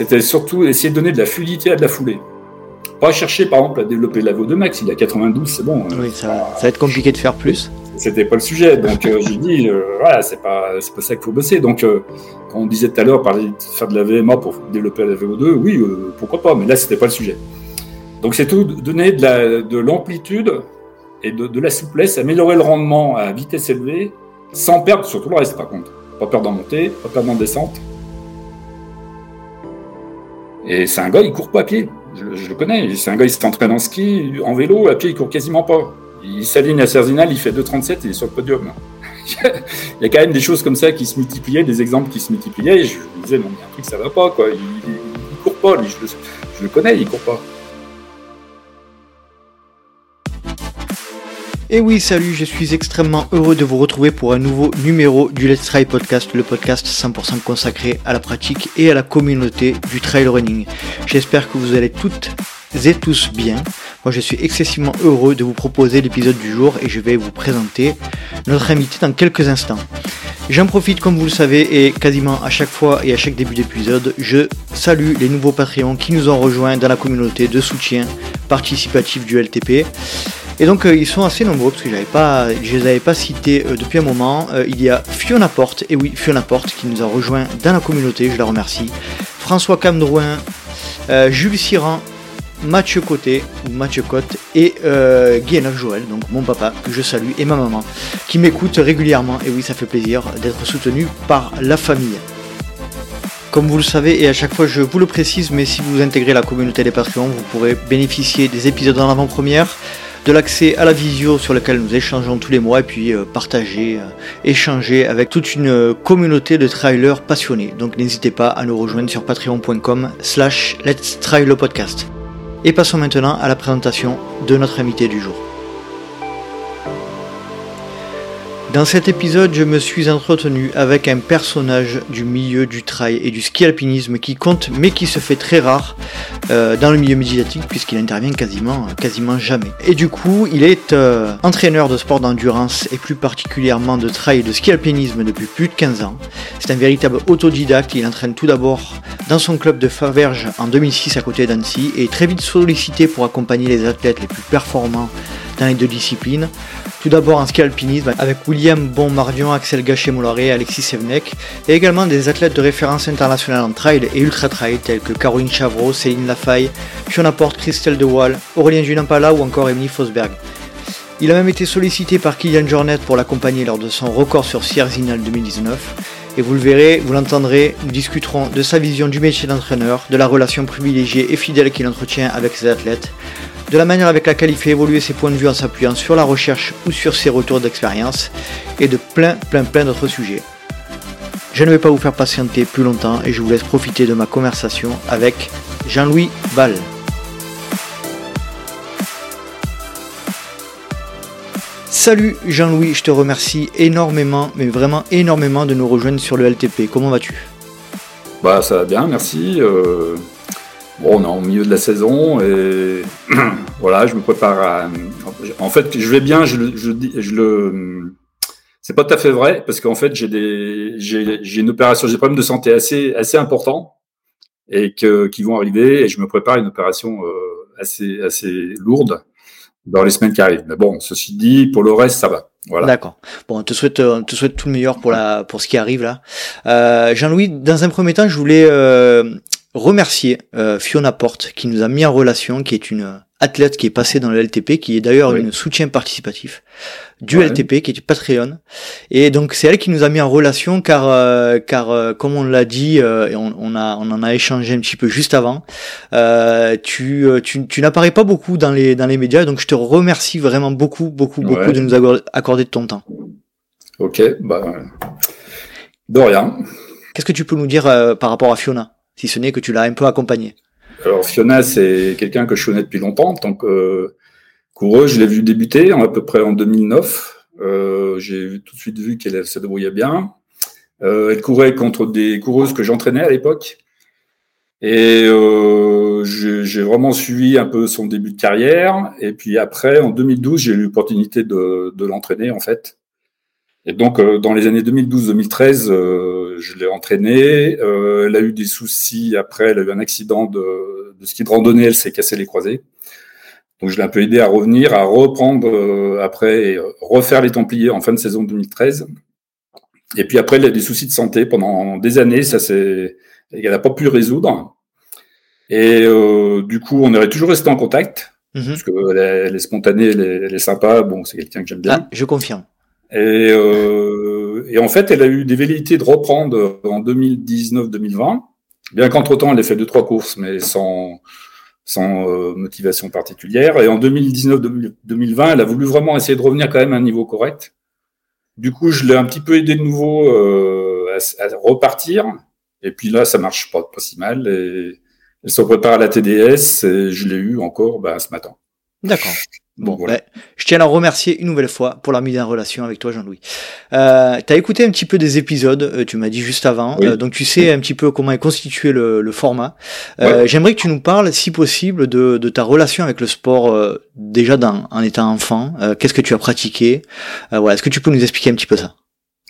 c'était surtout essayer de donner de la fluidité à de la foulée. Pas chercher par exemple à développer la VO2 max, il a 92, c'est bon. Oui, ça, ça va être compliqué de faire plus. C'était pas le sujet, donc euh, j'ai dit, euh, voilà, c'est pas, c'est pas ça qu'il faut bosser. Donc, euh, quand on disait tout à l'heure, parler de faire de la VMA pour développer la VO2, oui, euh, pourquoi pas, mais là, c'était pas le sujet. Donc, c'est tout, donner de, la, de l'amplitude et de, de la souplesse, améliorer le rendement à vitesse élevée, sans perdre surtout le reste, par contre. Pas perdre en montée, pas perdre en descente. Et c'est un gars, il court pas à pied. Je, le connais. C'est un gars, il s'entraîne en ski, en vélo, à pied, il court quasiment pas. Il s'aligne à Cerzinal, il fait 2,37, il est sur le podium. il y a quand même des choses comme ça qui se multipliaient, des exemples qui se multipliaient. Et je me disais, non, mais un truc, ça va pas, quoi. Il, court pas, lui, je je le connais, il court pas. Et oui, salut, je suis extrêmement heureux de vous retrouver pour un nouveau numéro du Let's Try Podcast, le podcast 100% consacré à la pratique et à la communauté du trail running. J'espère que vous allez toutes et tous bien. Moi, je suis excessivement heureux de vous proposer l'épisode du jour et je vais vous présenter notre invité dans quelques instants. J'en profite, comme vous le savez, et quasiment à chaque fois et à chaque début d'épisode, je salue les nouveaux Patreons qui nous ont rejoints dans la communauté de soutien participatif du LTP. Et donc euh, ils sont assez nombreux parce que j'avais pas, je les avais pas cités euh, depuis un moment. Euh, il y a Fiona Porte, et oui Fiona Porte qui nous a rejoint dans la communauté, je la remercie. François Camdrouin, Jules Siran, Mathieu Côté ou Mathieu Cotte et euh, Joël, donc mon papa que je salue et ma maman qui m'écoutent régulièrement. Et oui, ça fait plaisir d'être soutenu par la famille. Comme vous le savez, et à chaque fois je vous le précise, mais si vous intégrez la communauté des Patreons, vous pourrez bénéficier des épisodes en avant-première, de l'accès à la visio sur laquelle nous échangeons tous les mois et puis euh, partager, euh, échanger avec toute une euh, communauté de trailers passionnés. Donc n'hésitez pas à nous rejoindre sur patreon.com slash let's try le podcast. Et passons maintenant à la présentation de notre invité du jour. Dans cet épisode, je me suis entretenu avec un personnage du milieu du trail et du ski alpinisme qui compte mais qui se fait très rare euh, dans le milieu médiatique puisqu'il intervient quasiment, quasiment jamais. Et du coup, il est euh, entraîneur de sport d'endurance et plus particulièrement de trail et de ski alpinisme depuis plus de 15 ans. C'est un véritable autodidacte, il entraîne tout d'abord dans son club de Faverges en 2006 à côté d'Annecy et est très vite sollicité pour accompagner les athlètes les plus performants dans les deux disciplines. Tout d'abord en ski alpinisme avec William Bonmardion, Axel Gachet-Molloré et Alexis Sevnek, et également des athlètes de référence internationale en trail et ultra trail tels que Caroline Chavreau, Céline Lafaille, Fiona Porte, Christelle De Waal, Aurélien Julien-Pala ou encore Emily Fosberg. Il a même été sollicité par Kylian Jornet pour l'accompagner lors de son record sur Sierzinal 2019. Et vous le verrez, vous l'entendrez, nous discuterons de sa vision du métier d'entraîneur, de la relation privilégiée et fidèle qu'il entretient avec ses athlètes, de la manière avec laquelle il fait évoluer ses points de vue en s'appuyant sur la recherche ou sur ses retours d'expérience, et de plein plein plein d'autres sujets. Je ne vais pas vous faire patienter plus longtemps et je vous laisse profiter de ma conversation avec Jean-Louis Ball. Salut Jean-Louis, je te remercie énormément, mais vraiment énormément de nous rejoindre sur le LTP. Comment vas-tu? Bah ça va bien, merci. Euh, Bon, on est au milieu de la saison et voilà, je me prépare à. En fait, je vais bien, je, je, je le. C'est pas tout à fait vrai parce qu'en fait, j'ai des, j'ai une opération, j'ai des problèmes de santé assez, assez importants et que, qui vont arriver et je me prépare à une opération euh, assez, assez lourde dans les semaines qui arrivent. Mais bon, ceci dit, pour le reste, ça va. Voilà. D'accord. Bon, on te souhaite, on te souhaite tout le meilleur pour la, pour ce qui arrive là. Euh, Jean-Louis, dans un premier temps, je voulais euh, remercier euh, Fiona Porte qui nous a mis en relation, qui est une athlète qui est passée dans le LTP, qui est d'ailleurs Oui. une soutien participatif du Ouais. LTP, qui est Patreon. Et donc c'est elle qui nous a mis en relation car euh, car euh, comme on l'a dit euh, et on, on a on en a échangé un petit peu juste avant, euh, tu euh, tu, tu n'apparais pas beaucoup dans les dans les médias, donc je te remercie vraiment beaucoup beaucoup beaucoup Ouais. de nous accorder- de ton temps. Ok, bah. De rien. Qu'est-ce que tu peux nous dire euh, par rapport à Fiona, si ce n'est que tu l'as un peu accompagnée Alors Fiona, c'est quelqu'un que je connais depuis longtemps en tant que euh, coureuse. Je l'ai vu débuter à peu près en 2009. Euh, J'ai tout de suite vu qu'elle se débrouillait bien. Euh, elle courait contre des coureuses que j'entraînais à l'époque. Et euh, j'ai vraiment suivi un peu son début de carrière. Et puis après, en 2012, j'ai eu l'opportunité de, l'entraîner en fait. Et donc, dans les années 2012-2013, euh, je l'ai entraînée. Euh, elle a eu des soucis après, elle a eu un accident de, de ski de randonnée, elle s'est cassé les croisés. Donc je l'ai un peu aidé à revenir, à reprendre euh, après, et refaire les Templiers en fin de saison 2013. Et puis après, elle a des soucis de santé pendant des années, ça c'est, elle n'a pas pu résoudre. Et euh, du coup, on aurait toujours resté en contact, Mhm. parce qu'elle est, elle est spontanée, elle est, elle est sympa. Bon, c'est quelqu'un que j'aime bien. Ah, je confirme. Et, euh, et en fait, elle a eu des velléités de reprendre en 2019-2020, bien qu'entre-temps, elle ait fait deux, trois courses, mais sans, sans euh, motivation particulière. Et en 2019-2020, elle a voulu vraiment essayer de revenir quand même à un niveau correct. Du coup, je l'ai un petit peu aidé de nouveau euh, à, repartir. Et puis là, ça marche pas, si mal. Elle se prépare à la TDS et je l'ai eu encore bah, ce matin. D'accord. Bon, Voilà. ben, je tiens à remercier une nouvelle fois pour la mise en relation avec toi, Jean-Louis. Euh, tu as écouté un petit peu des épisodes, euh, tu m'as dit juste avant, Oui. euh, donc tu sais un petit peu comment est constitué le, le format. Euh, J'aimerais que tu nous parles, si possible, de, de ta relation avec le sport euh, déjà dans, en étant enfant. Euh, Qu'est-ce que tu as pratiqué? Euh, voilà, Est-ce que tu peux nous expliquer un petit peu ça?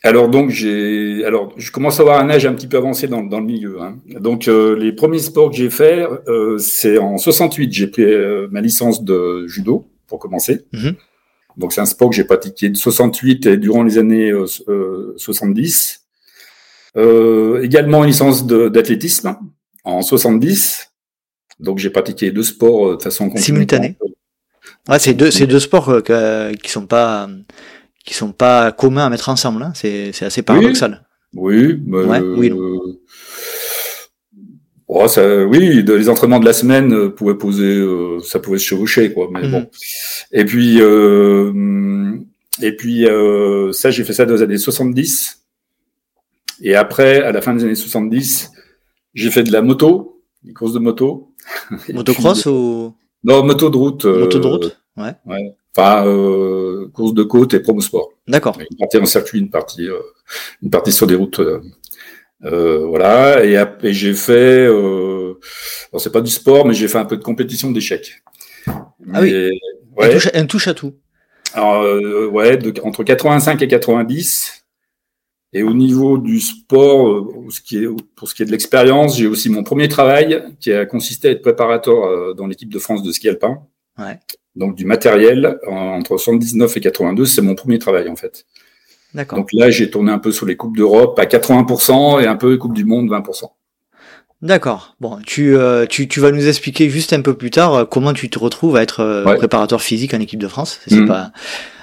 Alors donc j'ai alors je commence à avoir un âge un petit peu avancé dans, dans le milieu. Hein. Donc euh, les premiers sports que j'ai fait, euh, c'est en 68 j'ai pris euh, ma licence de judo pour commencer. Mhm. Donc c'est un sport que j'ai pratiqué de 68 et durant les années euh, euh, 70. Euh, également une licence de- d'athlétisme en 70. Donc j'ai pratiqué deux sports euh, de façon. Simultanée. Ouais, c'est deux, c'est deux sports euh, que- qui sont pas qui sont pas communs à mettre ensemble. Hein. C'est c'est assez paradoxal. Oui, mais, Ouais, oui, euh, oh, ça, oui, de- les entraînements de la semaine euh, pouvaient poser, euh, ça pouvait se chevaucher, quoi. Mais Mhm. bon. Et puis, euh, et puis, euh, ça, j'ai fait ça dans les années 70. Et après, à la fin des années 70, j'ai fait de la moto, des courses de moto. Motocross puis, ou? Non, moto de route. euh, moto de route Ouais. Ouais. Enfin, euh, course de côte et promo sport. D'accord. Une partie en circuit, une partie, une partie sur des routes. Euh, voilà. Et j'ai fait. Euh, c'est pas du sport, mais j'ai fait un peu de compétition d'échecs. Ah oui. Un, Ouais. touche, un touche à tout. Alors, euh, ouais, de, entre 85 et 90. Et au niveau du sport, euh, pour ce qui est, pour ce qui est de l'expérience, j'ai aussi mon premier travail qui a consisté à être préparateur euh, dans l'équipe de France de ski alpin. Ouais. Donc du matériel en- entre 79 et 82, c'est mon premier travail en fait. D'accord. Donc là, j'ai tourné un peu sur les coupes d'Europe à 80% et un peu les coupes du monde 20%. D'accord. Bon, tu, euh, tu, tu vas nous expliquer juste un peu plus tard euh, comment tu te retrouves à être euh, Ouais. préparateur physique en équipe de France. C'est Mhm. pas.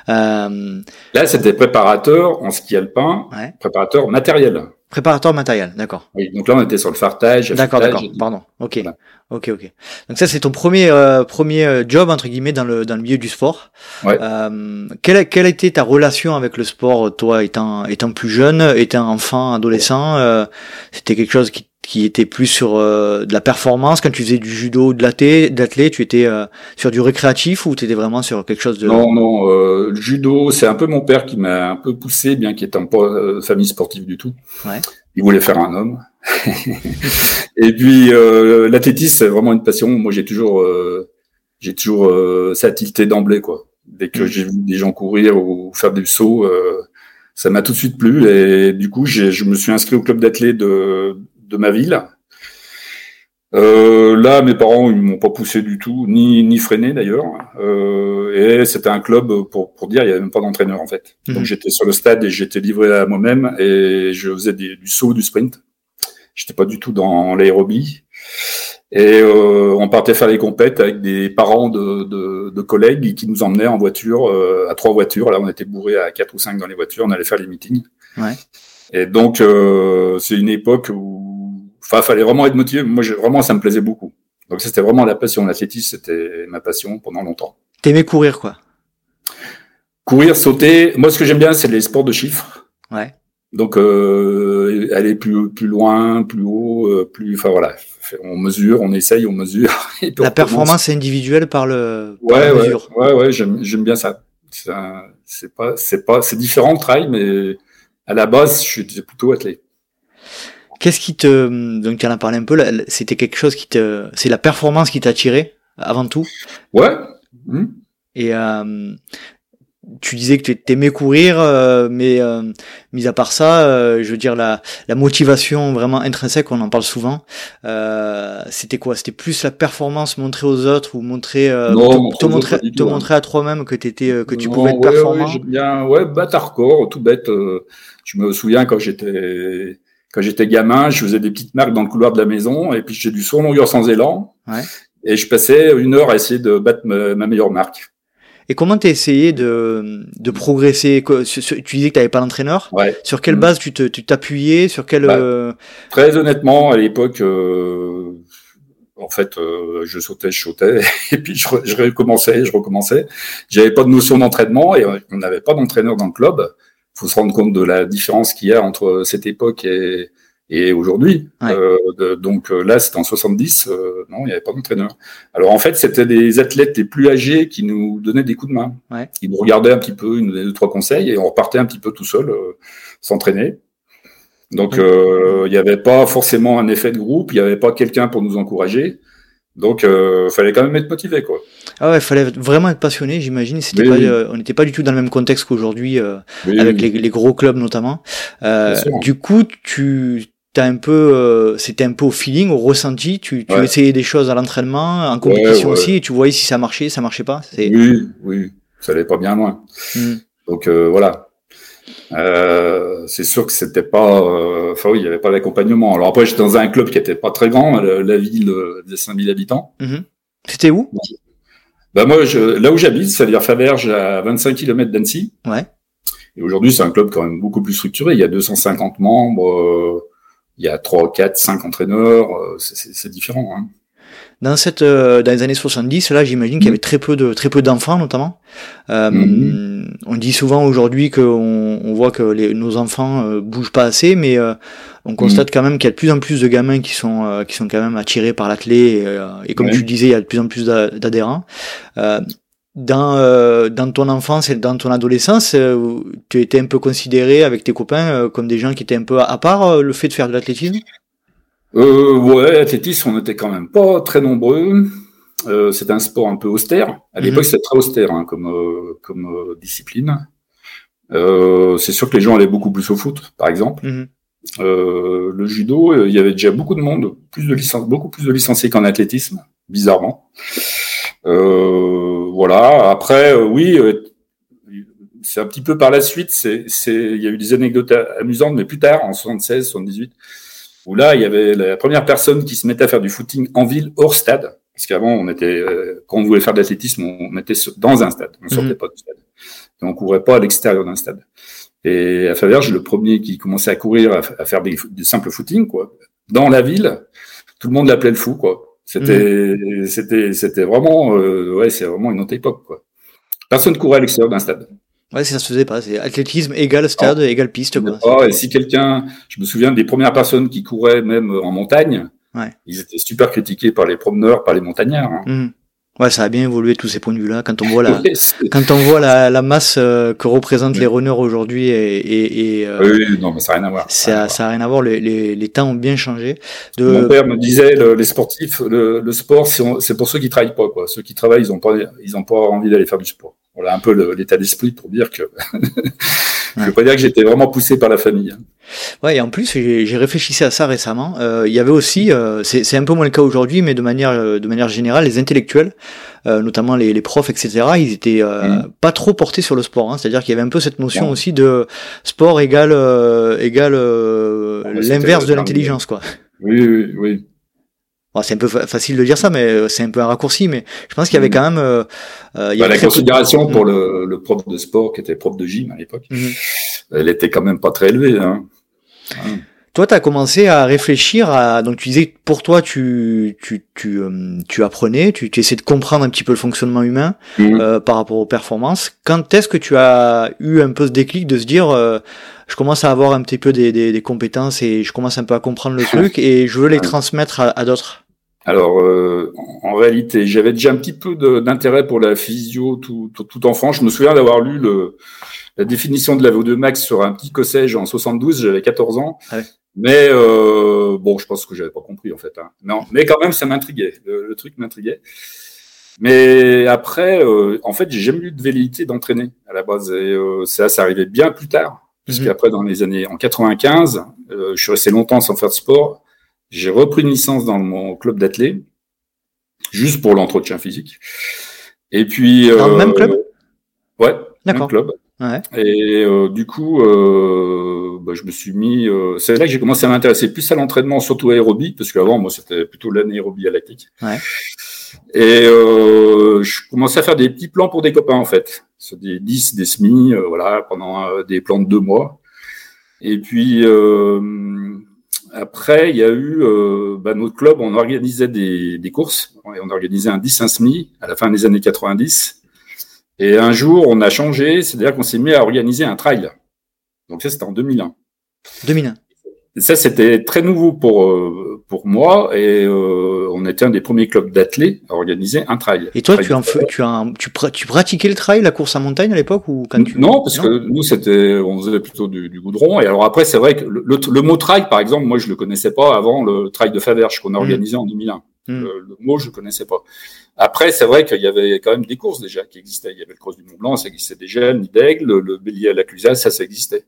Là, c'était préparateur en ski alpin, ouais. préparateur matériel. Préparateur matériel. D'accord. Oui, donc là, on était sur le fartage. D'accord, d'accord. Pardon. Ok. Voilà. Ok, ok. Donc ça, c'est ton premier euh, premier euh, job entre guillemets dans le dans le milieu du sport. Ouais. Euh, quelle a- quelle a été ta relation avec le sport, toi étant étant plus jeune, étant enfant, adolescent euh, C'était quelque chose qui qui était plus sur euh, de la performance quand tu faisais du judo ou de l'athlé, tu étais euh, sur du récréatif ou tu étais vraiment sur quelque chose de Non, non, euh, le judo, c'est un peu mon père qui m'a un peu poussé, bien qu'il n'étant pas euh, famille sportive du tout. Ouais. Il voulait faire un homme. Et puis euh, l'athlétisme, c'est vraiment une passion. Moi, j'ai toujours, euh, j'ai toujours euh, ça a tilté d'emblée, quoi. Dès que Mm. j'ai vu des gens courir ou faire des sauts, euh, ça m'a tout de suite plu. Et du coup, j'ai, je me suis inscrit au club d'athlètes de, de ma ville. Euh, là, mes parents, ils m'ont pas poussé du tout, ni ni freiné d'ailleurs. Euh, et c'était un club pour pour dire, il y avait même pas d'entraîneur en fait. Mhm. Donc j'étais sur le stade et j'étais livré à moi-même et je faisais des- du saut, du sprint. J'étais pas du tout dans l'aérobie. Et euh, on partait faire les compètes avec des parents de, de, de collègues qui nous emmenaient en voiture, euh, à trois voitures. Là, on était bourrés à quatre ou cinq dans les voitures. On allait faire les meetings. Ouais. Et donc, euh, c'est une époque où, enfin, fallait vraiment être motivé. Moi, vraiment, ça me plaisait beaucoup. Donc, c'était vraiment la passion. L'athlétisme, c'était ma passion pendant longtemps. T'aimais courir quoi? Courir, sauter. Moi, ce que j'aime bien, c'est les sports de chiffres. Ouais. Donc, euh, aller plus plus loin, plus haut, euh, plus. Enfin voilà, on mesure, on essaye, on mesure. et puis on La performance individuelle par le par Ouais, la ouais, mesure. ouais, ouais, j'aime bien ça. C'est pas, c'est pas, c'est différent le trail, mais à la base, je suis plutôt athlète. Qu'est-ce qui te donc tu en as parlé un peu c'était quelque chose qui te c'est la performance qui t'a attiré avant tout? Ouais. Hmm. et euh, tu disais que tu aimais courir, euh, mais euh, mis à part ça, euh, je veux dire la, la motivation vraiment intrinsèque, on en parle souvent. c'était quoi? C'était plus la performance montrée aux autres ou montrer, te, montrer, te montrer à toi-même que t'étais, que tu pouvais être performant? Ouais, bien, ouais, battre record, tout bête. je me souviens quand j'étais quand j'étais gamin, je faisais des petites marques dans le couloir de la maison et puis j'ai du saut longueur sans élan. Ouais. Et je passais une heure à essayer de battre ma meilleure marque. Et comment tu as essayé de, de progresser? Tu disais que tu n'avais pas d'entraîneur. Ouais. Sur quelle mm. base tu t'appuyais? Sur quelle bah, euh, Très honnêtement, à l'époque, euh, en fait, euh, je sautais, je sautais, et puis je, je recommençais, je recommençais. J'avais pas de notion d'entraînement et on n'avait pas d'entraîneur dans le club. Faut se rendre compte de la différence qu'il y a entre cette époque et, et aujourd'hui, euh, donc euh, là, c'était en 70, euh, non, il n'y avait pas d'entraîneur. Alors en fait, c'était des athlètes les plus âgés qui nous donnaient des coups de main. Ouais. Ils nous regardaient un petit peu, ils nous donnaient deux, trois conseils, et on repartait un petit peu tout seul, euh, s'entraîner. Donc il n'y avait pas forcément un effet de groupe, il n'y avait pas quelqu'un pour nous encourager. Donc, il fallait quand même être motivé, quoi. Ah ouais, fallait vraiment être passionné, j'imagine. C'était pas, on n'était pas du tout dans le même contexte qu'aujourd'hui, avec les, les, gros clubs notamment. du coup, tu un peu, euh, c'était un peu au feeling, au ressenti. Tu, tu essayais des choses à l'entraînement, en compétition aussi, et tu voyais si ça marchait, ça marchait pas. Oui, oui, ça allait pas bien loin. Hmm. Donc euh, voilà. Euh, c'est sûr que c'était pas, enfin oui, il y avait pas d'accompagnement. Alors après, j'étais dans un club qui était pas très grand, la, ville de 5000 habitants. Mhm. C'était où? Bah moi, je, là où j'habite, c'est-à-dire Faverges, à 25 km d'Annecy. Ouais. Et aujourd'hui, c'est un club quand même beaucoup plus structuré. Il y a 250 membres il y a trois, quatre, cinq entraîneurs, euh, c'est différent. Hein. Dans cette, euh, dans les années 70, là, j'imagine qu'il y avait très peu de, très peu d'enfants, notamment. Euh, mm-hmm. On dit souvent aujourd'hui qu'on on voit que les, nos enfants euh, bougent pas assez, mais on constate mm. quand même qu'il y a de plus en plus de gamins qui sont, qui sont quand même attirés par l'athlé, et, et, comme tu disais, il y a de plus en plus d'adhérents dans, euh, dans ton enfance et dans ton adolescence, euh, tu étais un peu considéré avec tes copains euh, comme des gens qui étaient un peu à part le fait de faire de l'athlétisme? Euh, Ouais, l'athlétisme, on était quand même pas très nombreux. Euh, c'était un sport un peu austère. À l'époque, mhm. c'était très austère hein, comme, comme discipline. c'est sûr que les gens allaient beaucoup plus au foot, par exemple. Mhm. le judo, il y avait déjà beaucoup de monde, plus de licence, beaucoup plus de licenciés qu'en athlétisme, bizarrement. Euh, voilà. Après, euh, oui, euh, c'est un petit peu par la suite. C'est, c'est, il y a eu des anecdotes amusantes, mais plus tard, en 76, 78, où là, il y avait la première personne qui se mettait à faire du footing en ville, hors stade. Parce qu'avant, on était, quand on voulait faire de l'athlétisme, on était dans un stade. On sortait mhm. pas du stade. Et on courait pas à l'extérieur d'un stade. Et à Faverges, le premier qui commençait à courir, à, faire des, des simples footings, quoi, dans la ville, tout le monde l'appelait le fou, quoi. C'était, mm. c'était, c'était vraiment, euh, ouais, c'est vraiment une autre époque, quoi. Personne courait à l'extérieur d'un stade. Ouais, ça se faisait pas. C'est athlétisme égal stade, ah. égal piste, quoi. Ah, et si quelqu'un, je me souviens des premières personnes qui couraient même en montagne, ouais. ils étaient super critiqués par les promeneurs, par les montagnards. Hein. Mm. Ouais, ça a bien évolué tous ces points de vue-là. Quand on voit la, quand on voit la, la masse euh, que représentent les runners aujourd'hui et, et, et euh, oui, non, mais ça n'a rien à voir. Ça, ça a rien à voir. Les, les, les temps ont bien changé. De... Mon père me disait, les sportifs, le, le sport, c'est pour ceux qui travaillent pas, quoi. Ceux qui travaillent, ils ont pas, ils ont pas envie d'aller faire du sport. Voilà un peu l'état d'esprit pour dire que je veux pas dire que j'étais vraiment poussé par la famille. Hein. Ouais, et en plus, j'ai réfléchi à ça récemment. Euh, il y avait aussi, euh, c'est un peu moins le cas aujourd'hui, mais de manière, euh, de manière générale, les intellectuels, euh, notamment les, les, profs, etc., ils étaient mm. pas trop portés sur le sport. Hein. C'est-à-dire qu'il y avait un peu cette notion aussi de sport égale, égale l'inverse de l'intelligence, quoi. Oui, oui, oui c'est un peu facile de dire ça, mais euh, c'est un peu un raccourci. Mais je pense qu'il y avait mm. quand même. Euh, euh il y bah, la considération pour le, le, prof de sport qui était prof de gym à l'époque, mm. elle était quand même pas très élevée. Hein. Toi, tu as commencé à réfléchir à. Donc, tu disais pour toi, tu, tu, tu, euh, tu apprenais, tu, tu essaies de comprendre un petit peu le fonctionnement humain mm. euh, par rapport aux performances. Quand est-ce que tu as eu un peu ce déclic de se dire je commence à avoir un petit peu des, des, des, compétences et je commence un peu à comprendre le truc et je veux les transmettre à, à d'autres? Alors, euh, en réalité, j'avais déjà un petit peu d'intérêt pour la physio tout, tout, tout, enfant. Je me souviens d'avoir lu le, la définition de la VO2 max sur un petit cossège en 72, j'avais 14 ans. Mais euh, bon, je pense que j'avais pas compris en fait. Hein. Non, mais quand même, ça m'intriguait. Le, truc m'intriguait. Mais après, euh, en fait, j'ai jamais eu de velléité d'entraîner à la base. Et euh, ça, ça arrivait bien plus tard. Puisqu'après, mhm. dans les années, en 95, euh, je suis resté longtemps sans faire de sport. J'ai repris une licence dans mon club d'athlètes, juste pour l'entretien physique. Et puis. Dans le même club? Ouais, même club. Ouais. Et du coup, bah, je me suis mis. c'est là que j'ai commencé à m'intéresser plus à l'entraînement, surtout aérobie, parce qu'avant, moi, c'était plutôt l'anaérobie à lactique. Ouais. Et euh, je commençais à faire des petits plans pour des copains en fait, sur des 10, des semis, euh, voilà, pendant euh, des plans de deux mois. Et puis euh, après, il y a eu bah, notre club, on organisait des, des courses, on organisait un 10, un semi à la fin des années 90. Et un jour, on a changé, c'est-à-dire qu'on s'est mis à organiser un trail. Donc ça, c'était en 2001. 2001 ça, c'était très nouveau pour euh, pour moi et euh, on était un des premiers clubs d'athlètes à organiser un trail. Et toi, tu, en fais, tu, as tu, tu, pratiquais le trail, la course à montagne à l'époque ou quand tu... Non, parce que nous, c'était, on faisait plutôt du, du, goudron. Et alors après, c'est vrai que le, le, mot trail, par exemple, moi, je le connaissais pas avant le trail de Faverges qu'on a mmh. organisé en 2001. Mmh. Le, mot, je connaissais pas. Après, c'est vrai qu'il y avait quand même des courses déjà qui existaient. Il y avait le Cross du Mont Blanc, ça existait déjà, le Nid d'Aigle, le Bélier à la Clusaz, ça, ça existait.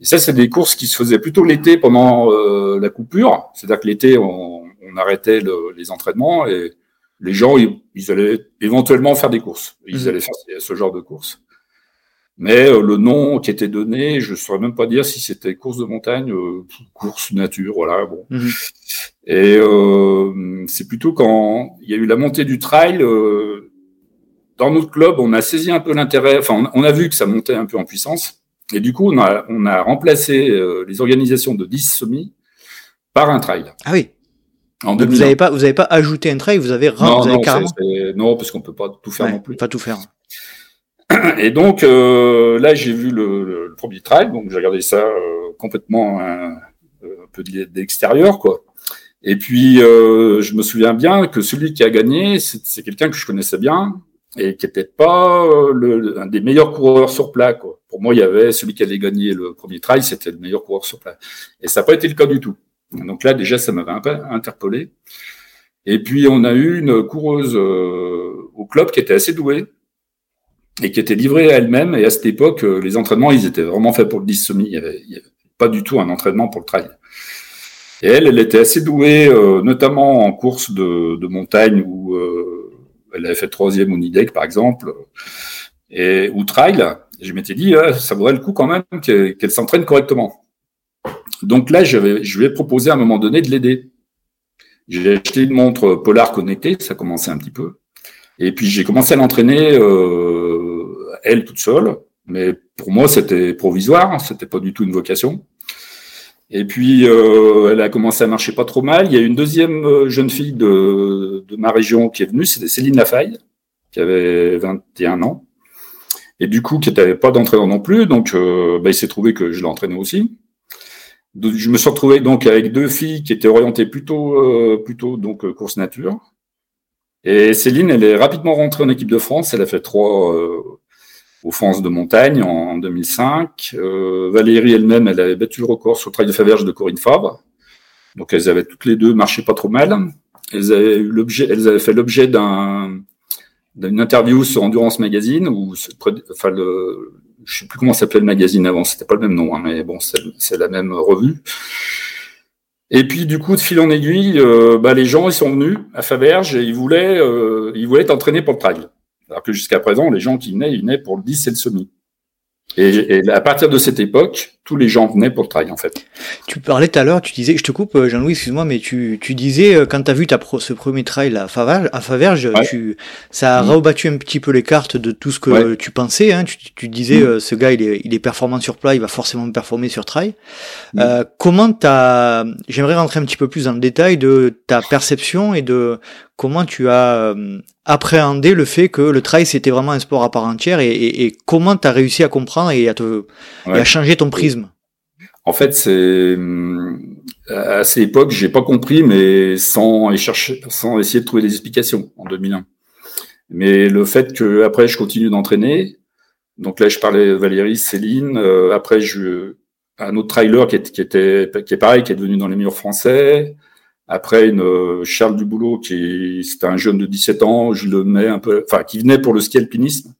Et ça, c'est des courses qui se faisaient plutôt l'été pendant euh, la coupure. C'est-à-dire que l'été, on, on, arrêtait le, les entraînements et les gens, ils, ils, allaient éventuellement faire des courses. Ils mmh. allaient faire ce genre de courses. Mais euh, le nom qui était donné, je ne saurais même pas dire si c'était course de montagne, euh, course nature, voilà. Bon. Mmh. Et euh, c'est plutôt quand il y a eu la montée du trail. dans notre club, on a saisi un peu l'intérêt. Enfin, on, on, a vu que ça montait un peu en puissance. Et du coup, on a, on a remplacé euh, les organisations de 10 semis par un trail. Ah oui. En vous n'avez pas, vous avez pas ajouté un trail, vous avez, non, vous avez non, carrément. non, parce qu'on peut pas tout faire non plus. Pas tout faire. Et donc euh, là, j'ai vu le, le, premier trail, donc j'ai regardé ça euh, complètement un, un peu d'extérieur, quoi. Et puis, euh, je me souviens bien que celui qui a gagné, c'est quelqu'un que je connaissais bien, et qui n'était pas euh, le, un des meilleurs coureurs sur plat. Quoi. Pour moi, il y avait celui qui allait gagner le premier trail, c'était le meilleur coureur sur plat. Et ça n'a pas été le cas du tout. Donc là, déjà, ça m'avait un peu interpellé. Et puis, on a eu une coureuse euh, au club qui était assez douée et qui était livrée à elle-même. Et à cette époque, euh, les entraînements, ils étaient vraiment faits pour le 10 semi. Il n'y avait, pas du tout un entraînement pour le trail. Et elle, elle était assez douée, notamment en course de, de montagne ou elle avait fait troisième au Nidec, par exemple, et, ou trail. je m'étais dit, ah, ça vaudrait le coup quand même qu'elle s'entraîne correctement. Donc là, je lui ai proposé à un moment donné de l'aider. J'ai acheté une montre Polar connectée, ça commençait un petit peu. Et puis j'ai commencé à l'entraîner, euh, elle toute seule. Mais pour moi, c'était provisoire, c'était pas du tout une vocation. Et puis, euh, elle a commencé à marcher pas trop mal. Il y a une deuxième euh, jeune fille de, de ma région qui est venue, c'était Céline Lafaille, qui avait 21 ans. Et du coup, qui n'avait pas d'entraîneur non plus. Donc, euh, bah, il s'est trouvé que je l'entraînais aussi. je me suis retrouvé donc avec deux filles qui étaient orientées plutôt, euh, plutôt donc course nature. Et Céline, elle est rapidement rentrée en équipe de France. Elle a fait trois aux France de montagne en 2005. Euh, Valérie elle-même, elle avait battu le record sur le trail de Faverges de Corinne Fabre. Donc elles avaient toutes les deux marché pas trop mal. Elles avaient fait l'objet d'un d'une interview sur Endurance Magazine ou enfin je sais plus comment s'appelait le magazine avant, c'était pas le même nom, hein, mais bon, c'est la même revue. Et puis du coup, de fil en aiguille, euh, bah, les gens ils sont venus à Faverges et ils voulaient, euh, ils voulaient t'entraîner pour le trail. Alors que jusqu'à présent, les gens qui venaient, ils venaient pour le 10 et le semi. Et, à partir de cette époque, tous les gens venaient pour le trail, en fait. Tu parlais tout à l'heure, tu disais, je te coupe, euh, Jean-Louis, excuse-moi, mais tu, tu disais, euh, quand tu as vu ta ce premier trail à Faverge, à Faverge tu, ça a mmh. rebattu un petit peu les cartes de tout ce que tu pensais. Hein. Tu, tu disais, mmh. euh, ce gars, il est, il est performant sur plat, il va forcément performer sur trail. Mmh. Euh, comment t'as, j'aimerais rentrer un petit peu plus dans le détail de ta perception et de comment tu as appréhendé le fait que le trail c'était vraiment un sport à part entière et, et, et comment tu as réussi à comprendre et à te et à changer ton prisme En fait, c'est à cette époque, j'ai pas compris, mais sans chercher, sans essayer de trouver des explications en 2001. Mais le fait que après je continue d'entraîner, donc là je parlais Valérie, Céline, euh, après je un autre trailer qui, est, qui était qui est pareil, qui est devenu dans les meilleurs français. Après, une euh, Charles Duboulot, qui c'était un jeune de 17 ans, je le mets un peu, enfin, qui venait pour le ski alpinisme.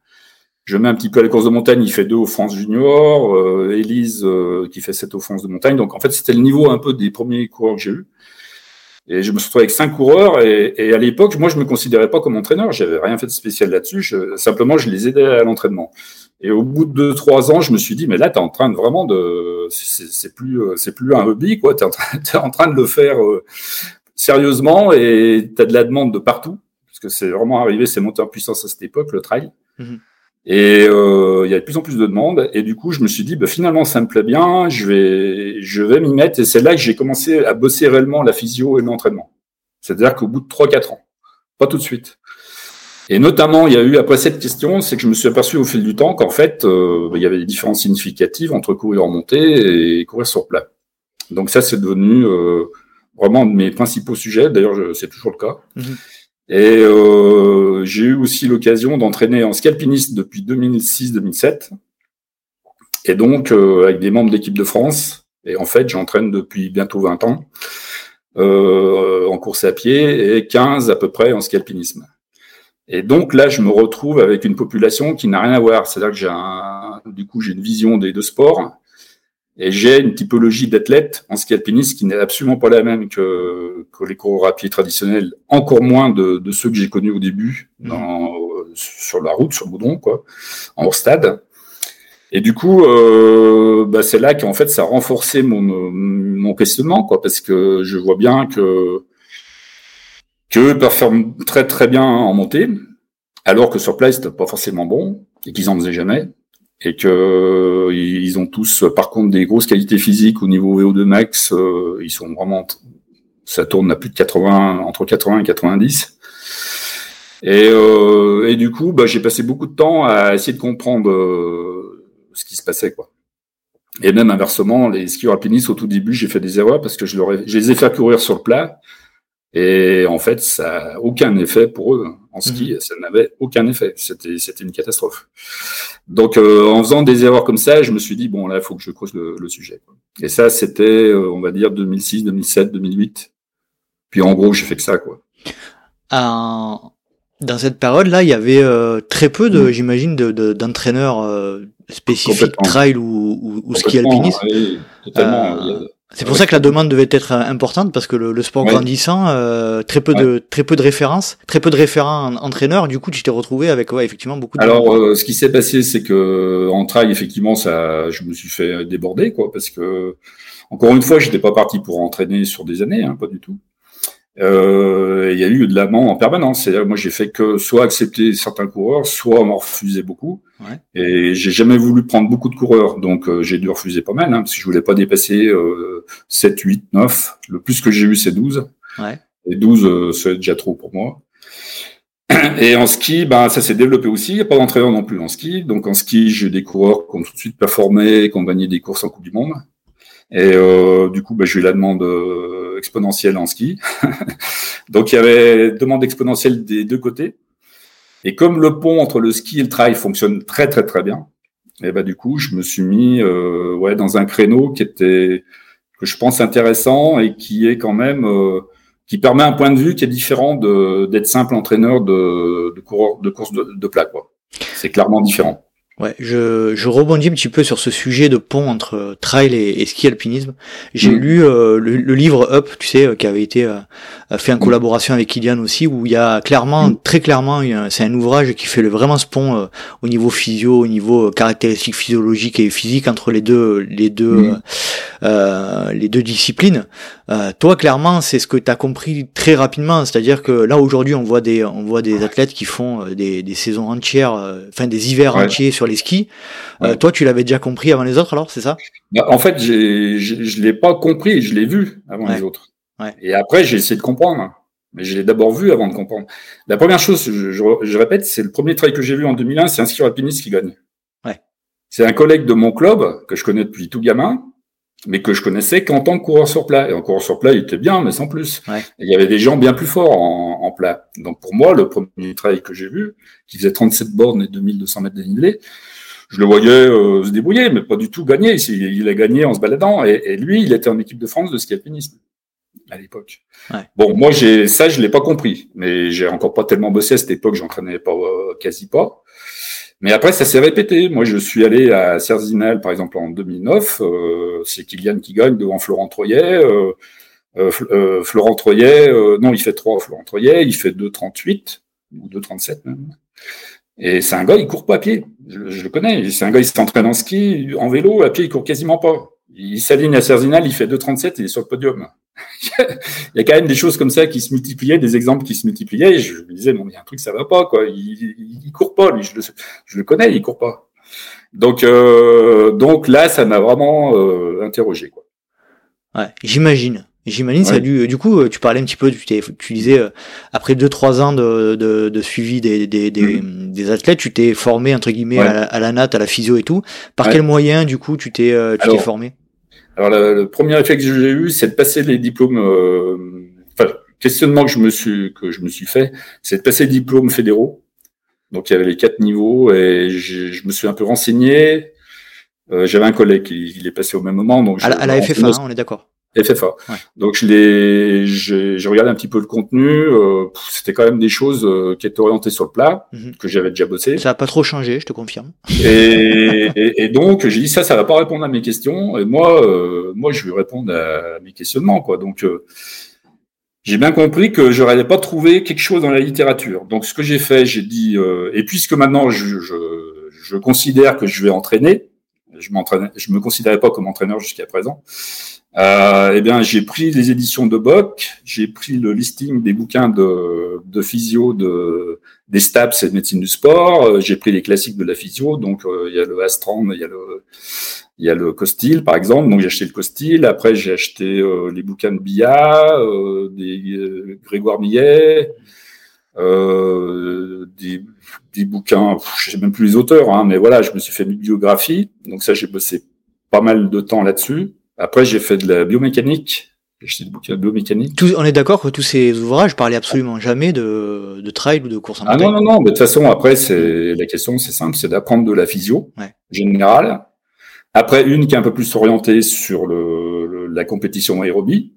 Je mets un petit peu à la course de montagne, il fait deux au France Junior, euh, Élise euh, qui fait sept au France de montagne. Donc en fait, c'était le niveau un peu des premiers coureurs que j'ai eu. Et je me suis retrouvé avec cinq coureurs. Et, et à l'époque, moi, je me considérais pas comme entraîneur. J'avais rien fait de spécial là-dessus. Simplement, je les aidais à l'entraînement. Et au bout de deux, trois ans, je me suis dit, mais là, tu es en train de vraiment de, c'est plus, euh, c'est plus un hobby, quoi. Tu es, es, en train de le faire euh, sérieusement et tu as de la demande de partout. Parce que c'est vraiment arrivé, c'est monté en puissance à cette époque, le trail. Mmh. Et euh, il y a de plus en plus de demandes. Et du coup, je me suis dit, bah, finalement, ça me plaît bien. Je vais, je vais m'y mettre. Et c'est là que j'ai commencé à bosser réellement la physio et l'entraînement. C'est-à-dire qu'au bout de 3-4 ans, pas tout de suite. Et notamment, il y a eu après cette question, c'est que je me suis aperçu au fil du temps qu'en fait, euh, il y avait des différences significatives entre courir en montée et courir sur plat. Donc ça, c'est devenu euh, vraiment de mes principaux sujets. D'ailleurs, c'est toujours le cas. Mmh. Et euh, j'ai eu aussi l'occasion d'entraîner en ski alpiniste depuis 2006-2007. Et donc, euh, avec des membres d'équipe de France. Et en fait, j'entraîne depuis bientôt 20 ans euh, en course à pied et 15 à peu près en ski alpinisme. Et donc là, je me retrouve avec une population qui n'a rien à voir. C'est-à-dire que j'ai un, du coup, j'ai une vision des deux sports et j'ai une typologie d'athlète en ski alpiniste qui n'est absolument pas la même que, que les coureurs à pied traditionnels, encore moins de, de ceux que j'ai connus au début mmh. dans, sur la route, sur le boudron, quoi, en hors stade. Et du coup, euh, bah c'est là qu'en fait, ça a renforcé mon, mon questionnement, quoi, parce que je vois bien que qu'eux performent très très bien en montée, alors que sur place, c'était pas forcément bon et qu'ils en faisaient jamais et que ils ont tous par contre des grosses qualités physiques au niveau VO2 max, euh, ils sont vraiment ça tourne à plus de 80 entre 80 et 90. Et, euh, et du coup, bah, j'ai passé beaucoup de temps à essayer de comprendre euh, ce qui se passait quoi. Et même inversement, les skieurs alpinistes au tout début, j'ai fait des erreurs parce que je les ai fait courir sur le plat et en fait, ça n'a aucun effet pour eux. En ski, mhm. ça n'avait aucun effet. C'était, c'était une catastrophe. Donc, euh, en faisant des erreurs comme ça, je me suis dit, bon, là, il faut que je creuse le, le sujet. Et ça, c'était, euh, on va dire, 2006, 2007, 2008. Puis, en gros, j'ai fait que ça, quoi. dans cette période-là, il y avait euh, très peu de, mm. j'imagine, de, d'entraîneurs euh, spécifiques trail ou, ou, ou ski alpiniste. Oui, totalement. C'est pour ça que la demande devait être euh, importante parce que le, le sport grandissant, euh, très peu de très peu de références, très peu de référents entraîneurs. Du coup, tu t'es retrouvé avec ouais, effectivement beaucoup. de Alors, euh, ce qui s'est passé, c'est que en trail, effectivement, ça, je me suis fait déborder, quoi, parce que encore une fois, j'étais pas parti pour entraîner sur des années, hein, pas du tout. Euh, il y a eu de l'amant en permanence. Moi, j'ai fait que soit accepter certains coureurs, soit m'en refuser beaucoup. Ouais. Et j'ai jamais voulu prendre beaucoup de coureurs, donc euh, j'ai dû refuser pas mal, hein, parce que je voulais pas dépasser euh, 7, 8, 9. Le plus que j'ai eu, c'est 12. Ouais. Et 12, euh, c'est déjà trop pour moi. Et en ski, ben, ça s'est développé aussi. Il n'y a pas d'entraîneur non plus en ski. Donc en ski, j'ai des coureurs qui ont tout de suite performé, qui ont gagné des courses en Coupe du Monde. Et euh, du coup, bah, j'ai eu la demande euh, exponentielle en ski. Donc il y avait demande exponentielle des deux côtés. Et comme le pont entre le ski et le trail fonctionne très très très bien, et bah du coup, je me suis mis euh, ouais dans un créneau qui était que je pense intéressant et qui est quand même euh, qui permet un point de vue qui est différent d'être simple entraîneur de de de course de, de plat quoi. C'est clairement différent. Ouais, je, je rebondis un petit peu sur ce sujet de pont entre trail et, et ski alpinisme. J'ai mm. lu euh, le, le, livre Up, tu sais, euh, qui avait été euh, fait en mm. collaboration avec Ilian aussi, où il y a clairement, mm. très clairement, c'est un ouvrage qui fait le, vraiment ce pont au niveau physio, au niveau caractéristiques physiologiques et physiques entre les deux, les deux, les deux disciplines. toi, clairement, c'est ce que tu as compris très rapidement, c'est-à-dire que là aujourd'hui, on voit des, on voit des athlètes qui font des, des saisons entières, enfin des hivers entiers sur les skis. Euh, toi, tu l'avais déjà compris avant les autres, alors, c'est ça? Bah, En fait, je je l'ai pas compris, je l'ai vu avant les autres. Et après, j'ai essayé de comprendre. Mais je l'ai d'abord vu avant de comprendre. La première chose, je, je, répète, c'est le premier trail que j'ai vu en 2001, c'est un skieur alpiniste qui gagne. C'est un collègue de mon club que je connais depuis tout gamin, mais que je connaissais qu'en tant que coureur sur plat. Et en coureur sur plat, il était bien, mais sans plus. il y avait des gens bien plus forts en, en, plat. Donc pour moi, le premier trail que j'ai vu, qui faisait 37 bornes et 2200 mètres dénivelé, je le voyais euh, se débrouiller, mais pas du tout gagner. Il, il a gagné en se baladant. Et, et, lui, il était en équipe de France de ski alpinisme. à l'époque. Bon, moi, j'ai ça, je l'ai pas compris, mais j'ai encore pas tellement bossé à cette époque, j'entraînais pas quasi pas. Mais après, ça s'est répété. Moi, je suis allé à Cerzinal, par exemple, en 2009. Euh, c'est Kylian qui gagne devant Florent Troyet. Euh, euh, Florent Troyet, non, il fait 3, Florent Troyet, il fait 2,38 ou 2,37 même. Et c'est un gars, il court pas à pied. Je, je le connais. C'est un gars, il s'entraîne en ski, en vélo, à pied, il court quasiment pas. Il s'aligne à Cerzinal, il fait 2,37, il est sur le podium. il y a quand même des choses comme ça qui se multipliaient, des exemples qui se multipliaient. Et je me disais, non, il y a un truc, ça va pas, quoi. Il, il, court pas, lui. Je le, je le, connais, il court pas. Donc, euh, donc là, ça m'a vraiment euh, interrogé, quoi. Ouais, j'imagine. J'imagine ça a dû. Du coup, tu parlais un petit peu. Tu, tu disais euh, après deux trois ans de, de, de suivi des, des, des, mm. des, athlètes, tu t'es formé entre guillemets à, la, à, la, natte, à la physio et tout. Par quel moyen, du coup, tu t'es euh, tu t'es formé? Alors, le, premier effet que j'ai eu, c'est de passer les diplômes. Euh, enfin, questionnement que je me suis que je me suis fait, c'est de passer les diplômes fédéraux. Donc, il y avait les quatre niveaux et je me suis un peu renseigné. Euh, J'avais un collègue qui il est passé au même moment. Donc, à la, à la FFA, hein, on est d'accord. FFA. Donc je l'ai, j'ai regardé un petit peu le contenu. Euh, C'était quand même des choses euh, qui étaient orientées sur le plat mhm. que j'avais déjà bossé. Ça a pas trop changé, je te confirme. Et, et, donc j'ai dit ça, ça va pas répondre à mes questions. Et moi, euh, moi je vais répondre à mes questionnements quoi. Donc euh, j'ai bien compris que je n'allais pas trouver quelque chose dans la littérature. Donc ce que j'ai fait, j'ai dit et puisque maintenant je, je, je considère que je vais entraîner, je m'entraîne, je me considérais pas comme entraîneur jusqu'à présent. Euh, eh bien, j'ai pris les éditions de Bock, j'ai pris le listing des bouquins de, de physio de des STAPS et de médecine du sport. Euh, j'ai pris les classiques de la physio, donc euh, il y a le Astran, il y a le il y a le Costil par exemple. Donc j'ai acheté le Costil. Après j'ai acheté les bouquins de Bia, des Grégoire Millet. des, des bouquins, je sais même plus les auteurs, hein, mais voilà, je me suis fait une biographie, donc ça j'ai bossé pas mal de temps là-dessus. Après, j'ai fait de la biomécanique. J'ai acheté des bouquins de biomécanique. on est d'accord que tous ces ouvrages parlaient absolument jamais de, de trail ou de course en Ah non, non, non. Mais de toute façon, après, c'est la question, c'est simple, c'est d'apprendre de la physio générale. Après, une qui est un peu plus orientée sur le, la compétition aérobie.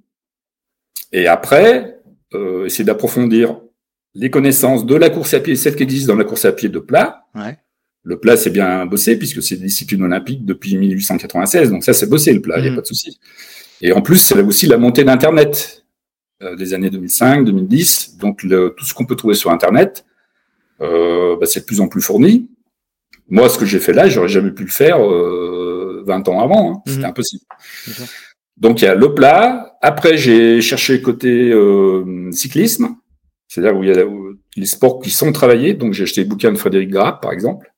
Et après, euh, essayer d'approfondir les connaissances de la course à pied, celles qui existent dans la course à pied de plat. Ouais. Le plat, c'est bien bossé puisque c'est des disciplines olympiques depuis 1896. Donc ça, c'est bossé le plat, il n'y a mm. pas de souci. Et en plus, c'est aussi la montée d'Internet euh, des années 2005, 2010. Donc le, tout ce qu'on peut trouver sur Internet, euh, bah, c'est de plus en plus fourni. Moi, ce que j'ai fait là, j'aurais jamais pu le faire euh, 20 ans avant. Hein. C'était mm. impossible. Donc il y a le plat. Après, j'ai cherché côté euh, cyclisme, c'est-à-dire où il y a les sports qui sont travaillés. Donc j'ai acheté le bouquin de Frédéric Grapp, par exemple.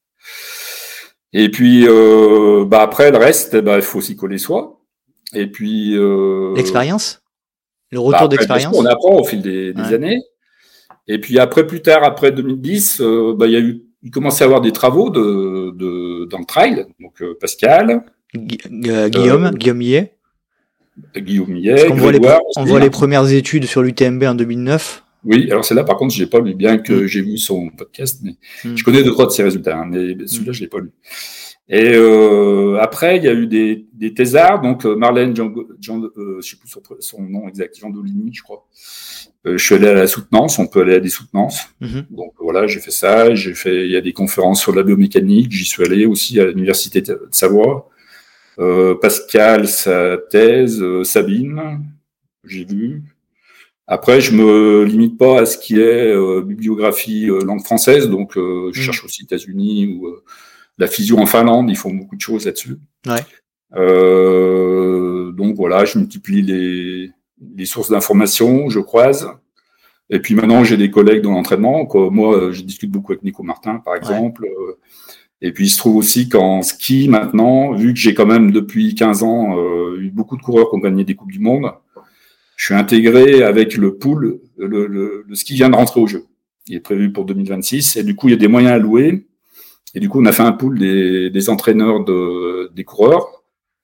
Et puis euh, bah après le reste, bah, il faut s'y coller soi. Et puis euh, l'expérience, le retour bah, d'expérience? On apprend au fil des, des années. Et puis après, plus tard, après 2010, euh, bah, il y a eu, il commençait à avoir des travaux de, de dans le trail. Donc euh, Pascal, euh, Guillaume, Guillaume Millet. Guillaume Millet. On, voit les, on voit les premières études sur l'UTMB en 2009. Oui, alors c'est là par contre, je l'ai pas lu, bien que mm. j'ai vu son podcast, mais mm. je connais deux trois de ses résultats, hein, mais celui-là, mm. je l'ai pas lu. Et euh, après, il y a eu des, des thésards, donc euh, Marlène, Jean, Jean euh, je sais plus son, nom exact, Jean Dolini, je crois. Euh, je suis allé à la soutenance, on peut aller à des soutenances. Mm-hmm. Donc voilà, j'ai fait ça. J'ai fait, il y a des conférences sur la biomécanique. J'y suis allé aussi à l'université de Savoie. Euh, Pascal, sa thèse, Sabine, j'ai vu. Après, je me limite pas à ce qui est euh, bibliographie euh, langue française, donc euh, je mm. cherche aussi États-Unis ou la physio en Finlande, ils font beaucoup de choses là-dessus. Ouais. donc voilà, je multiplie les, les sources d'informations, je croise. Et puis maintenant, j'ai des collègues dans l'entraînement. Moi, je discute beaucoup avec Nico Martin, par exemple. Et puis, il se trouve aussi qu'en ski, maintenant, vu que j'ai quand même depuis 15 ans eu beaucoup de coureurs qui ont gagné des Coupes du Monde, je suis intégré avec le pool, le, le, le, ski vient de rentrer au jeu. Il est prévu pour 2026 et du coup il y a des moyens louer. Et du coup on a fait un pool des, des entraîneurs de, des coureurs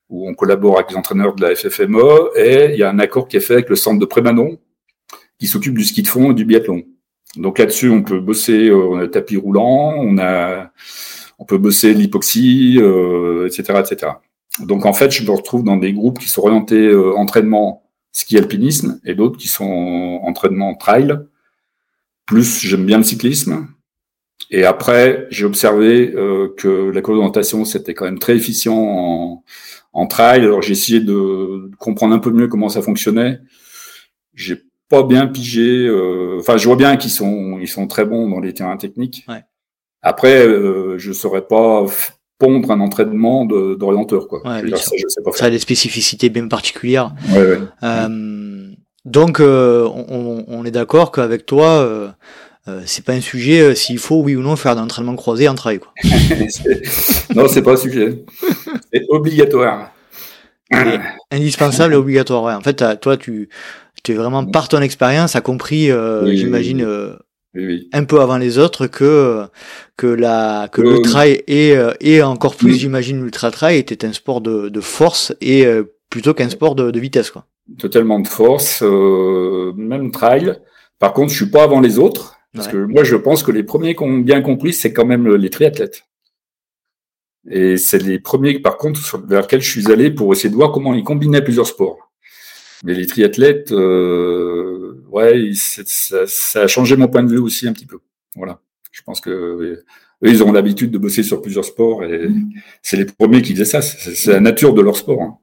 où on collabore avec les entraîneurs de la FFMO et il y a un accord qui est fait avec le centre de Prémanon qui s'occupe du ski de fond et du biathlon. Donc là-dessus on peut bosser, euh, on a le tapis roulant, on a, on peut bosser l'hypoxie, euh, etc., etc. Donc en fait je me retrouve dans des groupes qui sont orientés euh, entraînement ski alpinisme, et d'autres qui sont entraînement trail. Plus j'aime bien le cyclisme. Et après, j'ai observé euh, que la coordination c'était quand même très efficient en, en trail. Alors j'ai essayé de comprendre un peu mieux comment ça fonctionnait. J'ai pas bien pigé. Euh, enfin, je vois bien qu'ils sont ils sont très bons dans les terrains techniques. Ouais. Après, euh, je saurais pas pondre un entraînement d'orienteur quoi. Ouais, dire, ça, je sais pas Ça faire. a des spécificités bien particulières. Ouais, ouais. Euh, donc, euh, on, on est d'accord qu'avec toi, euh, euh, c'est pas un sujet s'il faut, oui ou non, faire d'entraînement croisé en trail. Quoi. Non, c'est pas un sujet. C'est obligatoire. Et indispensable et obligatoire. En fait, toi, tu, tu es vraiment par ton expérience, a compris, oui, j'imagine, oui. Euh, Oui, oui. un peu avant les autres que que la que Euh, le trail et euh, et encore plus, oui. j'imagine, l'ultra trail était un sport de, de force et euh, plutôt qu'un sport de, de vitesse. Quoi. Totalement de force, euh, même trail. Par contre, je suis pas avant les autres. Parce Ouais. que moi, je pense que les premiers qui ont bien compris, c'est quand même les triathlètes. Et c'est les premiers, par contre, vers lesquels je suis allé pour essayer de voir comment ils combinaient plusieurs sports. Mais les triathlètes, euh, ouais, ça, ça a changé mon point de vue aussi un petit peu. Voilà. Je pense que eux, ils ont l'habitude de bosser sur plusieurs sports et c'est les premiers qui faisaient ça. C'est c'est la nature de leur sport. hein.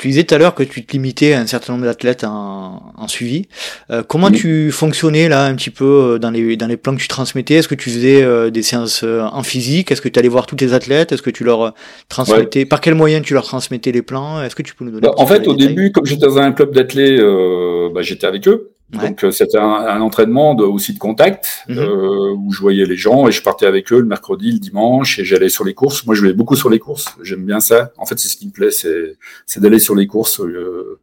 Tu disais tout à l'heure que tu te limitais à un certain nombre d'athlètes en, en suivi. Euh, comment Oui. tu fonctionnais là un petit peu euh, dans les dans les plans que tu transmettais? Est-ce que tu faisais euh, des séances en physique? Est-ce que tu allais voir tous tes athlètes? Est-ce que tu leur transmettais? Par quel moyen tu leur transmettais les plans? Est-ce que tu peux nous donner Bah, en fait, au détails? début, comme j'étais dans un club d'athlètes, euh, bah, j'étais avec eux. Ouais. Donc euh, c'était un, un entraînement de, aussi de contact Mhm. euh, où je voyais les gens et je partais avec eux le mercredi, le dimanche et j'allais sur les courses. Moi, je vais beaucoup sur les courses. J'aime bien ça. En fait, c'est ce qui me plaît, c'est c'est d'aller sur les courses. euh,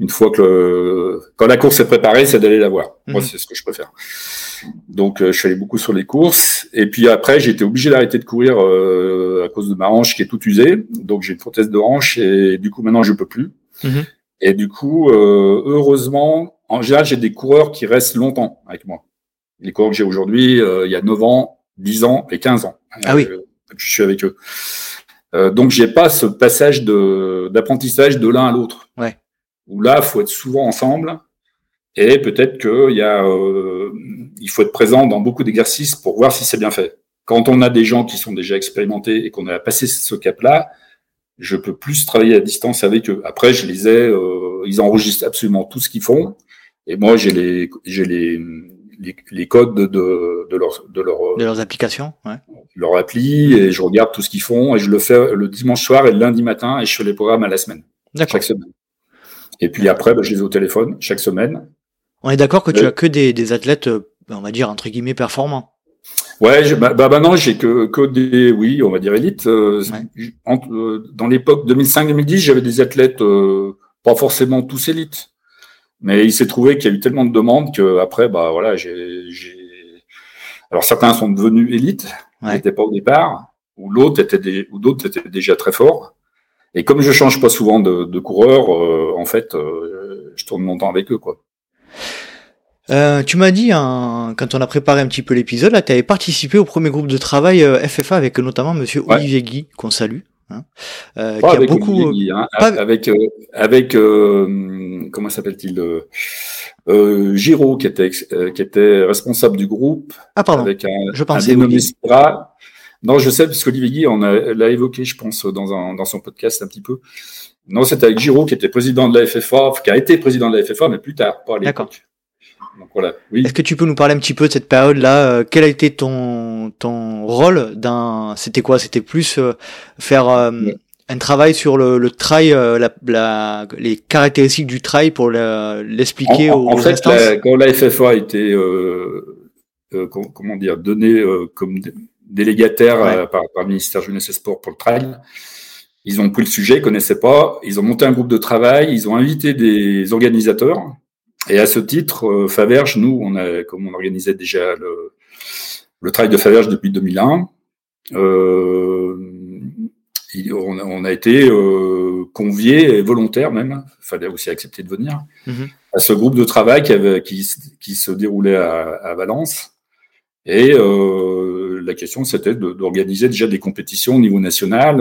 une fois que le, quand la course est préparée, c'est d'aller la voir. Moi, Mhm. c'est ce que je préfère. Donc, euh, je suis allé beaucoup sur les courses. Et puis après, j'ai été obligé d'arrêter de courir euh, à cause de ma hanche qui est toute usée. Donc, j'ai une prothèse de hanche et du coup, maintenant, je peux plus. Mhm. Et du coup, euh, heureusement, en général, j'ai des coureurs qui restent longtemps avec moi. Les coureurs que j'ai aujourd'hui, euh, il y a 9 ans, 10 ans et 15 ans. Ah oui. Euh, je suis avec eux. Euh, donc, j'ai pas ce passage de d'apprentissage de l'un à l'autre. Ouais. Où là, faut être souvent ensemble. Et peut-être qu'il y a, euh, il faut être présent dans beaucoup d'exercices pour voir si c'est bien fait. Quand on a des gens qui sont déjà expérimentés et qu'on a passé ce cap-là, je peux plus travailler à distance avec eux. Après, je les ai, ils enregistrent absolument tout ce qu'ils font, et moi j'ai les, j'ai les, les, les codes de, de, de leur, de leur, de leurs applications ouais. leur appli, et je regarde tout ce qu'ils font, et je le fais le dimanche soir et le lundi matin, et je fais les programmes à la semaine, D'accord. chaque semaine. Et puis après, bah, je les ai au téléphone chaque semaine. On est d'accord que tu Euh, as que des, des athlètes, euh, on va dire entre guillemets performants. Ouais, je, bah, bah maintenant j'ai que, que des, oui, on va dire. Euh, Ouais. entre- euh, dans l'époque 2005-2010, j'avais des athlètes euh, pas forcément tous élites, mais il s'est trouvé qu'il y a eu tellement de demandes que après, bah voilà, j'ai, alors certains sont devenus élites, Ouais. n'étaient pas au départ, ou l'autre était, des, ou d'autres étaient déjà très forts. Et comme je change pas souvent de, de coureur, euh, en fait, euh, je tourne mon temps avec eux, quoi. Euh, tu m'as dit, en- quand on a préparé un petit peu l'épisode, là, tu avais participé au premier groupe de travail FFA avec notamment Monsieur Ouais. Olivier Guy, qu'on salue, hein, euh, Pas qui a avec beaucoup. Hein, pas- avec euh, avec euh, comment s'appelle-t-il euh, euh, Giraud qui était euh, qui était responsable du groupe Ah pardon. avec un, je un pensais. Spira. Non, je sais parce qu'Olivier Guy on l'a évoqué, je pense, dans un dans son podcast un petit peu. Non, c'était avec Giraud qui était président de la FFA, qui a été président de la FFA, mais plus tard, pas à D'accord. l'époque. Donc voilà, oui. Est-ce que tu peux nous parler un petit peu de cette période-là euh, Quel a été ton ton rôle dans C'était quoi? C'était plus euh, faire euh, Ouais. un travail sur le, le trail, euh, la, la- les caractéristiques du trail pour l'expliquer aux, en fait, instances? la- quand la FFA a été, comment dire, donnée comme dé- délégataire Ouais. par, par le ministère Jeunesse et Sport pour le trail, ils ont pris le sujet, ils connaissaient pas, ils ont monté un groupe de travail, ils ont invité des organisateurs. Et à ce titre, euh, Faverge, nous, on a, comme on organisait déjà le, le trail de Faverge depuis 2001, euh, il- on, a, on a été euh, conviés et volontaires même, fallait aussi accepter de venir Mhm. à ce groupe de travail qui, avait, qui, s- qui se déroulait à, à Valence. Et euh, la question, c'était de- d'organiser déjà des compétitions au niveau national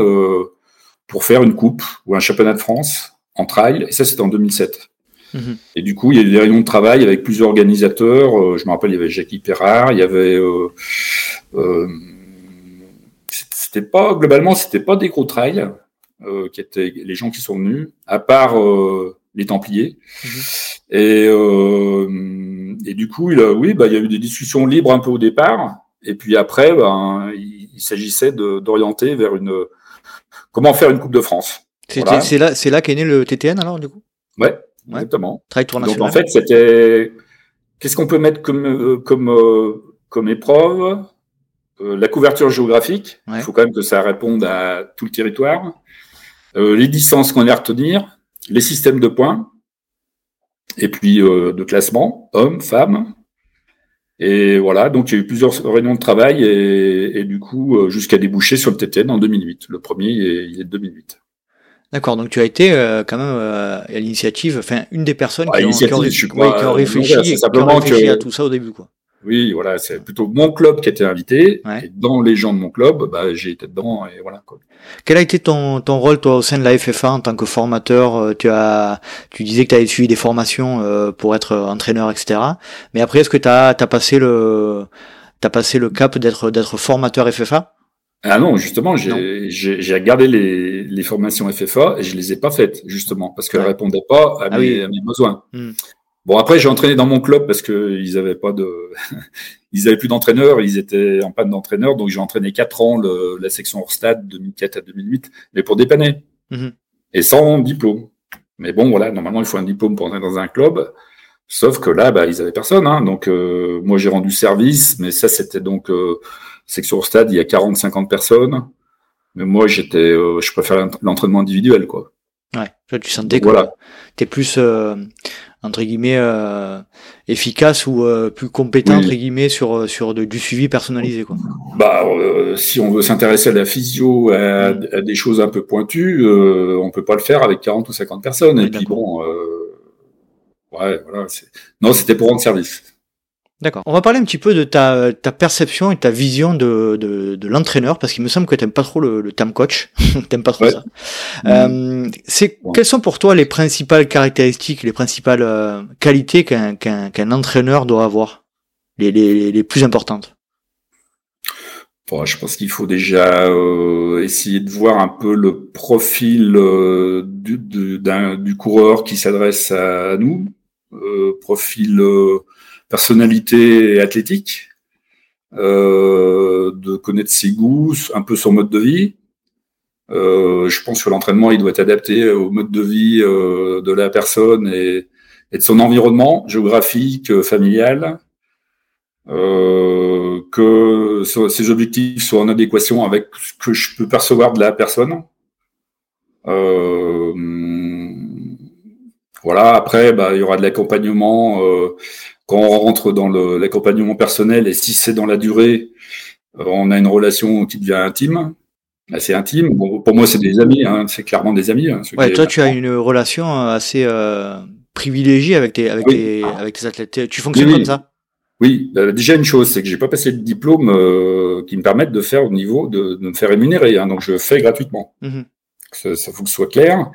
pour faire une coupe ou un championnat de France en trail. Et ça, c'était en 2007. Et du coup, il y a eu des réunions de travail avec plusieurs organisateurs. Euh, je me rappelle, il y avait Jackie Perrard, il y avait. Euh, euh, c'était pas globalement, c'était pas des gros trails qui étaient les gens qui sont venus, à part les Templiers. Mhm. Et, et du coup, il oui, bah, il y a eu des discussions libres un peu au départ. Et puis après, ben, il, il s'agissait d'orienter vers une comment faire une Coupe de France. C'est là, c'est là qu'est né le TTN alors du coup? Ouais, exactement. Donc en fait, c'était qu'est-ce qu'on peut mettre comme euh, comme euh, comme épreuve? Euh, La couverture géographique. Il faut quand même que ça réponde à tout le territoire. les distances qu'on a à retenir, les systèmes de points, et puis de classement, hommes, femmes. Et voilà, donc il y a eu plusieurs réunions de travail et, et du coup jusqu'à déboucher sur le TTN en 2008. Le premier, il est de 2008. D'accord, donc tu as été euh, quand même euh, à l'initiative, enfin une des personnes qui, ont, qui, ont, réfléchi, à tout ça au début. Quoi. Oui, voilà, c'est plutôt mon club qui a été invité. Et dans les gens de mon club, bah, j'ai été dedans et voilà. Quoi. Quel a été ton, ton rôle toi au sein de la FFA en tant que formateur euh, Tu as, tu disais que tu avais suivi des formations pour être entraîneur, etc. Mais après, est-ce que tu as, as passé le, as passé le cap d'être d'être formateur FFA ah non, justement, j'ai regardé les, les, formations FFA et je les ai pas faites, justement, parce qu'elles ne répondaient pas à, ah mes, à mes, besoins. Hmm. Bon, après, j'ai entraîné dans mon club parce qu'ils avaient pas de, ils avaient plus d'entraîneurs, ils étaient en panne d'entraîneurs, donc j'ai entraîné quatre ans le, la section hors stade 2004 à 2008, mais pour dépanner. Hmm. Et sans diplôme. Mais bon, voilà, normalement, il faut un diplôme pour entrer dans un club. Sauf que là, bah, ils avaient personne, hein, donc euh, moi j'ai rendu service, mais ça c'était donc euh, section stade, il y a 40-50 personnes. Mais moi, j'étais, euh, je préfère l'entraînement individuel, quoi. Ouais, tu sentais que voilà. t'es plus euh, entre guillemets euh, efficace ou plus compétent entre guillemets sur sur du suivi personnalisé quoi. Bah si on veut s'intéresser à la physio à, mm. à, des choses un peu pointues, on peut pas le faire avec 40 ou 50 personnes et puis bon ouais voilà, non, c'était pour rendre service. D'accord. On va parler un petit peu de ta, ta perception et ta vision de, de, de l'entraîneur, parce qu'il me semble que t'aimes pas trop le, le terme coach. t'aimes pas trop ça. Euh, c'est quelles sont pour toi les principales caractéristiques, les principales euh, qualités qu'un qu'un qu'un entraîneur doit avoir, les, les, les plus importantes. Bon, je pense qu'il faut déjà euh, essayer de voir un peu le profil euh, du, du, du coureur qui s'adresse à nous, profil personnalité athlétique, euh, de connaître ses goûts, un peu son mode de vie. Euh, je pense que l'entraînement, il doit être adapté au mode de vie euh, de la personne et, de son environnement géographique, familial. Que ses objectifs soient en adéquation avec ce que je peux percevoir de la personne. Voilà. Après, bah, il y aura de l'accompagnement quand on rentre dans l'accompagnement personnel et si c'est dans la durée, euh, on a une relation qui devient intime, assez intime. Bon, pour moi, c'est des amis, hein, c'est clairement des amis. Hein, ouais, toi, tu as une relation euh, assez euh, privilégiée avec tes, avec, tes, avec tes athlètes. Tu fonctionnes comme ça? Oui, bah, déjà une chose, c'est que j'ai pas passé de diplôme euh, qui me permette de faire au niveau de, de me faire rémunérer. Hein, donc, je fais gratuitement. Mmh ça, ça, faut que ce soit clair.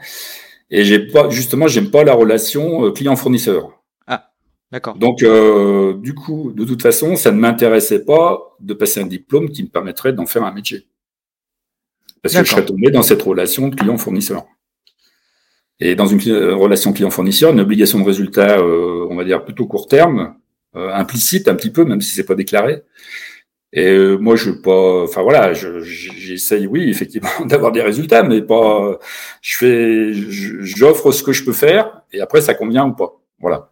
Et j'ai pas, justement, j'aime pas la relation client-fournisseur. D'accord. Donc, euh, du coup, de toute façon, ça ne m'intéressait pas de passer un diplôme qui me permettrait d'en faire un métier. Parce que je serais tombé dans cette relation de client-fournisseur. Et dans une euh, relation client-fournisseur, une obligation de résultat, euh, on va dire plutôt court terme, euh, implicite un petit peu, même si c'est pas déclaré. Et euh, moi, je pas, enfin voilà, j'essaye, oui, effectivement, d'avoir des résultats, mais pas. Je fais, j'offre ce que je peux faire, et après, ça convient ou pas. Voilà.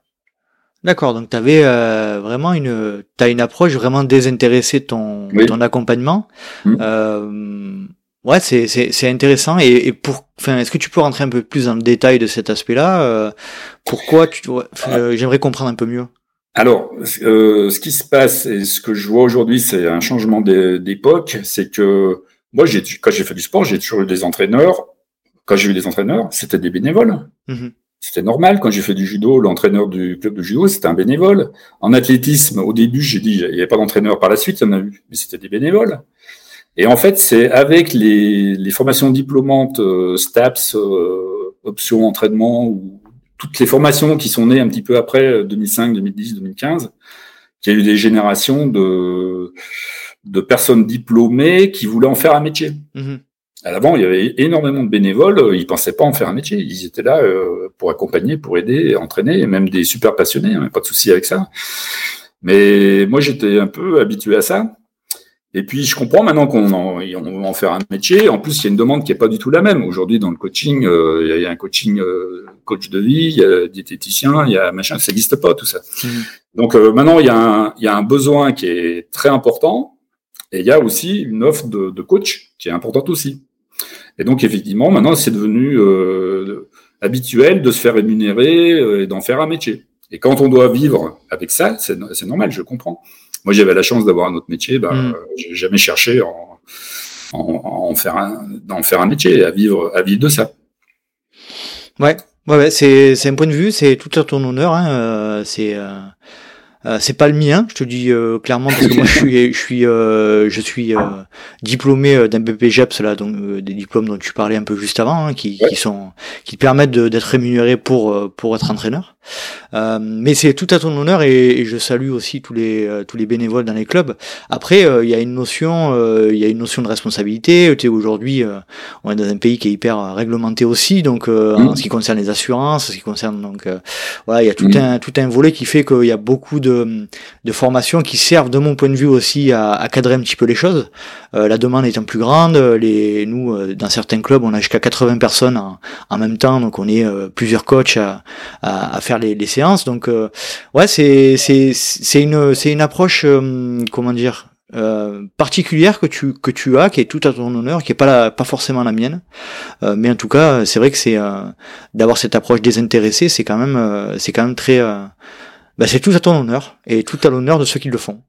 D'accord, donc tu avais euh, vraiment une, as une approche vraiment désintéressée de ton, ton accompagnement. Mmh. Euh, ouais, c'est, c'est, c'est intéressant. Et, et pour, enfin, est-ce que tu peux rentrer un peu plus dans le détail de cet aspect-là euh, Pourquoi tu, euh, j'aimerais comprendre un peu mieux. Alors, ce qui se passe et ce que je vois aujourd'hui, c'est un changement d'époque. C'est que moi, j'ai, quand j'ai fait du sport, j'ai toujours eu des entraîneurs. Quand j'ai eu des entraîneurs, c'était des bénévoles. Mmh. C'était normal. Quand j'ai fait du judo, l'entraîneur du club de judo, c'était un bénévole. En athlétisme, au début, j'ai dit, il n'y avait pas d'entraîneur par la suite, il y en a eu, mais c'était des bénévoles. Et en fait, c'est avec les, formations diplômantes, euh, STAPS, euh, option entraînement ou toutes les formations qui sont nées un petit peu après 2005, 2010, 2015, qu'il y a eu des générations de, de personnes diplômées qui voulaient en faire un métier. Mm-hmm. À l'avant, il y avait énormément de bénévoles, ils pensaient pas en faire un métier, ils étaient là euh, pour accompagner, pour aider, entraîner, et même des super passionnés, hein, pas de souci avec ça. Mais moi, j'étais un peu habitué à ça. Et puis, je comprends maintenant qu'on en, on va en faire un métier. En plus, il y a une demande qui est pas du tout la même. Aujourd'hui, dans le coaching, euh, il y a un coaching euh, coach de vie, il y a diététicien, il y a machin, ça n'existe pas tout ça. Mmh. Donc maintenant, il y, a un, il y a un besoin qui est très important. Et il y a aussi une offre de, de coach qui est importante aussi. Et donc, effectivement, maintenant, c'est devenu euh, habituel de se faire rémunérer euh, et d'en faire un métier. Et quand on doit vivre avec ça, c'est normal, je comprends. Moi, j'avais la chance d'avoir un autre métier, bah, mm. j'ai jamais cherché en, en, en, faire un, d'en faire un métier, à vivre, à vivre de ça. Ouais, ouais, ouais c'est, c'est un point de vue, c'est tout à ton honneur. Hein, euh, c'est euh, euh, c'est pas le mien, je te dis euh, clairement parce que moi je suis je suis euh, je suis diplômé d'un BPGEPS là donc des diplômes dont tu parlais un peu juste avant hein, qui, qui sont qui permettent d'être rémunéré pour pour être entraîneur. Euh, mais c'est tout à ton honneur et, je salue aussi tous les euh, tous les bénévoles dans les clubs. Après, euh, il y a une notion, il y a une notion de responsabilité. Tu aujourd'hui, on est dans un pays qui est hyper réglementé aussi, donc en ce qui concerne les assurances, ce qui concerne donc voilà, il y a tout un tout un volet qui fait qu'il y a beaucoup de de formations qui servent de mon point de vue aussi à, à cadrer un petit peu les choses. la demande étant plus grande, les nous dans certains clubs, on a jusqu'à 80 personnes en, en, même temps, donc on est plusieurs coachs à, à, à faire les, les séances. Donc euh, ouais, c'est c'est c'est une c'est une approche euh, comment dire euh, particulière que tu que tu as, qui est tout à ton honneur, qui est pas la, pas forcément la mienne, mais en tout cas, c'est vrai que c'est d'avoir cette approche désintéressée, c'est quand même c'est quand même très, bah, c'est tout à ton honneur et tout à l'honneur de ceux qui le font.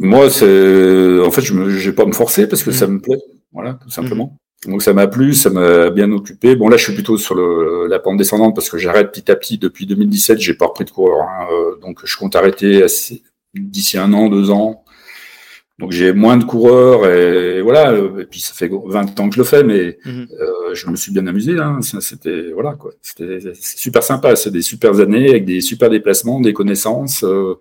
Moi, c'est en fait, je ne vais pas me forcer parce que ça mmh. me plaît, voilà, tout simplement. Donc ça m'a plu, ça m'a bien occupé. Bon là, je suis plutôt sur le, la pente descendante parce que j'arrête petit à petit. Depuis 2017, j'ai pas repris de cours, hein, euh, donc je compte arrêter d'ici un an, deux ans. Donc j'ai moins de coureurs et, voilà. Et puis ça fait 20 ans que je le fais, mais mhm. euh, je me suis bien amusé. Hein. C'était voilà quoi. C'était super sympa. C'est des super années avec des super déplacements, des connaissances, euh,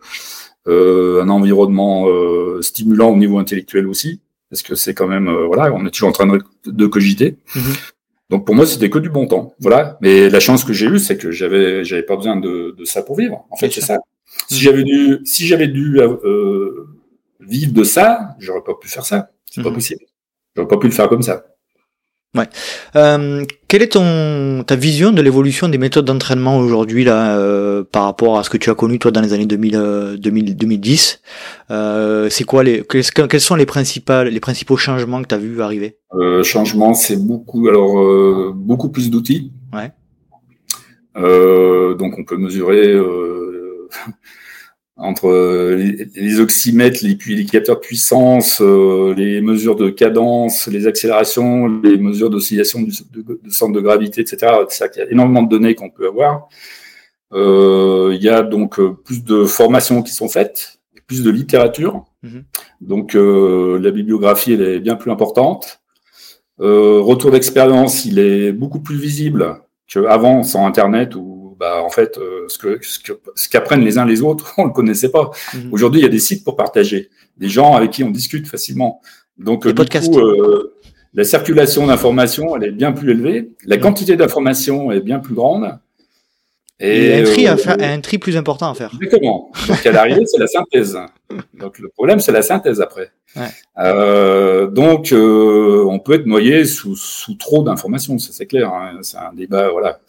euh un environnement euh, stimulant au niveau intellectuel aussi parce que c'est quand même euh, voilà, on est toujours en train de, cogiter. Mhm. Donc pour moi, c'était que du bon temps, voilà. Mais la chance que j'ai eue, c'est que j'avais j'avais pas besoin de, ça pour vivre. En fait, c'est ça. Si j'avais dû si j'avais dû euh, vivre de ça, j'aurais pas pu faire ça. C'est pas mhm. possible. J'aurais pas pu le faire comme ça. Ouais. Euh, quelle est ton ta vision de l'évolution des méthodes d'entraînement aujourd'hui là euh, par rapport à ce que tu as connu toi dans les années 2000, 2000 2010 euh, C'est quoi les quels, sont les principales les principaux changements que tu as vu arriver? Euh, Changement, c'est beaucoup alors euh, beaucoup plus d'outils. Ouais. Euh, donc on peut mesurer entre euh, les, oxymètres, les, les capteurs de puissance, euh, les mesures de cadence, les accélérations, les mesures d'oscillation du de, centre de gravité, etc. Il y a énormément de données qu'on peut avoir. Euh, il y a donc plus de formations qui sont faites, plus de littérature. Mm-hmm. Donc la bibliographie elle est bien plus importante. retour d'expérience, il est beaucoup plus visible qu'avant sans Internet ou bah, en fait, euh, ce que ce qu'apprennent les uns les autres, on le connaissait pas. Mhm. Aujourd'hui, il y a des sites pour partager, des gens avec qui on discute facilement. Donc, euh, du coup, euh, la circulation d'informations, elle est bien plus élevée, la mhm. quantité d'informations est bien plus grande. Et, il y a un tri, à faire, un tri plus important à faire. Exactement. Donc, à l'arrivée, c'est la synthèse. Donc, le problème, c'est la synthèse après. donc, on peut être noyé sous, sous trop d'informations, ça c'est clair. Hein. C'est un débat, voilà.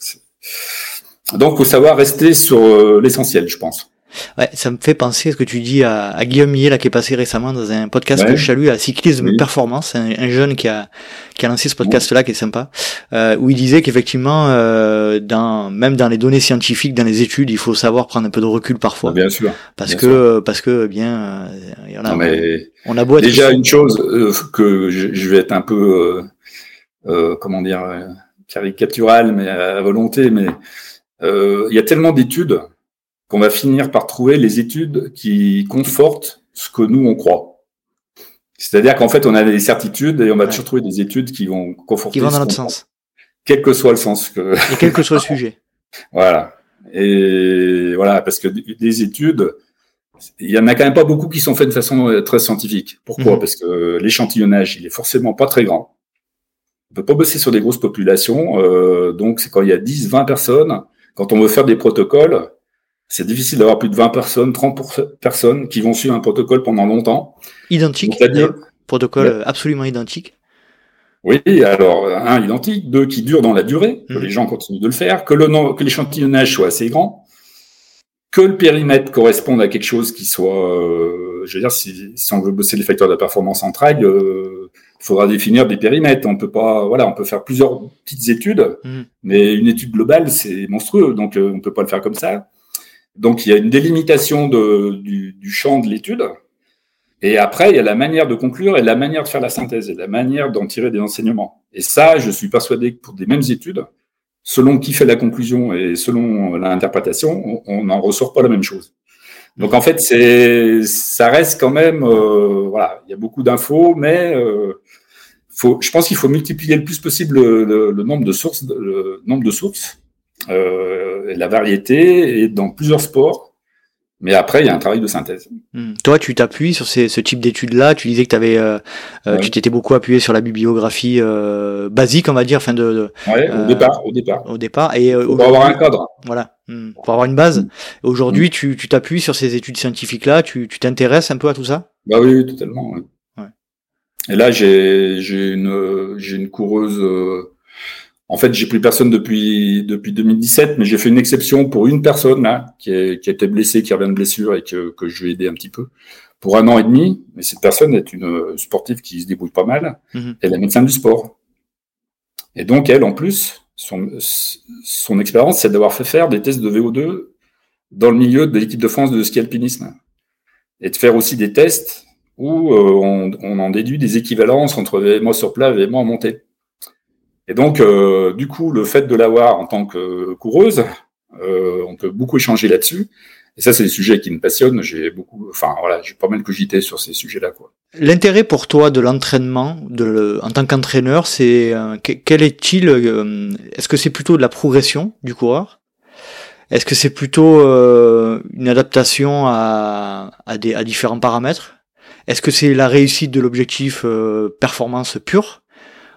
Donc, faut savoir rester sur euh, l'essentiel, je pense. Ouais, ça me fait penser à ce que tu dis à, à Guillaume Millet, là, qui est passé récemment dans un podcast que je salue, à Cyclisme Performance, un, jeune qui a, qui a lancé ce podcast-là, qui est sympa, euh, où il disait qu'effectivement, euh, dans, même dans les données scientifiques, dans les études, il faut savoir prendre un peu de recul parfois. Bien sûr. Parce que, parce que, bien, euh, on, a, mais on a beau être Déjà, une chose euh, que je, je, vais être un peu, euh, comment dire, caricatural, mais à volonté, mais euh, il y a tellement d'études qu'on va finir par trouver les études qui confortent ce que nous on croit. C'est-à-dire qu'en fait, on a des certitudes et on va toujours trouver des études qui vont conforter. Qui vont dans notre sens. Quel que soit le sens que. Et quel que soit le sujet. Voilà. Et voilà, parce que des études, il y en a quand même pas beaucoup qui sont faites de façon euh, très scientifique. Pourquoi mmh. Parce que l'échantillonnage, il est forcément pas très grand. On peut pas bosser sur des grosses populations. Euh, donc, c'est quand il y a 10, 20 personnes. Quand on veut faire des protocoles, c'est difficile d'avoir plus de 20 personnes, 30 personnes qui vont suivre un protocole pendant longtemps. Identique. Protocole absolument identique. Oui, alors un identique, deux qui durent dans la durée, que mmh. les gens continuent de le faire, que l'échantillonnage soit assez grand, que le périmètre corresponde à quelque chose qui soit, euh, je veux dire, si, si, on veut bosser les facteurs de la performance en trail, euh, faudra définir des périmètres. On peut pas, voilà, on peut faire plusieurs petites études, mmh. mais une étude globale c'est monstrueux, donc euh, on peut pas le faire comme ça. Donc il y a une délimitation de, du, du champ de l'étude. Et après, il y a la manière de conclure et la manière de faire la synthèse et la manière d'en tirer des enseignements. Et ça, je suis persuadé que pour des mêmes études, selon qui fait la conclusion et selon l'interprétation, on n'en ressort pas la même chose. Donc en fait, c'est, ça reste quand même, euh, voilà, il y a beaucoup d'infos, mais euh, faut, je pense qu'il faut multiplier le plus possible le, le, nombre de sources, le nombre de sources, euh, la variété, et dans plusieurs sports mais après, il y a un travail de synthèse. Hmm. Toi, tu t'appuies sur ces, ce type d'études-là. Tu disais que avais, euh, euh, tu t'étais beaucoup appuyé sur la bibliographie euh, basique, on va dire, fin de. de ouais, au départ, au départ. Au départ. Et pour avoir un cadre. Voilà, hmm. pour avoir une base. Hmm. Aujourd'hui, tu t'appuies sur ces études scientifiques-là. Tu t'intéresses un peu à tout ça? Bah oui, totalement. Et là, j'ai une j'ai une coureuse en fait, j'ai plus personne depuis depuis 2017, mais j'ai fait une exception pour une personne là qui, est, qui a été blessée, qui revient de blessure et que, que je vais aider un petit peu pour un an et demi. Mais cette personne est une sportive qui se débrouille pas mal. Mhm. Elle est médecin du sport. Et donc elle, en plus, son, son expérience, c'est d'avoir fait faire des tests de VO2 dans le milieu de l'équipe de France de ski alpinisme et de faire aussi des tests où euh, on, on, en déduit des équivalences entre VMO sur plat et VMO en montée. Et donc, euh, du coup, le fait de l'avoir en tant que coureuse, euh, on peut beaucoup échanger là-dessus. Et ça, c'est des sujets qui me passionnent. J'ai beaucoup, enfin voilà, j'ai pas mal cogité sur ces sujets-là, quoi. L'intérêt pour toi de l'entraînement, de en tant qu'entraîneur, c'est euh, quel est-il euh, Est-ce que c'est plutôt de la progression du coureur? Est-ce que c'est plutôt une adaptation à, à, des, à différents paramètres? Est-ce que c'est la réussite de l'objectif performance pure?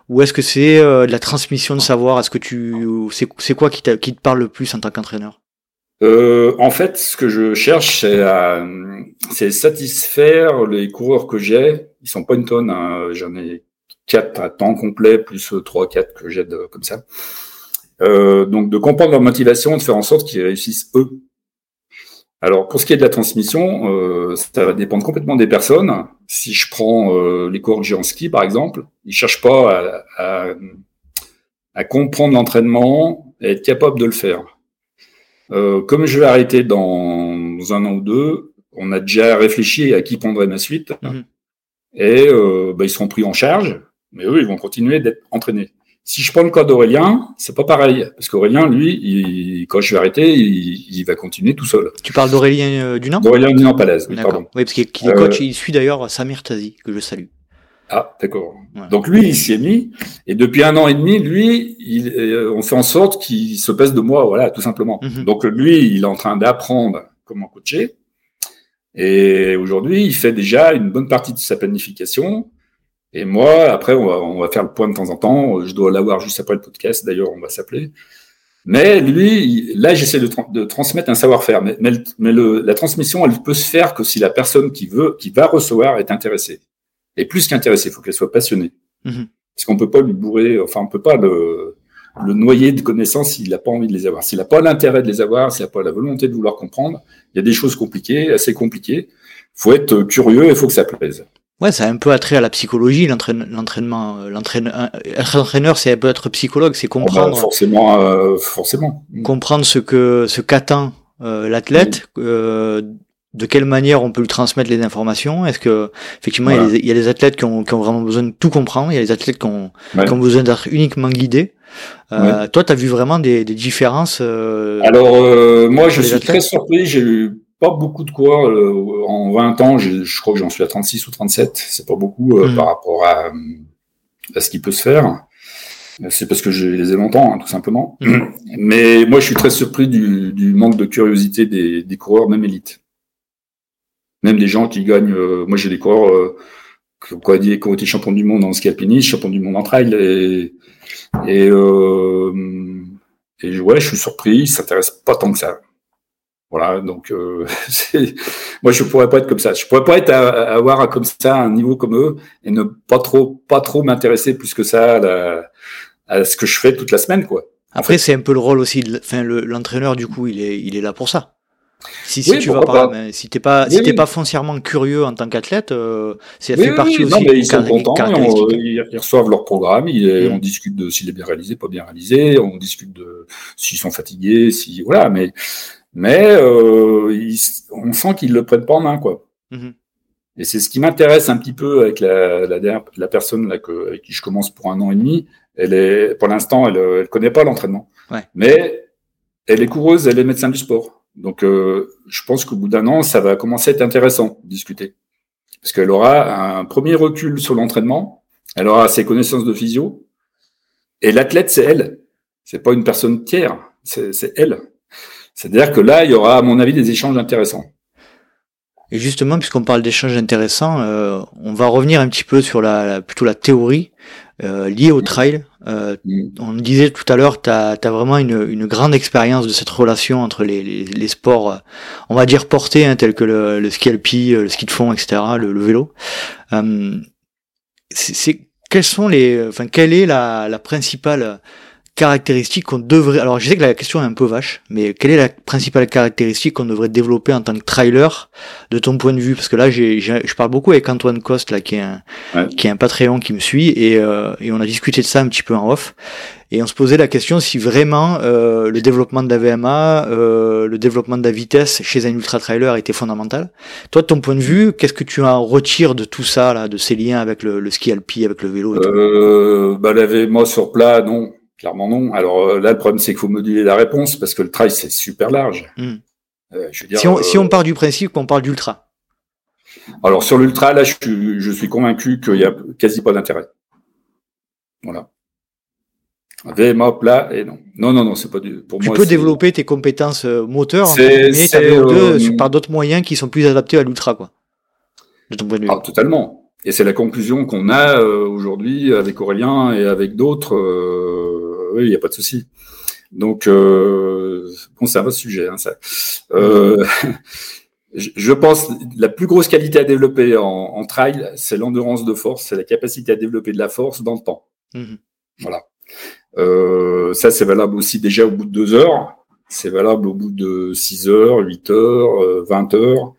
Ou est-ce que c'est euh, de la transmission de savoir? Est-ce que tu c'est quoi qui, qui, te parle le plus en tant qu'entraîneur? Euh, En fait, ce que je cherche, c'est satisfaire les coureurs que j'ai. Ils sont pas une tonne. Hein. J'en ai quatre à temps complet plus trois, quatre que j'aide comme ça. Euh, donc de comprendre leur motivation, de faire en sorte qu'ils réussissent eux. Alors, pour ce qui est de la transmission, euh, ça va dépendre complètement des personnes. Si je prends euh, les cours que j'ai en ski, par exemple, ils cherchent pas à, à, comprendre l'entraînement et être capable de le faire. Euh, comme je vais arrêter dans, un an ou deux, on a déjà réfléchi à qui prendrait ma suite. Mhm. Et euh, bah, ils seront pris en charge, mais eux, ils vont continuer d'être entraînés. Si je prends le cas d'Aurélien, c'est pas pareil. Parce qu'Aurélien, lui, il, quand je vais arrêter, il, va continuer tout seul. Tu parles d'Aurélien euh, Dunant? D'Aurélien Dunant Palaise, oui, pardon. Oui, parce qu'il est coach, euh, il suit d'ailleurs Samir Tazi, que je salue. Ah, d'accord. Donc lui, il s'y est mis. Et depuis un an et demi, lui, il, euh, on fait en sorte qu'il se passe de moi, voilà, tout simplement. Mhm. Donc lui, il est en train d'apprendre comment coacher. Et aujourd'hui, il fait déjà une bonne partie de sa planification. Et moi, après, on va, on va faire le point de temps en temps. Je dois l'avoir juste après le podcast. D'ailleurs, on va s'appeler. Mais lui, là, j'essaie de, de, transmettre un savoir-faire. Mais, mais, le, la transmission, elle peut se faire que si la personne qui veut, qui va recevoir, est intéressée. Et plus qu'intéressée, il faut qu'elle soit passionnée. Mm-hmm. Parce qu'on peut pas lui bourrer, enfin, on peut pas le, le noyer de connaissances s'il n'a pas envie de les avoir. S'il n'a pas l'intérêt de les avoir, s'il n'a pas la volonté de vouloir comprendre, il y a des choses compliquées, assez compliquées. faut être curieux et il faut que ça plaise. Ouais, ça a un peu attrait à la psychologie, l'entraînement. Euh, l'entraîneur, être entraîneur, c'est un peu être psychologue, c'est oh, bah, comprendre. forcément, euh, forcément. Comprendre ce que ce qu'attend euh, l'athlète, euh, de quelle manière on peut lui transmettre les informations. Est-ce que effectivement, il, y a des athlètes qui ont, qui ont, vraiment besoin de tout comprendre, il y a des athlètes qui ont, qui ont besoin d'être uniquement guidés. Euh, Toi, tu as vu vraiment des, des différences Alors, moi, je suis très surpris. J'ai eu pas beaucoup de quoi. Euh, en 20 ans, je, je crois que j'en suis à 36 ou 37. C'est pas beaucoup euh, mm. par rapport à, à, ce qui peut se faire. C'est parce que je les ai longtemps, hein, tout simplement. Mmh. Mais moi, je suis très surpris du, du manque de curiosité des, des, coureurs, même élites. Même des gens qui gagnent. Euh, moi, j'ai des coureurs euh, qui, ont été champions du monde en ski alpiniste, champions du monde en trail, et et, euh, et ouais, je suis surpris. Ils s'intéressent pas tant que ça. Voilà, donc euh, moi je pourrais pas être comme ça. Je pourrais pas être à, avoir comme ça un niveau comme eux et ne pas trop pas trop m'intéresser plus que ça à, à, ce que je fais toute la semaine quoi. Après c'est un peu le rôle aussi. Enfin l'entraîneur du coup il est il est là pour ça. Si, si tu vas pas, si t'es pas, si t'es pas foncièrement curieux en tant qu'athlète, euh, ça fait partie aussi. Non, mais ils sont contents, ils, reçoivent leur programme, ils, mm. on discute de s'il est bien réalisé, pas bien réalisé, on discute de s'ils sont fatigués, si voilà, mais mais euh, on sent qu'ils le prennent pas en main, quoi. Mm-hmm. Et c'est ce qui m'intéresse un petit peu avec la, la, la personne là que, avec qui je commence pour un an et demi. Elle est, pour l'instant, elle, elle connaît pas l'entraînement, ouais. mais elle est coureuse, elle est médecin du sport. Donc, euh, je pense qu'au bout d'un an, ça va commencer à être intéressant de discuter, parce qu'elle aura un premier recul sur l'entraînement, elle aura ses connaissances de physio, et l'athlète, c'est elle. C'est pas une personne tiers, c'est elle. C'est-à-dire que là, il y aura, à mon avis, des échanges intéressants. Et justement, puisqu'on parle d'échanges intéressants, euh, on va revenir un petit peu sur la, plutôt la théorie euh, liée au trail. Euh, mm. on disait tout à l'heure, tu as, vraiment une, une grande expérience de cette relation entre les, les, les sports, euh, on va dire portés, hein, tels que le, le, ski alpi, le ski de fond, etc., le, le vélo. c'est quelles sont les, enfin, quelle est la, la principale caractéristiques qu'on devrait... Alors je sais que la question est un peu vache, mais quelle est la principale caractéristique qu'on devrait développer en tant que trailer de ton point de vue? Parce que là, j'ai, je parle beaucoup avec Antoine Coste, là, qui est un, qui est un Patreon qui me suit, et, euh, et on a discuté de ça un petit peu en off. Et on se posait la question si vraiment euh, le développement de la VMA, euh, le développement de la vitesse chez un ultra trailer était fondamental. Toi, de ton point de vue, qu'est-ce que tu en retires de tout ça, là, de ces liens avec le, le ski alpi, avec le vélo euh, bah, La VMA sur plat, non. Clairement non. Alors euh, là, le problème, c'est qu'il faut moduler la réponse parce que le trail, c'est super large. Hmm. Euh, je veux dire, si, on, si, on, euh, part du principe qu'on parle d'ultra. Alors sur l'ultra, là, je suis, je suis convaincu qu'il n'y a quasi pas d'intérêt. Voilà. VMA plat et non. Non, non, non, c'est pas du. Pour tu peux développer tes compétences moteurs, mais euh, par d'autres moyens qui sont plus adaptés à l'ultra, quoi. De ton point de vue. Ah, totalement. Et c'est la conclusion qu'on a aujourd'hui avec Aurélien et avec d'autres oui, il n'y a pas de souci. Donc, euh, bon, c'est un vaste sujet. Hein, ça. Euh, je pense la plus grosse qualité à développer en, en trail, c'est l'endurance de force, c'est la capacité à développer de la force dans le temps. Mhm. Voilà. Euh, ça, c'est valable aussi déjà au bout de deux heures. C'est valable au bout de 6 heures, 8 heures, 20 euh, heures.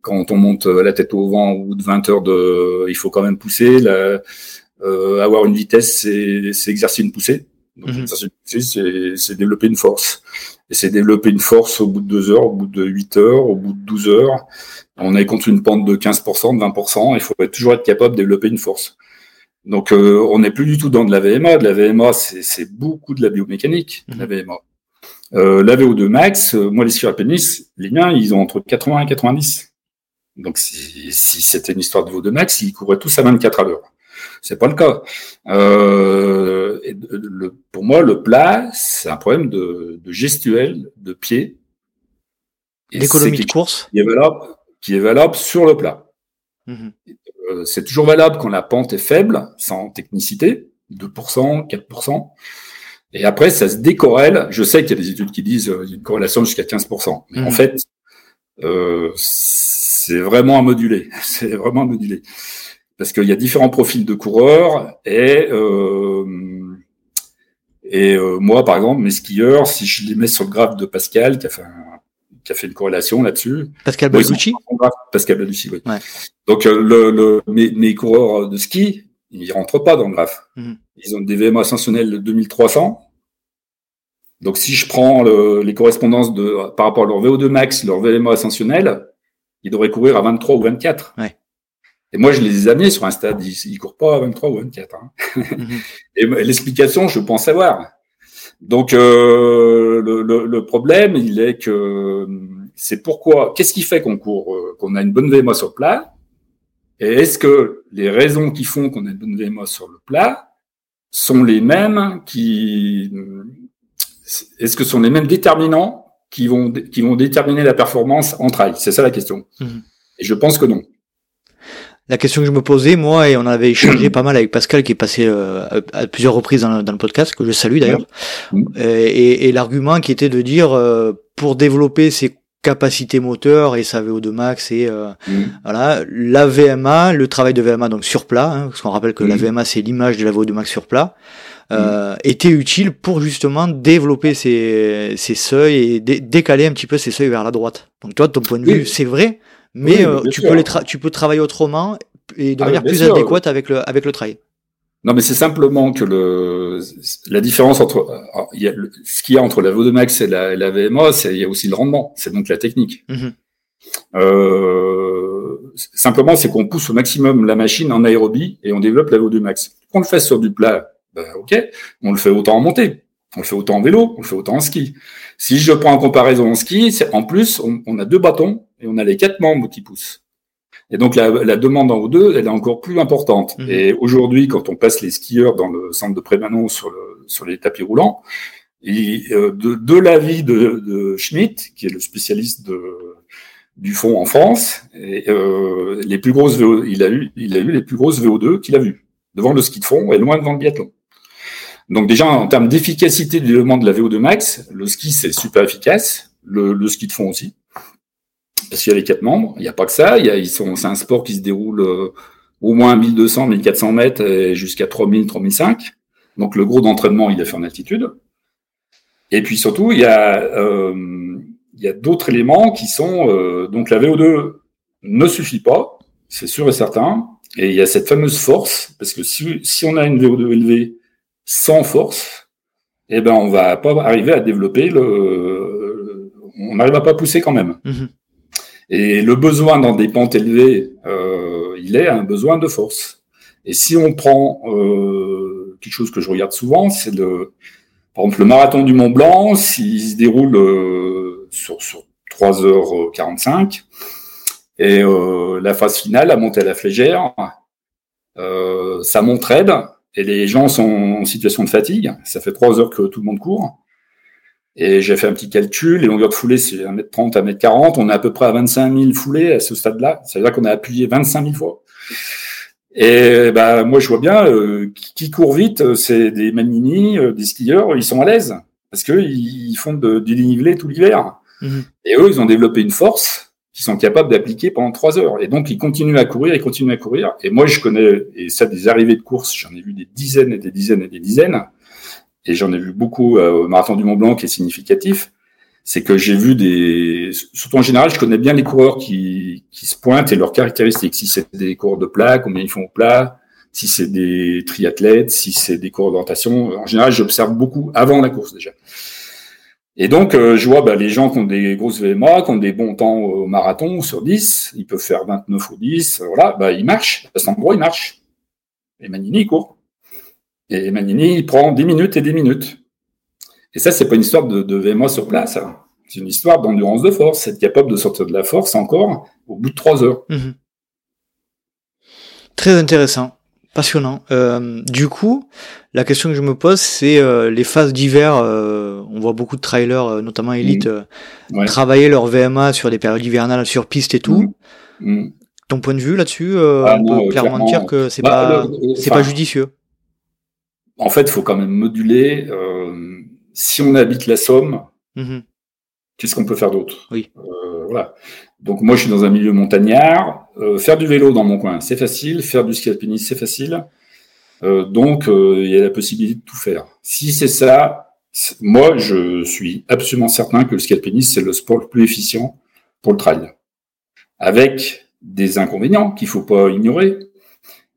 Quand on monte la tête au vent au bout de 20 heures, de, il faut quand même pousser. La, euh, avoir une vitesse, c'est exercer une poussée. Donc, mhm. c'est développer une force. Et c'est développer une force au bout de deux heures, au bout de 8 heures, au bout de 12 heures. On est contre une pente de 15%, de 20%. Il faut toujours être capable de développer une force. Donc, euh, on n'est plus du tout dans de la VMA. De la VMA, c'est beaucoup de la biomécanique, la mhm. VMA. Euh, la VO2 max, euh, moi, les alpinistes, les miens, ils ont entre 80 et 90. Donc, si, si c'était une histoire de VO2 max, ils couraient tous à 24 à l'heure. C'est pas le cas. Euh, le, pour moi, le plat, c'est un problème de, de, gestuel, de pied. L'économie de course qui est, valable, qui est valable sur le plat. Mhm. Euh, c'est toujours valable quand la pente est faible, sans technicité, 2%, 4%. Et après, ça se décorrèle. Je sais qu'il y a des études qui disent euh, une corrélation jusqu'à 15%. Mais en mhm. fait, euh, c'est vraiment à moduler. C'est vraiment à moduler parce qu'il y a différents profils de coureurs et euh, et euh, moi par exemple mes skieurs si je les mets sur le graphe de Pascal qui a fait qui a fait une corrélation là-dessus Pascal Baducci Pascal Baducci oui ouais. donc euh, le, le mes, mes, coureurs de ski ils rentrent pas dans le graphe mhm. ils ont des VMA ascensionnels de 2300 donc si je prends le, les correspondances de par rapport à leur VO2 max leur VMA ascensionnel ils devraient courir à 23 ou 24 ouais. Et moi, je les ai amenés sur un stade, ils, ne courent pas à 23 ou 24. Hein. Mhm. Et l'explication, je pense savoir. Donc, euh, le, le, problème, il est que c'est pourquoi, qu'est-ce qui fait qu'on court, euh, qu'on a une bonne VMA sur le plat? Et est-ce que les raisons qui font qu'on a une bonne VMA sur le plat sont les mêmes qui est-ce que sont les mêmes déterminants qui vont qui vont déterminer la performance en trail? C'est ça la question. Mhm. Et je pense que non. La question que je me posais, moi, et on avait échangé pas mal avec Pascal qui est passé euh, à plusieurs reprises dans, le podcast, que je salue d'ailleurs, et, et l'argument qui était de dire, euh, pour développer ses capacités moteurs et sa VO2 max et euh, voilà la VMA le travail de VMA donc sur plat hein, parce qu'on rappelle que la VMA c'est l'image de la VO2 max sur plat euh, était utile pour justement développer ces seuils et décaler un petit peu ces seuils vers la droite. Donc toi de ton point de vue c'est vrai mais euh, tu peux les tu peux travailler autrement et de ah, manière plus adéquate avec le avec le trail. Non, mais c'est simplement que le la différence entre il y a, ce qu'il y a entre la VO2 max et la, la VMA, c'est il y a aussi le rendement, c'est donc la technique. Mm-hmm. euh, simplement, c'est qu'on pousse au maximum la machine en aérobie et on développe la VO2 max. On le fait sur du plat, ben, ok, on le fait autant en montée, on le fait autant en vélo, on le fait autant en ski. Si je prends en comparaison en ski, c'est en plus on, on a deux bâtons et on a les quatre membres qui poussent. Et donc la, la demande en O2, elle est encore plus importante. Mhm. Et aujourd'hui, quand on passe les skieurs dans le centre de Prémanon sur, le, sur les tapis roulants, et, euh, de, de l'avis de, de Schmitt, qui est le spécialiste de, du fond en France, et, euh, les plus grosses VO, il a eu, il a eu les plus grosses VO2 qu'il a vues devant le ski de fond et loin devant le biathlon. Donc déjà en termes d'efficacité du développement de la VO2 max, le ski c'est super efficace, le, le ski de fond aussi parce qu'il y a les quatre membres. Il n'y a pas que ça. Ils sont, c'est un sport qui se déroule euh, au moins 1200, 1400 mètres et jusqu'à 3000, 3005. Donc le gros d'entraînement, il est fait en altitude. Et puis surtout, il y a, euh, d'autres éléments qui sont euh, donc la VO2 ne suffit pas, c'est sûr et certain. Et il y a cette fameuse force, parce que si, on a une VO2 élevée sans force, eh ben on va pas arriver à développer le, on n'arrivera pas à pousser quand même. Mm-hmm. Et le besoin dans des pentes élevées, euh, il est un besoin de force. Et si on prend euh, quelque chose que je regarde souvent, c'est le, par exemple, le marathon du Mont Blanc, s'il se déroule euh, sur, sur 3h45, et euh, la phase finale, à monter à la flégère, euh, ça monte raide, et les gens sont en situation de fatigue. Ça fait 3 heures que tout le monde court. Et j'ai fait un petit calcul, les longueurs de foulée, c'est 1m30 à 1m40. On est à peu près à 25 000 foulées à ce stade-là. Ça veut dire qu'on a appuyé 25 000 fois. Et bah, moi, je vois bien, euh, qui court vite, c'est des Manini, euh, des skieurs, ils sont à l'aise. Parce qu'ils font de, du dénivelé tout l'hiver. Mhm. Et eux, ils ont développé une force qu'ils sont capables d'appliquer pendant trois heures. Et donc, ils continuent à courir, ils continuent à courir. Et moi, je connais, et ça, des arrivées de course, j'en ai vu des dizaines et des dizaines et des dizaines et j'en ai vu beaucoup euh, au marathon du Mont Blanc qui est significatif, c'est que j'ai vu des, surtout en général, je connais bien les coureurs qui, qui se pointent et leurs caractéristiques. Si c'est des coureurs de plat, combien ils font au plat, si c'est des triathlètes, si c'est des coureurs d'orientation. En général, j'observe beaucoup avant la course déjà. Et donc, euh, je vois bah, les gens qui ont des grosses VMA, qui ont des bons temps au marathon sur 10, ils peuvent faire 29 ou 10, voilà, bah, ils marchent. À cet endroit, ils marchent. Et Manini, il court. Et Manini, il prend 10 minutes et 10 minutes. Et ça, c'est pas une histoire de, de VMA sur place. Hein. C'est une histoire d'endurance de force, être capable de sortir de la force encore au bout de 3 heures. Mhm. Très intéressant, passionnant. Euh, du coup, la question que je me pose, c'est euh, les phases d'hiver. Euh, on voit beaucoup de trailers, notamment élite, mhm. travailler leur VMA sur des périodes hivernales, sur piste et tout. Mhm. Ton point de vue là-dessus, ah on peut clairement, dire que c'est bah, pas, c'est pas judicieux en fait, il faut quand même moduler. Euh, si on habite la Somme, mhm. qu'est-ce qu'on peut faire d'autre? Oui. Euh, voilà. Donc moi, je suis dans un milieu montagnard. Euh, faire du vélo dans mon coin, c'est facile. Faire du ski alpinisme, c'est facile. donc, il y a la possibilité de tout faire. Si c'est ça, moi, je suis absolument certain que le ski alpinisme, c'est le sport le plus efficient pour le trail. Avec des inconvénients qu'il faut pas ignorer.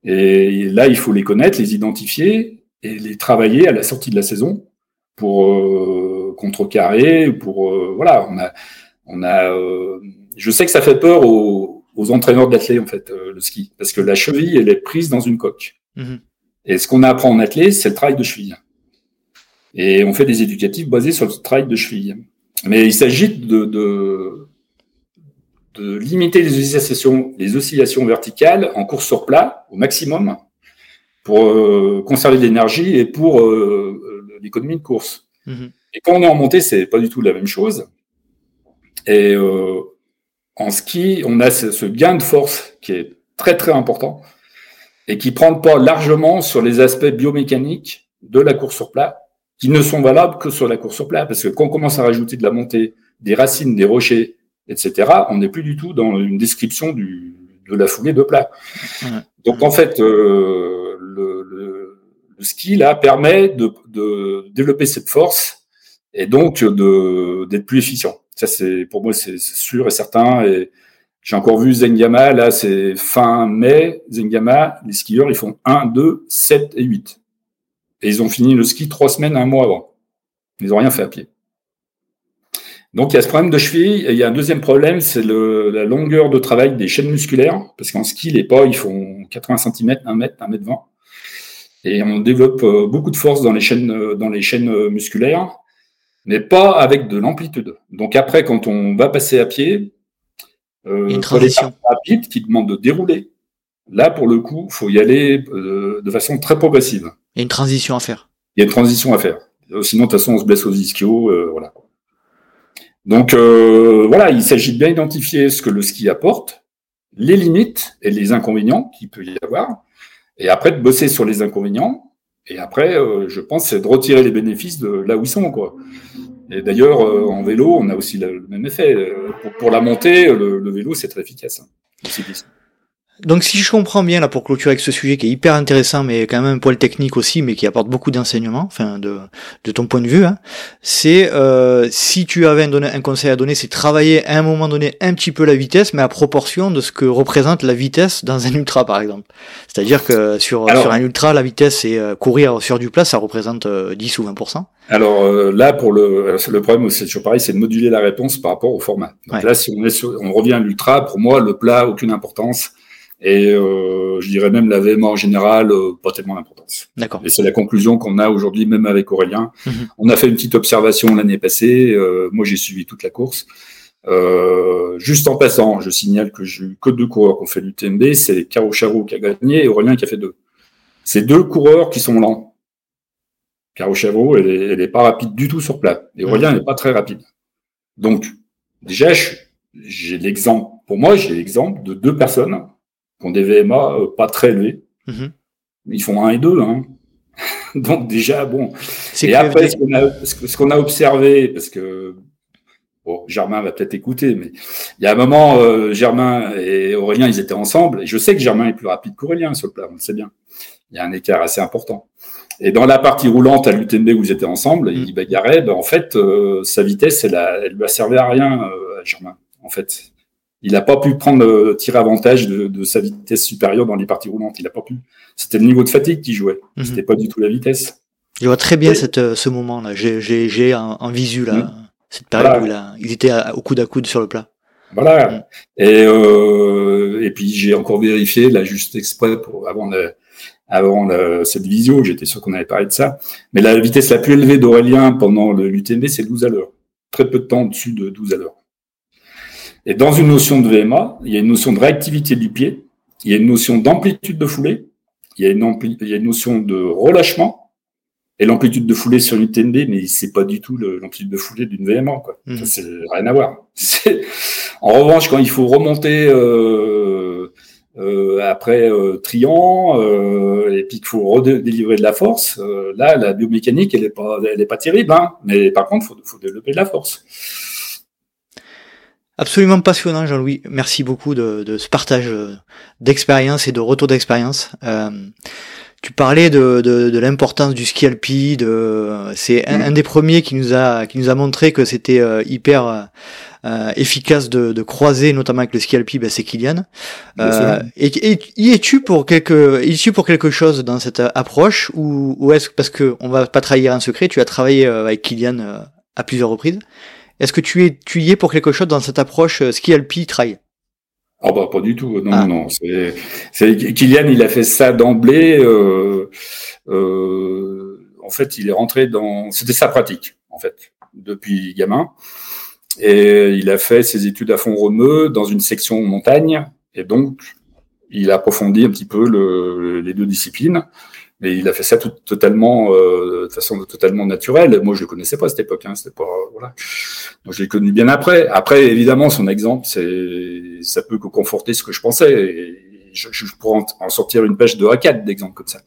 Et là, il faut les connaître, les identifier et les travailler à la sortie de la saison pour euh, contrecarrer, pour euh, voilà, on a, on a, euh, je sais que ça fait peur aux, aux entraîneurs d'athlètes en fait le ski, parce que la cheville elle est prise dans une coque. Mhm. Et ce qu'on apprend en athlète, c'est le travail de cheville. Et on fait des éducatifs basés sur le travail de cheville. Mais il s'agit de, de, de limiter les oscillations, les oscillations verticales en course sur plat au maximum pour euh, conserver de l'énergie et pour euh, l'économie de course. Mhm. Et quand on est en montée, c'est pas du tout la même chose. Et euh, en ski, on a ce, gain de force qui est très très important et qui prend le pas largement sur les aspects biomécaniques de la course sur plat, qui ne sont valables que sur la course sur plat, parce que quand on commence à rajouter de la montée, des racines, des rochers, etc., on n'est plus du tout dans une description du, de la foulée de plat. Donc en fait, euh, le, ski là permet de, développer cette force et donc d'être plus efficient. Ça c'est pour moi c'est sûr et certain. J'ai encore vu Zengama là, c'est fin mai. Zengama, les skieurs ils font 1, 2, 7 et 8. Et ils ont fini le ski trois semaines, un mois avant. Ils n'ont rien fait à pied. Donc il y a ce problème de cheville. Et il y a un deuxième problème, c'est la longueur de travail des chaînes musculaires, parce qu'en ski, les pas, ils font 80 cm, 1 mètre, 1 mètre 20. Et on développe euh, beaucoup de force dans les chaînes, euh, dans les chaînes euh, musculaires, mais pas avec de l'amplitude. Donc après, quand on va passer à pied, euh, une transition rapide qui demande de dérouler. Là, pour le coup, faut y aller de façon très progressive. Il y a une transition à faire. Il y a une transition à faire. Sinon, de toute façon, on se blesse aux ischios, voilà. Donc euh, voilà, il s'agit de bien identifier ce que le ski apporte, les limites et les inconvénients qu'il peut y avoir, et après de bosser sur les inconvénients. Et après, euh, je pense, c'est de retirer les bénéfices de là où ils sont, quoi. Et d'ailleurs, euh, en vélo, on a aussi le, même effet. Pour, la montée, le, vélo, c'est très efficace. Hein, donc si je comprends bien là pour clôturer avec ce sujet qui est hyper intéressant mais quand même un poil technique aussi mais qui apporte beaucoup d'enseignements, enfin de, de ton point de vue, hein, c'est euh, si tu avais un, un conseil à donner, c'est travailler à un moment donné un petit peu la vitesse mais à proportion de ce que représente la vitesse dans un ultra par exemple. C'est-à-dire que sur, sur un ultra la vitesse et euh, courir sur du plat ça représente 10 euh, ou 20%. Alors euh, là pour le le problème c'est toujours pareil, c'est de moduler la réponse par rapport au format. Donc là si on est sur, on revient à l'ultra, pour moi le plat aucune importance. Et euh, je dirais même la VMA en général, euh, pas tellement d'importance. D'accord. Et c'est la conclusion qu'on a aujourd'hui, même avec Aurélien. Mhm. On a fait une petite observation l'année passée. Euh, moi, j'ai suivi toute la course. Euh, juste en passant, je signale que j'ai eu que deux coureurs qui ont fait l'UTMB. C'est Caro Charou qui a gagné et Aurélien qui a fait deux. C'est deux coureurs qui sont lents. Caro Charou, elle, est, pas rapide du tout sur plat. Et mhm. Aurélien n'est pas très rapide. Donc, déjà, j'ai l'exemple, pour moi, j'ai l'exemple de deux personnes qui ont des VMA euh, pas très élevés. Mhm. Ils font 1 et 2. Hein. Donc déjà, bon. Et après, ce qu'on a, observé, parce que bon, Germain va peut-être écouter, mais il y a un moment, euh, Germain et Aurélien, ils étaient ensemble. Et je sais que Germain est plus rapide qu'Aurélien sur le plat, on le sait bien. Il y a un écart assez important. Et dans la partie roulante à l'UTMB où ils étaient ensemble, mm. ils bagarraient, ben, en fait, euh, sa vitesse, elle, a, elle lui a servi à rien à Germain. En fait, il n'a pas pu prendre euh, tirer avantage de, sa vitesse supérieure dans les parties roulantes. Il n'a pas pu. C'était le niveau de fatigue qui jouait. Ce mhm. C'était pas du tout la vitesse. Je vois très bien cette, euh, ce moment-là. J'ai en, visu là, mhm. cette période où là, il était au coude à coude sur le plat. Voilà. Mhm. Et, euh, et puis j'ai encore vérifié là juste exprès pour avant avant cette visio, j'étais sûr qu'on avait parlé de ça. Mais la vitesse la plus élevée d'Aurélien pendant l'UTMB, c'est 12 à l'heure. Très peu de temps au-dessus de 12 à l'heure. Et dans une notion de VMA, il y a une notion de réactivité du pied, il y a une notion d'amplitude de foulée, il y a une, il y a une notion de relâchement, et l'amplitude de foulée sur une TNB, mais c'est pas du tout l'amplitude de foulée d'une VMA, quoi. Mmh. Ça, c'est rien à voir. En revanche, quand il faut remonter euh, euh, après euh, triant, euh, et puis qu'il faut redélivrer de la force, euh, là, la biomécanique, elle est pas, elle est pas terrible, hein. Mais par contre, faut, faut développer de la force. Absolument passionnant, Jean-Louis. Merci beaucoup de, ce partage euh, d'expérience et de retour d'expérience. Euh, tu parlais de, de, l'importance du ski alpi. C'est un, des premiers qui nous a qui nous a montré que c'était euh, hyper efficace de, croiser, notamment avec le ski alpi. Ben, c'est Kylian. et, y es-tu pour quelque es-tu pour quelque chose dans cette approche ou, ou est-ce parce que on va pas trahir un secret, tu as travaillé avec Kylian à plusieurs reprises. Est-ce que tu, es, tu y es pour quelque chose dans cette approche euh, ski alpi trail? Oh bah pas du tout, non, ah. non. C'est, Kylian, il a fait ça d'emblée. Euh, euh, en fait, il est rentré dans. C'était sa pratique, en fait, depuis gamin. Et il a fait ses études à Font-Romeu dans une section montagne. Et donc, il a approfondi un petit peu le, les deux disciplines. Mais il a fait ça tout, totalement, euh, de façon totalement naturelle. Moi, je le connaissais pas à cette époque. Hein, c'était pas voilà. Donc, je l'ai connu bien après. Après, évidemment, son exemple, c'est ça peut que conforter ce que je pensais. Et je, je pourrais en, sortir une pêche de A4 d'exemples comme ça.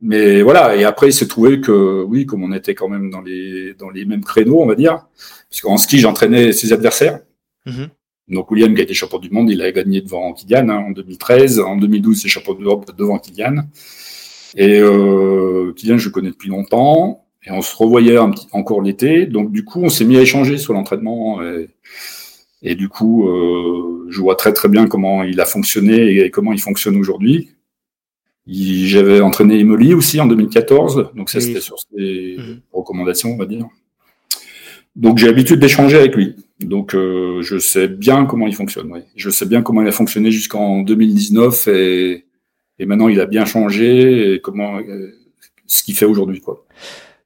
Mais voilà. Et après, il s'est trouvé que oui, comme on était quand même dans les dans les mêmes créneaux, on va dire, parce qu'en ski, j'entraînais ses adversaires. Mm-hmm. Donc William qui a été champion du monde, il a gagné devant Kylian hein, en 2013. En 2012, c'est champion d'Europe devant Kylian. Et euh, Kylian, je le connais depuis longtemps. Et on se revoyait un petit, encore l'été. Donc du coup, on s'est mis à échanger sur l'entraînement. Et, du coup, euh, je vois très très bien comment il a fonctionné et comment il fonctionne aujourd'hui. J'avais entraîné Emily aussi en 2014. Donc ça, c'était sur ses mhm. recommandations, on va dire. Donc j'ai l'habitude d'échanger avec lui. Donc euh, je sais bien comment il fonctionne. Oui. Je sais bien comment il a fonctionné jusqu'en 2019 et, et, maintenant il a bien changé et comment euh, ce qu'il fait aujourd'hui quoi.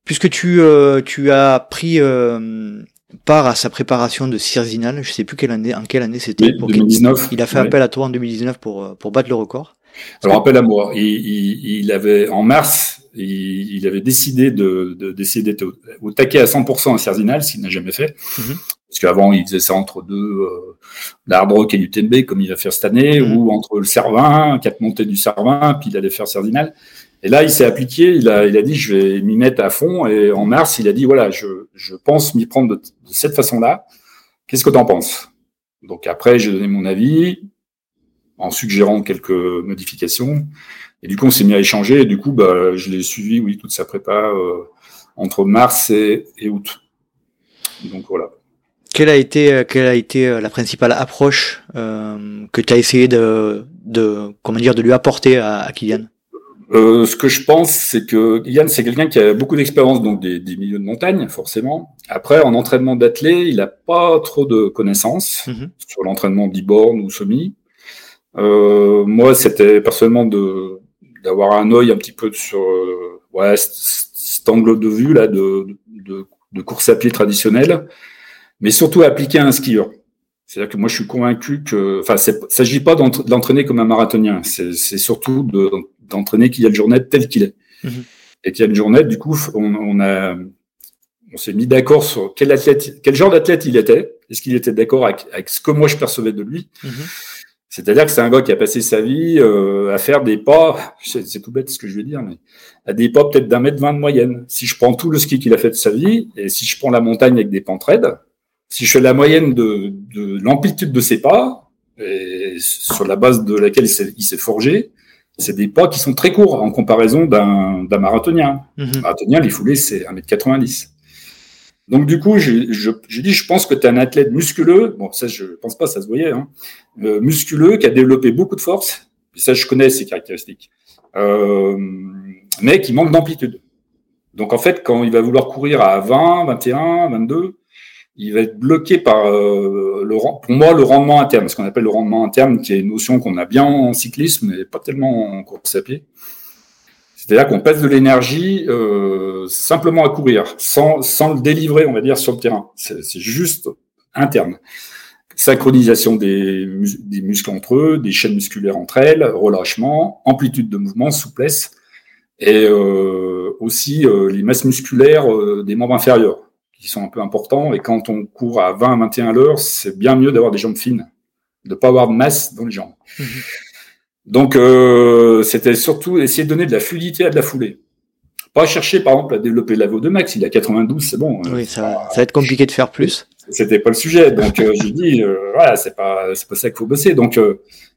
Puisque tu euh, tu as pris part à sa préparation de Cirzinal, je sais plus quelle année en quelle année c'était. Oui, 2019. Il a fait appel à toi en 2019 pour pour battre le record. Alors appel à moi. Il, il, il avait en mars il, avait décidé de, d'essayer d'être au, taquet à 100% à Cerzinal, ce qu'il n'a jamais fait. Mhm. Parce qu'avant, il faisait ça entre deux, euh, l'Hard Rock et l'UTMB, comme il va faire cette année, mhm. ou entre le Cervin, quatre montées du Cervin, puis il allait faire Cerzinal. Et là, il s'est appliqué, il a, il a dit, je vais m'y mettre à fond. Et en mars, il a dit, voilà, je, je pense m'y prendre de, cette façon-là. Qu'est-ce que tu en penses? Donc après, j'ai donné mon avis en suggérant quelques modifications. Et du coup, on s'est mis à échanger. Et du coup, bah, je l'ai suivi, oui, toute sa prépa euh, entre mars et, août. Donc voilà. Quelle a été, euh, quelle a été euh, la principale approche que tu as essayé de, de, comment dire, de lui apporter à, à Kylian? Ce que je pense, c'est que Kylian, c'est quelqu'un qui a beaucoup d'expérience, donc des, des, milieux de montagne, forcément. Après, en entraînement d'athlète, il n'a pas trop de connaissances mm-hmm. sur l'entraînement d'e-born ou semi. moi, c'était personnellement de d'avoir un œil un petit peu sur euh, ouais, cet angle de vue là de, de, de course à pied traditionnelle, mais surtout appliqué à un skieur. C'est-à-dire que moi, je suis convaincu que, enfin, il ne s'agit pas d'entraîner comme un marathonien, c'est surtout d'entraîner Kylian Jornet tel qu'il est. Mm -hmm. Et Kylian Jornet, du coup, on, on a, on s'est mis d'accord sur quel athlète, quel genre d'athlète il était. Est-ce qu'il était d'accord avec, avec, ce que moi je percevais de lui? Mm-hmm. C'est-à-dire que c'est un gars qui a passé sa vie euh, à faire des pas, c'est tout bête ce que je vais dire, mais à des pas peut-être d'un mètre vingt de moyenne. Si je prends tout le ski qu'il a fait de sa vie, et si je prends la montagne avec des pentes raides, si je fais la moyenne de, de l'amplitude de ses pas, et sur la base de laquelle il s'est forgé, c'est des pas qui sont très courts en comparaison d'un marathonien. Mm marathonien, les foulées, c'est 1m90. Donc du coup, j'ai dit, je pense que tu es un athlète musculeux. Bon, ça, je pense pas, ça se voyait. Hein, euh, musculeux, qui a développé beaucoup de force. Et ça, je connais ces caractéristiques. Euh, mais qui manque d'amplitude. Donc en fait, quand il va vouloir courir à 20, 21, 22, il va être bloqué par euh, le pour moi le rendement interne, ce qu'on appelle le rendement interne, qui est une notion qu'on a bien en cyclisme, mais pas tellement en course à pied. C'est-à-dire qu'on passe de l'énergie euh, simplement à courir, sans, sans le délivrer, on va dire, sur le terrain. C'est juste interne. Synchronisation des, des muscles entre eux, des chaînes musculaires entre elles, relâchement, amplitude de mouvement, souplesse, et euh, aussi euh, les masses musculaires des membres inférieurs, qui sont un peu importants. Et quand on court à 20, 21 à l'heure, c'est bien mieux d'avoir des jambes fines, de pas avoir de masse dans les jambes. Mmh donc, euh, c'était surtout essayer de donner de la fluidité à de la foulée. Pas chercher, par exemple, à développer la VO2 max. Il a 92, c'est bon. Oui, ça, ça va être compliqué de faire plus. C'était pas le sujet. Donc, euh, j'ai dit, euh, voilà, c'est pas, c'est pas ça qu'il faut bosser. Donc,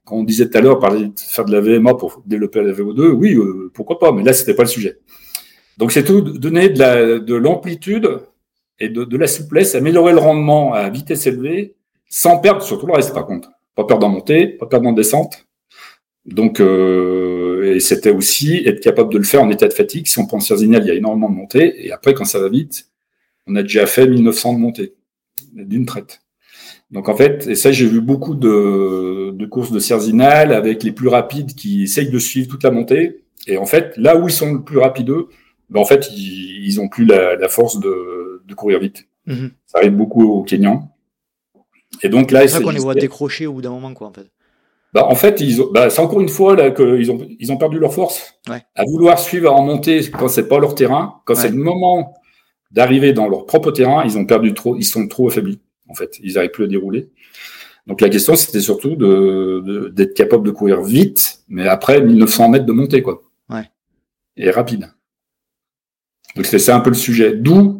quand on disait tout à l'heure, parler de faire de la VMA pour développer la VO2, oui, pourquoi pas. Mais là, c'était pas le sujet. Donc, c'est tout donner de la, de l'amplitude et de, la souplesse, améliorer le rendement à vitesse élevée, sans perdre, surtout le reste, par contre. Pas perdre en montée, pas perdre en descente donc, euh, et c'était aussi être capable de le faire en état de fatigue. Si on pense sur Zinal, il y a énormément de montées. Et après, quand ça va vite, on a déjà fait 1900 de montées d'une traite. Donc en fait, et ça j'ai vu beaucoup de, courses de Cerzinal avec les plus rapides qui essayent de suivre toute la montée. Et en fait, là où ils sont le plus rapides, ben en fait, ils, ils ont plus la force de, de, courir vite. Mm-hmm. Ça arrive beaucoup aux Kenyans. Et donc là, c'est ça qu'on les voit décrocher au bout d'un moment, quoi, en fait. bah, en fait, ils ont, bah, c'est encore une fois là qu'ils ont, ils ont perdu leur force Ouais. à vouloir suivre en montée quand c'est pas leur terrain, quand c'est le moment d'arriver dans leur propre terrain, ils ont perdu trop, ils sont trop affaiblis. En fait, ils n'arrivent plus à dérouler. Donc la question, c'était surtout de, de- d'être capable de courir vite, mais après 1900 mètres de montée, quoi. Ouais. Et rapide. Donc c'est ça un peu le sujet. D'où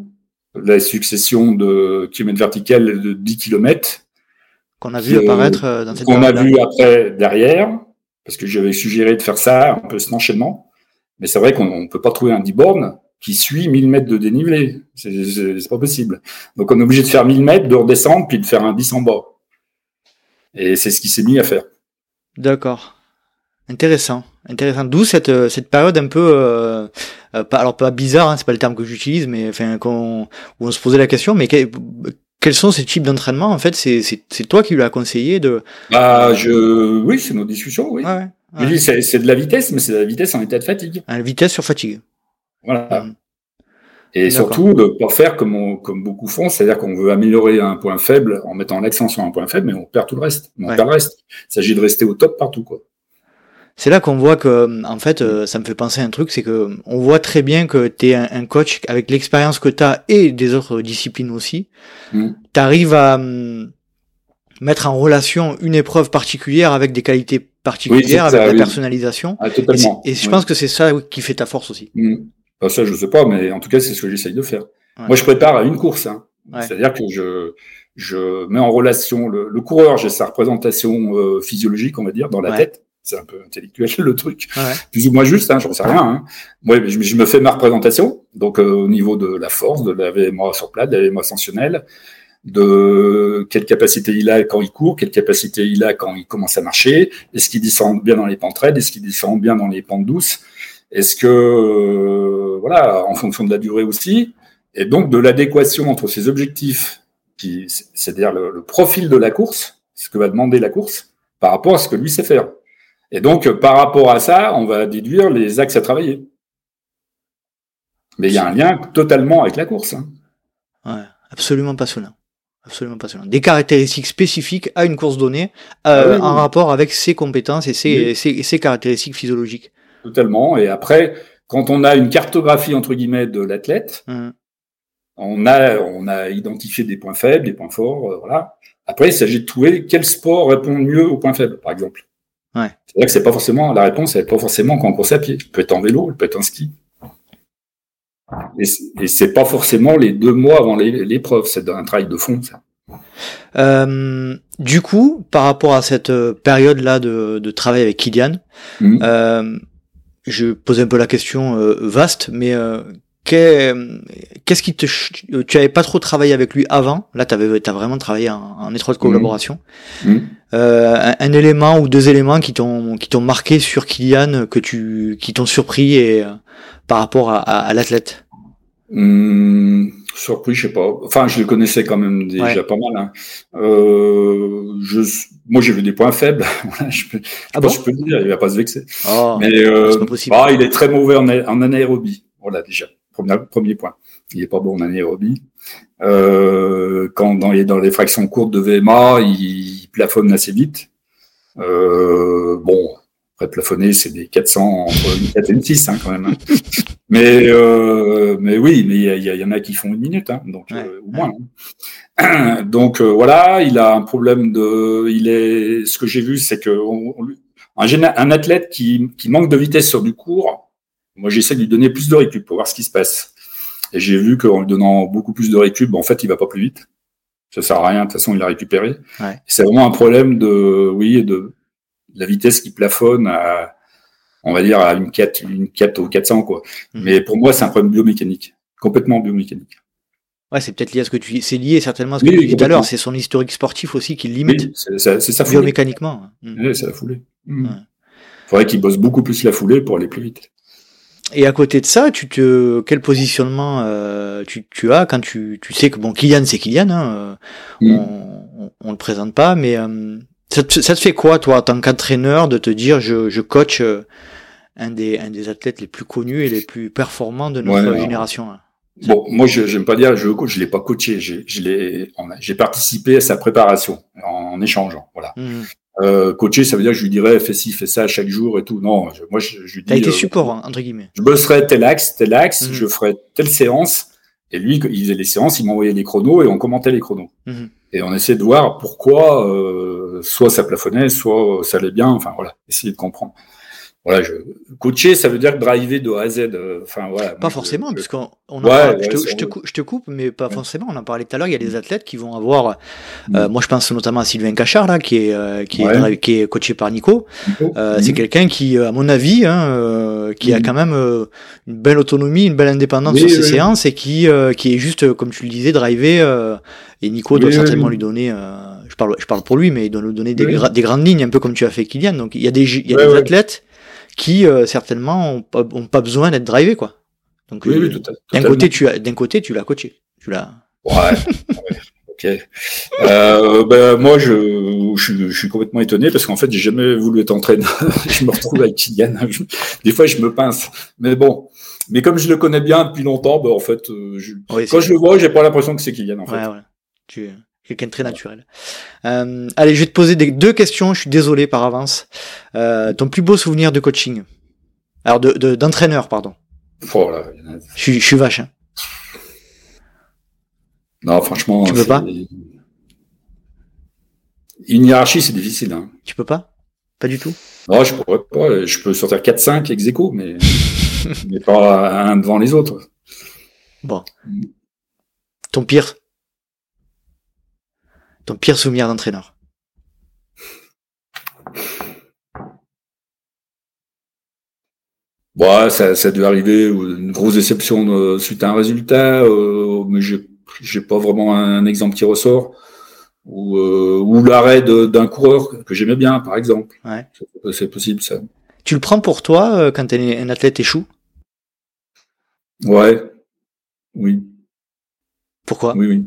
la succession de kilomètres verticales de 10 kilomètres Qu'on a vu Euh, apparaître euh, dans cette qu'on a vu après derrière, parce que j'avais suggéré de faire ça, un peu cet enchaînement. Mais c'est vrai qu'on ne peut pas trouver un 10 bornes qui suit 1000 mètres de dénivelé. C'est pas possible. Donc on est obligé de faire 1000 mètres, de redescendre, puis de faire un 10 en bas. Et c'est ce qui s'est mis à faire. D'accord. Intéressant, intéressant. D'où cette euh, cette période un peu euh, euh, pas alors pas bizarre, hein, c'est pas le terme que j'utilise, mais enfin qu'on où on se posait la question, mais que- quels sont ces types d'entraînement En fait, c'est c'est c'est toi qui lui as conseillé de. Bah, je, oui, c'est nos discussions, oui. Ouais, ouais. Je dis, c'est c'est de la vitesse, mais c'est de la vitesse en état de fatigue. À la vitesse sur fatigue. Voilà. Mm. Et D'accord. surtout, de pas faire comme, on- comme beaucoup font, c'est-à-dire qu'on veut améliorer un point faible en mettant l'accent sur un point faible, mais on perd tout le reste. On Ouais. perd le reste. Il s'agit de rester au top partout, quoi. C'est là qu'on voit que, en fait, euh, ça me fait penser à un truc, c'est que on voit très bien que tu es un, un coach avec l'expérience que tu as et des autres disciplines aussi. Mm. Tu arrives à hum, mettre en relation une épreuve particulière avec des qualités particulières, Oui, avec la personnalisation. Ah, Et, et je pense que c'est ça qui fait ta force aussi. Mm. Bah, ça, je sais pas, mais en tout cas, c'est ce que j'essaye de faire. Ouais. Moi, je prépare à une course. Hein. Ouais. C'est-à-dire que je, je mets en relation le, le coureur, j'ai sa représentation euh, physiologique, on va dire, dans la Ouais. tête. C'est un peu intellectuel le truc, Ouais. plus ou moins juste, hein, j'en sais rien. Hein. Moi, je, je me fais ma représentation, donc euh, au niveau de la force, de la VMA sur plat, de la VMA ascensionnelle, de quelle capacité il a quand il court, quelle capacité il a quand il commence à marcher, est-ce qu'il descend bien dans les pentes raides, est-ce qu'il descend bien dans les pentes douces, est-ce que, euh, voilà, en fonction de la durée aussi, et donc de l'adéquation entre ses objectifs, c'est-à-dire le, le profil de la course, ce que va demander la course, par rapport à ce que lui sait faire. Et donc, euh, par rapport à ça, on va déduire les axes à travailler. Mais il y a un lien totalement avec la course. hein. Ouais. Absolument passionnant. Absolument passionnant. Des caractéristiques spécifiques à une course donnée, euh, Ah oui, en oui. rapport avec ses compétences et ses, Oui. ses, ses caractéristiques physiologiques. Totalement. Et après, quand on a une cartographie, entre guillemets, de l'athlète, Hum. on a, on a identifié des points faibles, des points forts, euh, voilà. Après, il s'agit de trouver quel sport répond mieux aux points faibles, par exemple. Ouais. C'est vrai que c'est pas forcément, la réponse, elle est pas forcément qu'en course à pied. Elle peut être en vélo, elle peut être en ski. Et c'est- pas forcément les deux mois avant l'é- l'épreuve, c'est un travail de fond, ça. Euh, du coup, par rapport à cette euh, période-là de, de travail avec Kylian, Mhm. euh, je pose un peu la question euh, vaste, mais qu'est-ce qui te... Tu avais pas trop travaillé avec lui avant, là tu as vraiment travaillé en, en étroite collaboration. Mhm. Euh, un, un élément ou deux éléments qui t'ont qui t'ont marqué sur Kylian, que tu qui t'ont surpris et euh, par rapport à, à, à l'athlète? Hum, surpris, je sais pas. Enfin, je le connaissais quand même déjà Ouais. pas mal. Hein. Euh, je, moi, j'ai vu des points faibles. Je peux, Ah bon? je peux le dire. Il va pas se vexer. Oh, Mais pas possible. ah, il est très mauvais en anaérobie. Voilà déjà. Premier, premier point. Il est pas bon en anaérobie. Euh, quand dans les, dans les fractions courtes de VMA, il, plafonne assez vite. Euh, bon, après plafonner, c'est des 400 entre une 4 et une 6 hein, quand même. hein. mais euh, mais oui, mais il y, en a qui font une minute, hein, donc Ouais, euh, au moins. hein. Donc voilà, il a un problème de, il est, ce que j'ai vu, c'est que on- on lui- un, athlète qui, qui manque de vitesse sur du court, moi j'essaie de lui donner plus de récup pour voir ce qui se passe. Et j'ai vu qu'en lui donnant beaucoup plus de récup, en fait, il va pas plus vite. Ça sert à rien, de toute façon, il a récupéré. Ouais. C'est vraiment un problème de, oui, de, de la vitesse qui plafonne à, on va dire, à une 4, une 4 ou 400, quoi. Mhm. Mais pour moi, c'est un problème biomécanique. Complètement biomécanique. Ouais, c'est peut-être lié à ce que tu c'est lié certainement à ce que Oui, tu disais tout à l'heure, c'est son historique sportif aussi qui limite Oui, c'est ça- biomécaniquement. Mm. Ouais, c'est la foulée. Mhm. Ouais. Faudrait qu'il bosse beaucoup plus la foulée pour aller plus vite. Et à côté de ça, tu te quel positionnement euh, tu, tu as quand tu, tu sais que bon Kylian c'est Kylian hein, Mhm. on, on, on le présente pas mais euh, ça, te, ça te fait quoi toi en tant qu'entraîneur de te dire je, je coach euh, un des un des athlètes les plus connus et les plus performants de notre Ouais, génération hein? Bon, moi, je j'aime pas dire je coach, je l'ai pas coaché, j'ai je l'ai, j'ai participé à sa préparation en, échangeant, voilà. Mhm. Euh, coacher, ça veut dire que je lui dirais fais ci, fais ça chaque jour et tout. Non, je- moi je, je lui dis. T'as été euh, support, hein, entre guillemets. je bosserai tel axe, tel axe, Mhm. je ferai telle séance. Et lui, il faisait les séances, il m'envoyait les chronos et on commentait les chronos. Mhm. Et on essayait de voir pourquoi, euh, soit ça plafonnait, soit ça allait bien. Enfin voilà, essayer de comprendre. Voilà, je... coacher, ça veut dire driver de A à Z. euh, Enfin voilà. Pas Moi, forcément, je- puisqu'on on en Ouais, parle- ouais, je, te, c'est je te vrai. cou- je te coupe, mais pas Ouais. forcément. On en parlait tout à l'heure. Il y a des athlètes qui vont avoir. euh, Mm. moi, je pense notamment à Sylvain Cachard, là, qui est, euh, qui, est, drive- qui est coaché par Nico. Nico Euh, Mhm. C'est quelqu'un qui, à mon avis, hein, qui a Mhm. quand même une belle autonomie, une belle indépendance Oui, sur ses oui. séances et qui, qui est juste, comme tu le disais, drivé. euh, et Nico Oui, doit certainement lui donner. je parle, je parle pour lui, mais il doit nous donner des, gra- des grandes lignes, un peu comme tu as fait Kylian. Donc il y a des, il y a des athlètes qui euh, certainement ont pas, ont pas besoin d'être drivés, quoi. Donc Oui, euh, oui, d'un côté, tu as, d'un côté, tu l'as coaché. Tu l'as. Ouais. ouais, ok. Euh, ben, moi, je, je, je suis complètement étonné parce qu'en fait, j'ai jamais voulu être entraîneur. je me retrouve avec Kylian. Je- Des fois, je me pince. Mais bon. Mais comme je le connais bien depuis longtemps, ben, en fait, euh, je- Oui, quand je le vois, j'ai pas l'impression que c'est Kylian, en fait. Ouais. Tu quelqu'un de très naturel. Euh, allez, je vais te poser des, deux questions. Je suis désolé par avance. Euh, ton plus beau souvenir de coaching? Alors, de, de- d'entraîneur, pardon. Oh là, il y en a- Je suis, je suis vache. hein. Non, franchement. Tu peux pas? Une hiérarchie, c'est difficile. Hein. Tu peux pas? Pas du tout? Non, je pourrais pas. Je peux sortir 4-5 ex aequo, mais, mais pas un devant les autres. Bon. Ton pire? Ton pire souvenir d'entraîneur Ouais, ça, ça a dû arriver, une grosse déception euh, suite à un résultat, euh, mais j'ai, j'ai pas vraiment un, exemple qui ressort. Ou, euh, ou l'arrêt de- d'un coureur que j'aimais bien, par exemple. Ouais. C'est, c'est possible, ça. Tu le prends pour toi euh, quand un athlète échoue Ouais. Oui. Pourquoi? Oui, oui.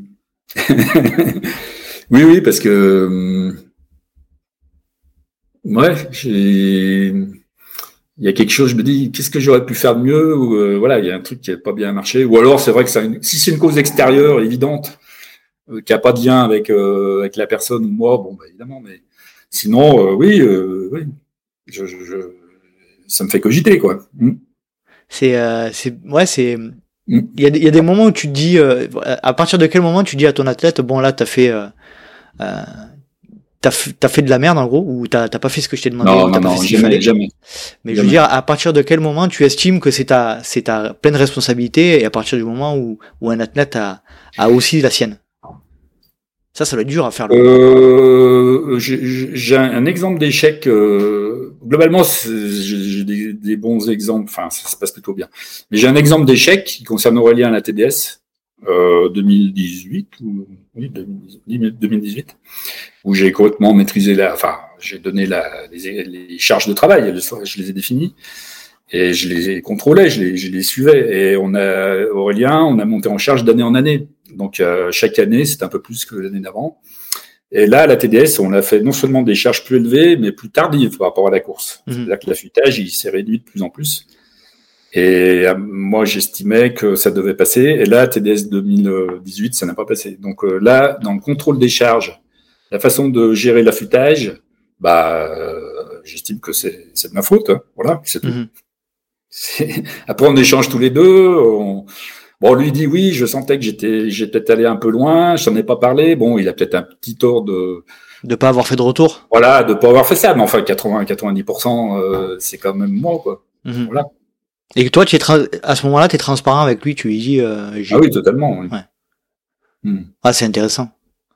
oui, oui, parce que. hum, Ouais, j'ai. Il y a quelque chose, je me dis, qu'est-ce que j'aurais pu faire de mieux ou euh, voilà, il y a un truc qui n'a pas bien marché. Ou alors, c'est vrai que ça, a une- si c'est une cause extérieure évidente, euh, qui n'a pas de lien avec euh, avec la personne ou moi, bon, bah, évidemment. Mais sinon, euh, oui, euh, oui, je, je, je- ça me fait cogiter, quoi. Hum. C'est, euh, c'est, ouais, c'est. Mm. Il y, a, des- il y a des moments où tu te dis, euh, à partir de quel moment tu dis à ton athlète, bon là, t'as fait, euh, t'as, fait de la merde en gros, ou t'as, pas fait ce que je t'ai demandé, Non, ou non, pas non, fait ce qu'il jamais, fallait? jamais. Mais je veux dire, à partir de quel moment tu estimes que c'est ta, c'est ta pleine responsabilité, et à partir du moment où, où un athlète a, a aussi la sienne? Ça, ça doit être dur à faire. le- Euh, j'ai un, exemple d'échec. euh, globalement, j'ai j'ai des, des bons exemples. Enfin, ça se passe plutôt bien. Mais j'ai un exemple d'échec qui concerne Aurélien à la TDS euh, 2018 ou oui 2018, 2018 où j'ai complètement maîtrisé la. Enfin, j'ai donné la, les, les charges de travail. Je les ai définies et je les contrôlais, je les, je les suivais. Et on a Aurélien, on a monté en charge d'année en année. Donc euh, chaque année, c'est un peu plus que l'année d'avant. Et là, à la TDS, on a fait non seulement des charges plus élevées, mais plus tardives par rapport à la course. Mhm. C'est-à-dire que l'affûtage, il s'est réduit de plus en plus. Et euh, moi, j'estimais que ça devait passer. Et là, TDS 2018, ça n'a pas passé. Donc euh, là, dans le contrôle des charges, la façon de gérer l'affûtage, bah, euh, j'estime que c'est de ma faute. hein. Voilà, c'est tout. Mhm. Après, on échange tous les deux. On... Bon, lui dit oui, je sentais que j'étais, j'ai peut-être allé un peu loin. Je n'en ai pas parlé. Bon, il a peut-être un petit tort de, De pas avoir fait de retour. voilà, de pas avoir fait ça. Mais enfin, 80-90%, euh, c'est quand même moi, quoi. Mhm. Voilà. Et que toi, tu es à ce moment-là, tu es transparent avec lui, tu lui dis, euh, Ah oui, totalement. oui. Ouais. Hmm. Ah, c'est intéressant.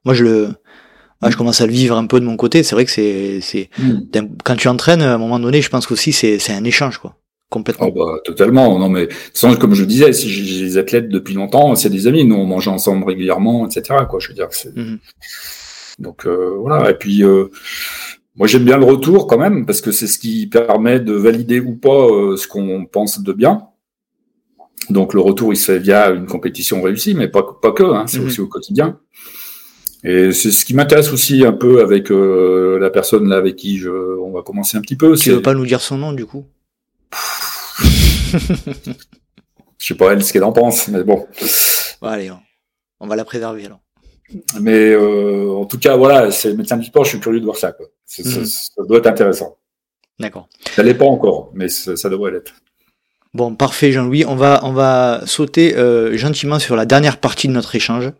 Moi, je le, ah, je commence à le vivre un peu de mon côté. C'est vrai que c'est, c'est, Hmm. quand tu entraînes, à un moment donné, je pense qu'aussi c'est, c'est un échange, quoi. Complètement. Ah bah, totalement. Non, mais façon, comme je le disais, si j'ai des athlètes depuis longtemps, c'est des amis. Nous, on mange ensemble régulièrement, etc. Quoi, je veux dire. c'est- Mhm. Donc euh, voilà. Et puis, euh, moi, j'aime bien le retour quand même parce que c'est ce qui permet de valider ou pas euh, ce qu'on pense de bien. Donc le retour, il se fait via une compétition réussie, mais pas, pas que. Hein, c'est Mhm. aussi au quotidien. Et c'est ce qui m'intéresse aussi un peu avec euh, la personne là avec qui je, on va commencer un petit peu. Tu c'est- veux pas nous dire son nom, du coup? Je sais pas elle ce qu'elle en pense, mais bon. Bon, allez, on va la préserver, alors. Mais en tout cas, voilà, c'est médecin du sport, je suis curieux de voir ça. Quoi. Mhm. Ça, doit être intéressant. D'accord. Ça l'est pas encore, mais ça, devrait l'être. Bon, parfait, Jean-Louis. On va, on va sauter gentiment sur la dernière partie de notre échange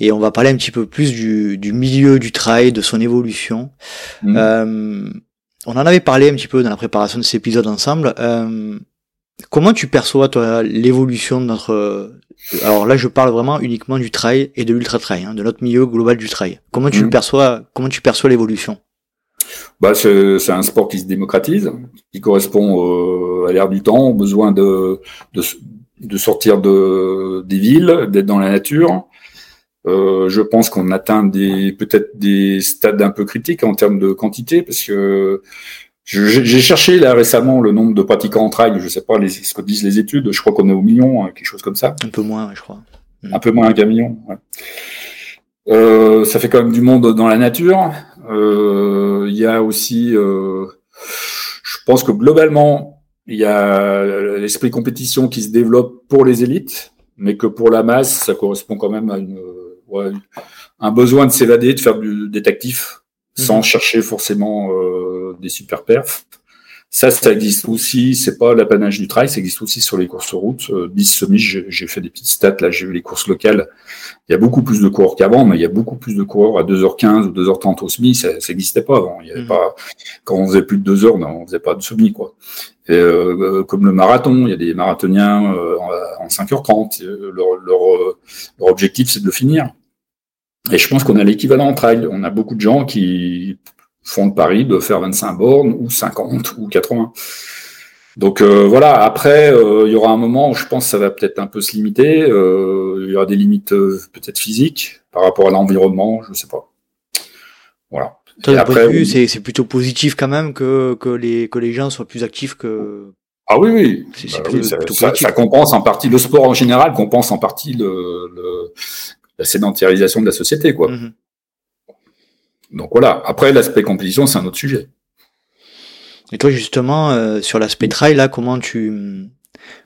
et on va parler un petit peu plus du, du milieu du trail, de son évolution. Mhm. Euh, on en avait parlé un petit peu dans la préparation de cet épisode ensemble. Euh, comment tu perçois toi l'évolution de notre alors là je parle vraiment uniquement du trail et de l'ultra trail, hein, de notre milieu global du trail. Comment tu le mhm. perçois Comment tu perçois l'évolution? Bah, c'est un sport qui se démocratise, qui correspond euh, à l'ère du temps, au besoin de, de, de sortir de, des villes, d'être dans la nature, euh, je pense qu'on atteint des peut-être des stades un peu critiques en termes de quantité, parce que j'ai cherché là récemment le nombre de pratiquants en trail. Je sais pas les, ce que disent les études. Je crois qu'on est au million, hein, quelque chose comme ça. Un peu moins, je crois. Un peu moins qu'un million. Ouais. Euh, ça fait quand même du monde dans la nature. Euh, il y a aussi, euh, je pense que globalement, il y a l'esprit compétition qui se développe pour les élites, mais que pour la masse, ça correspond quand même à une un besoin de s'évader, de faire du détectif, sans mhm. chercher forcément euh, des super perfs. Ça, ça existe aussi. C'est pas l'apanage du trail, ça existe aussi sur les courses routes. Euh, 10 semi, j'ai fait des petites stats. Là, j'ai vu les courses locales. Il y a beaucoup plus de coureurs qu'avant, mais il y a beaucoup plus de coureurs à 2h15 ou 2h30 au semi. Ça, n'existait pas avant. Il y avait pas quand on faisait plus de 2 heures, non, on faisait pas de semi quoi. Et, euh, comme le marathon, il y a des marathoniens euh, en 5h30. Leur, leur, leur objectif, c'est de le finir. Et je pense qu'on a l'équivalent en trail. On a beaucoup de gens qui font le pari de faire 25 bornes ou 50 ou 80. Donc euh, voilà, après, euh, il y aura un moment où je pense que ça va peut-être un peu se limiter. Euh, il y aura des limites peut-être physiques par rapport à l'environnement, je ne sais pas. Voilà. après, c'est plutôt positif quand même que, que, les, que les gens soient plus actifs que... Ah oui, oui. Bah ça, compense en partie, le sport en général compense en partie le, le, la sédentarisation de la société, quoi. Mhm. Donc voilà. Après, l'aspect compétition, c'est un autre sujet. Et toi, justement, euh, sur l'aspect trail, là, comment tu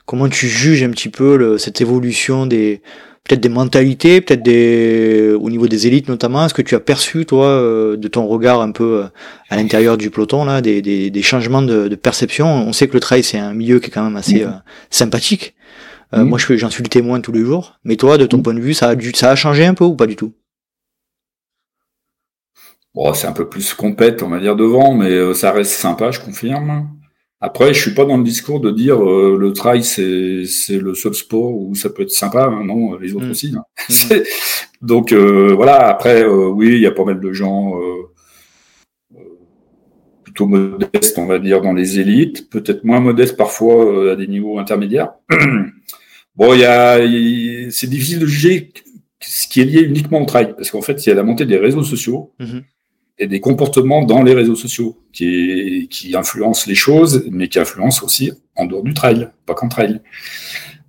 comment tu juges un petit peu le, cette évolution des peut-être des mentalités, peut-être des au niveau des élites notamment? Est-ce que tu as perçu, toi, euh, de ton regard un peu euh, à l'intérieur du peloton là, des, des, des changements de, de, perception? On sait que le trail c'est un milieu qui est quand même assez sympathique. Euh, moi, j'en suis le témoin tous les jours. Mais toi, de ton point de vue, ça a, dû, ça a changé un peu ou pas du tout? Bon, c'est un peu plus compète, on va dire, devant, mais euh, ça reste sympa, je confirme. Après, je suis pas dans le discours de dire euh, le trail c'est c'est le seul sport où ça peut être sympa, hein, non, les autres mm. aussi. Hein. Mm. Donc voilà. Après, oui, il y a pas mal de gens plutôt modestes, on va dire, dans les élites, peut-être moins modestes parfois à des niveaux intermédiaires. Bon, il y a, c'est difficile de juger ce qui est lié uniquement au trail, parce qu'en fait, il y a la montée des réseaux sociaux mhm. Des comportements dans les réseaux sociaux qui, influencent les choses, mais qui influencent aussi en dehors du trail, pas qu'en trail.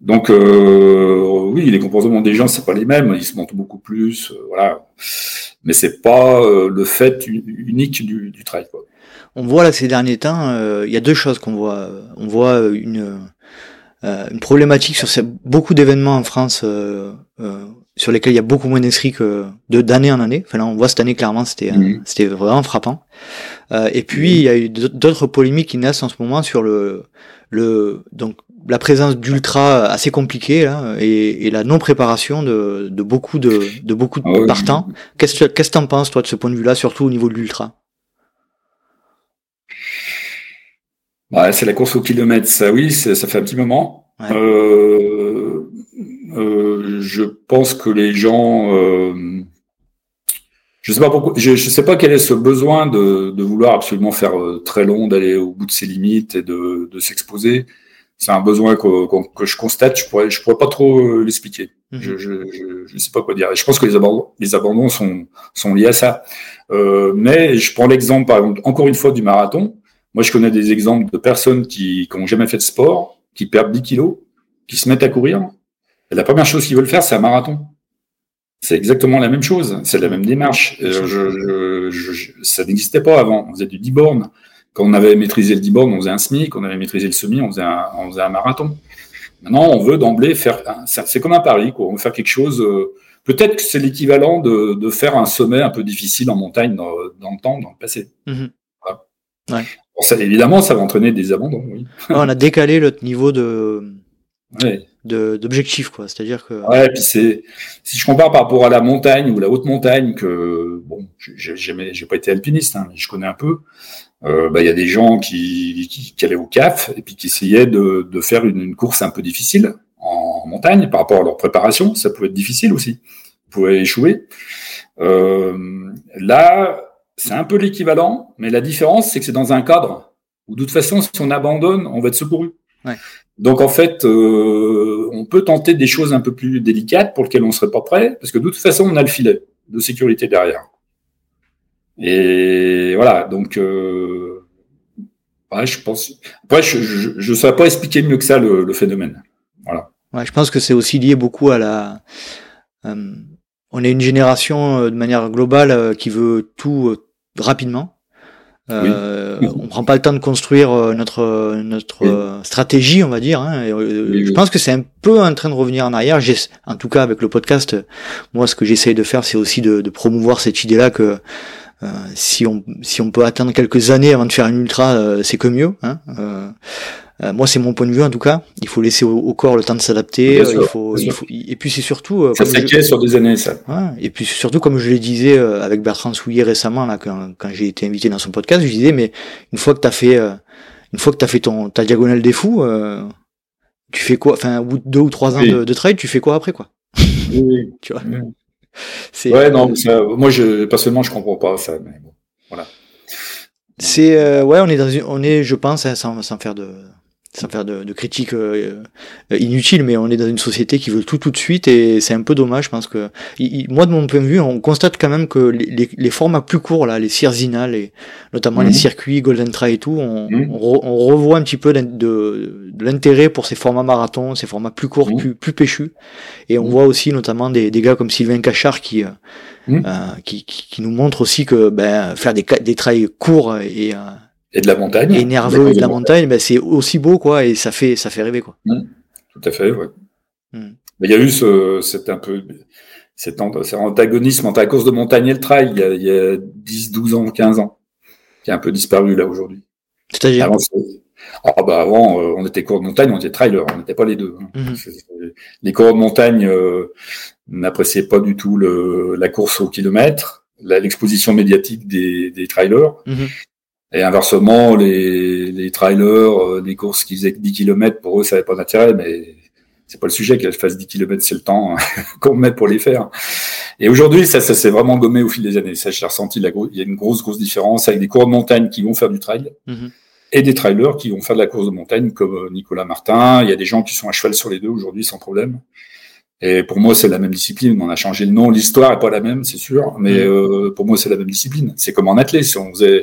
Donc, euh, oui, les comportements des gens, c'est pas les mêmes, ils se montrent beaucoup plus, euh, voilà. Mais c'est pas euh, le fait unique du, trail. On voit là ces derniers temps, il y a deux choses qu'on voit. On voit une euh, une problématique sur beaucoup d'événements en France euh, euh, sur lesquels il y a beaucoup moins d'inscrits que de d'année en année. Enfin là, on voit cette année clairement, c'était mhm. c'était vraiment frappant. et puis il y a eu d'autres polémiques qui naissent en ce moment sur le le donc la présence d'ultra assez compliquée là, et, et, la non préparation de, de beaucoup de, de beaucoup de ah partants. Qu'est-ce que tu en penses toi de ce point de vue-là, surtout au niveau de l'ultra? Ouais, c'est la course au kilomètre, ça oui, ça fait un petit moment. Euh, euh, je pense que les gens, euh, je sais pas pourquoi, je, je, sais pas quel est ce besoin de, de vouloir absolument faire euh, très long, d'aller au bout de ses limites et de, de s'exposer. C'est un besoin que, que, je constate. Je pourrais, je pourrais pas trop euh, l'expliquer. Mhm. Je, je, je, sais pas quoi dire. Et je pense que les abandons, les abandons sont, sont liés à ça. Euh, mais je prends l'exemple, par exemple, encore une fois, du marathon. Moi, je connais des exemples de personnes qui n'ont jamais fait de sport, qui perdent 10 kilos, qui se mettent à courir. La première chose qu'ils veulent faire, c'est un marathon. C'est exactement la même chose. C'est la même démarche. Je, je, ça n'existait pas avant. On faisait du 10 bornes. Quand on avait maîtrisé le 10 bornes, on faisait un SMI. Quand on avait maîtrisé le semi, on faisait un, on faisait un marathon. Maintenant, on veut d'emblée faire. C'est comme un pari, quoi. On veut faire quelque chose. Euh, peut-être que c'est l'équivalent de, de, faire un sommet un peu difficile en montagne dans, dans le temps, dans le passé. Mhm. Ouais. Bon, ça, évidemment, ça va entraîner des abandons. Oui. on a décalé notre niveau de d'objectif, quoi. C'est-à-dire que. Ouais, puis c'est si je compare par rapport à la montagne ou la haute montagne, que bon, j'ai j'ai pas été alpiniste, hein, mais je connais un peu. Euh, bah, il y a des gens qui, qui, qui, allaient au CAF et puis qui essayaient de, de faire une, une, course un peu difficile en montagne par rapport à leur préparation. Ça pouvait être difficile aussi. Vous pouvez échouer. Euh, là, c'est un peu l'équivalent, mais la différence, c'est que c'est dans un cadre où de toute façon, si on abandonne, on va être secouru. Ouais. Donc en fait, euh, on peut tenter des choses un peu plus délicates pour lesquelles on serait pas prêt, parce que de toute façon, on a le filet de sécurité derrière. Et voilà, donc euh, je pense. Après, je ne saurais pas expliquer mieux que ça le, phénomène. Voilà. Je pense que c'est aussi lié beaucoup à la. Euh, on est une génération de manière globale qui veut tout rapidement. Euh, oui. On prend pas le temps de construire notre notre oui. stratégie, on va dire. Hein. Et, oui, je pense que c'est un peu en train de revenir en arrière. En tout cas, avec le podcast, moi, ce que j'essaye de faire, c'est aussi de, de, promouvoir cette idée-là que euh, si on si on peut attendre quelques années avant de faire une ultra, euh, c'est que mieux. Hein. Euh, moi, c'est mon point de vue en tout cas. Il faut laisser au, au corps le temps de s'adapter. il, faut, il faut, et puis c'est surtout. ça s'acquiert sur des années, ça. Ouais, et puis surtout, comme je le disais avec Bertrand Souillet récemment, là, quand, quand j'ai été invité dans son podcast, je disais, mais une fois que t'as fait, une fois que t'as fait ton ta diagonale des fous, tu fais quoi? Enfin, au bout de deux ou trois ans oui. de, de trail, tu fais quoi après, quoi? Oui. Tu vois? Ouais, non, ça, moi, je, personnellement, je comprends pas ça, mais bon, voilà. C'est, euh, ouais, on est dans une, on est, je pense, hein, sans, sans faire de, sans faire de, de critiques euh, inutiles, mais on est dans une société qui veut tout tout de suite et c'est un peu dommage. Je pense que il, moi, de mon point de vue, on constate quand même que les, les, les formats plus courts, là, les Cirzina, les, notamment mmh. les circuits Golden Trail et tout, on, mmh. on, re, on, revoit un petit peu de, de, de l'intérêt pour ces formats marathons, ces formats plus courts, mmh. plus, plus péchus. Et on voit aussi notamment des, des gars comme Sylvain Cachard qui, euh, qui, qui, qui, nous montrent aussi que ben, faire des, des trails courts et euh, et de la montagne. Et nerveux et de la montagne, ben c'est aussi beau, quoi, et ça fait, ça fait rêver, quoi. Mmh, tout à fait, ouais. Mmh. Mais il y a eu ce, cet un peu, cet, antagonisme entre la course de montagne et le trail il y a, il y a 10, 12 ans, 15 ans, qui a un peu disparu, là, aujourd'hui. C'est-à-dire? Avant, ah, bah, avant, euh, on était cours de montagne, on était trailer, on n'était pas les deux. Hein. Mmh. Les cours de montagne, euh, n'appréciaient pas du tout le, la course au kilomètre, l'exposition médiatique des, des trailers. Et inversement, les, les trailers, euh, des courses qui faisaient 10 km, pour eux, ça n'avait pas d'intérêt, mais c'est pas le sujet qu'elles fassent 10 km, c'est le temps qu'on met pour les faire. Et aujourd'hui, ça, ça s'est vraiment gommé au fil des années. Ça, j'ai ressenti, la il y a une grosse, grosse différence avec des cours de montagne qui vont faire du trail mm -hmm. et des trailers qui vont faire de la course de montagne comme euh, Nicolas Martin. Il y a des gens qui sont à cheval sur les deux aujourd'hui sans problème. Et pour moi, c'est la même discipline. On a changé le nom. L'histoire est pas la même, c'est sûr. Mais Mm. euh, pour moi, c'est la même discipline. C'est comme en athlète. Si on faisait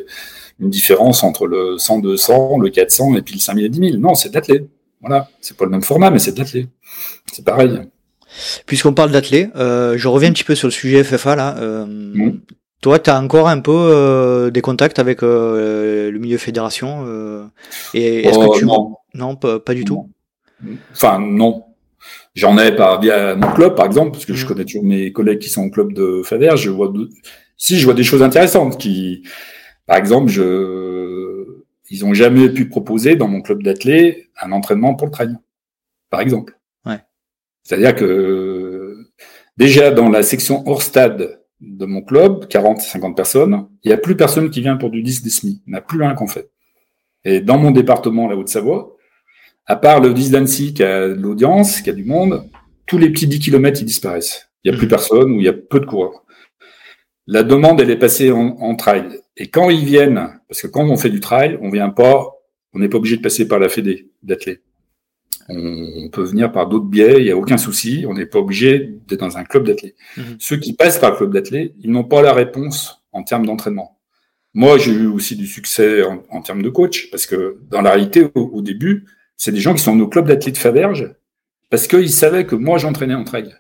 une différence entre le 100, 200, le 400 et puis le 5000 et 10 000. Non, c'est de l'athlète. Voilà. C'est pas le même format, mais c'est de l'athlète. C'est pareil. Puisqu'on parle d'athlète, euh, je reviens un petit peu sur le sujet FFA là. Euh, Mm. Toi, tu as encore un peu euh, des contacts avec le milieu fédération et est-ce Oh, que tu non. non pas, pas du tout. Enfin, non. J'en ai par via mon club, par exemple, parce que je Mm. connais toujours mes collègues qui sont au club de Fader. Je vois de- si je vois des choses intéressantes qui, par exemple, je, ils ont jamais pu proposer dans mon club d'athlètes un entraînement pour le trail, par exemple. Ouais. C'est-à-dire que déjà dans la section hors stade de mon club, 40, 50 personnes, il n'y a plus personne qui vient pour du 10 des SMI. Il n'y en a plus un qu'on fait. Et dans mon département, la Haute-Savoie, à part le 10 d'Annecy qui a de l'audience, qui a du monde, tous les petits 10 km, ils disparaissent. Il n'y a plus Mhm. personne ou il y a peu de coureurs. La demande, elle est passée en, en trail. Et quand ils viennent, parce que quand on fait du trail, on vient pas, on n'est pas obligé de passer par la fédé d'athlètes. On, on peut venir par d'autres biais, il n'y a aucun souci, on n'est pas obligé d'être dans un club d'athlètes. Mhm. Ceux qui passent par le club d'athlètes, ils n'ont pas la réponse en termes d'entraînement. Moi, j'ai eu aussi du succès en, en, termes de coach, parce que dans la réalité, au, au début, c'est des gens qui sont au club d'athlètes Faverge, parce qu'ils savaient que moi, j'entraînais en trail.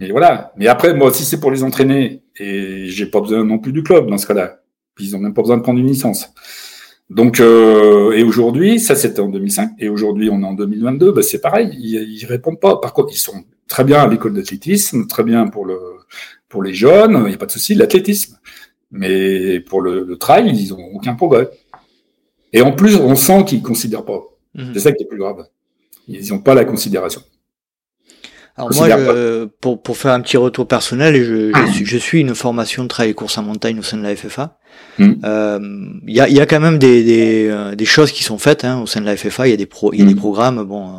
Et voilà. Mais après, moi, si c'est pour les entraîner, et j'ai pas besoin non plus du club dans ce cas-là, puis ils ont même pas besoin de prendre une licence. Donc, euh, et aujourd'hui, ça c'était en 2005, et aujourd'hui on est en 2022, bah, c'est pareil, ils, ils répondent pas. Par contre, ils sont très bien à l'école d'athlétisme, très bien pour le pour les jeunes, il n'y a pas de souci, l'athlétisme. Mais pour le, le trail, ils n'ont aucun progrès. Et en plus, on sent qu'ils ne considèrent pas. Mhm. C'est ça qui est plus grave. Ils n'ont pas la considération. Alors moi, pour, pour faire un petit retour personnel, je, je, suis, une formation de trail et course en montagne au sein de la FFA. Mhm. Euh, il y, a, y, a, quand même des, des, euh, des, choses qui sont faites hein, au sein de la FFA. Il y a des pro, y a des mhm. programmes. Bon,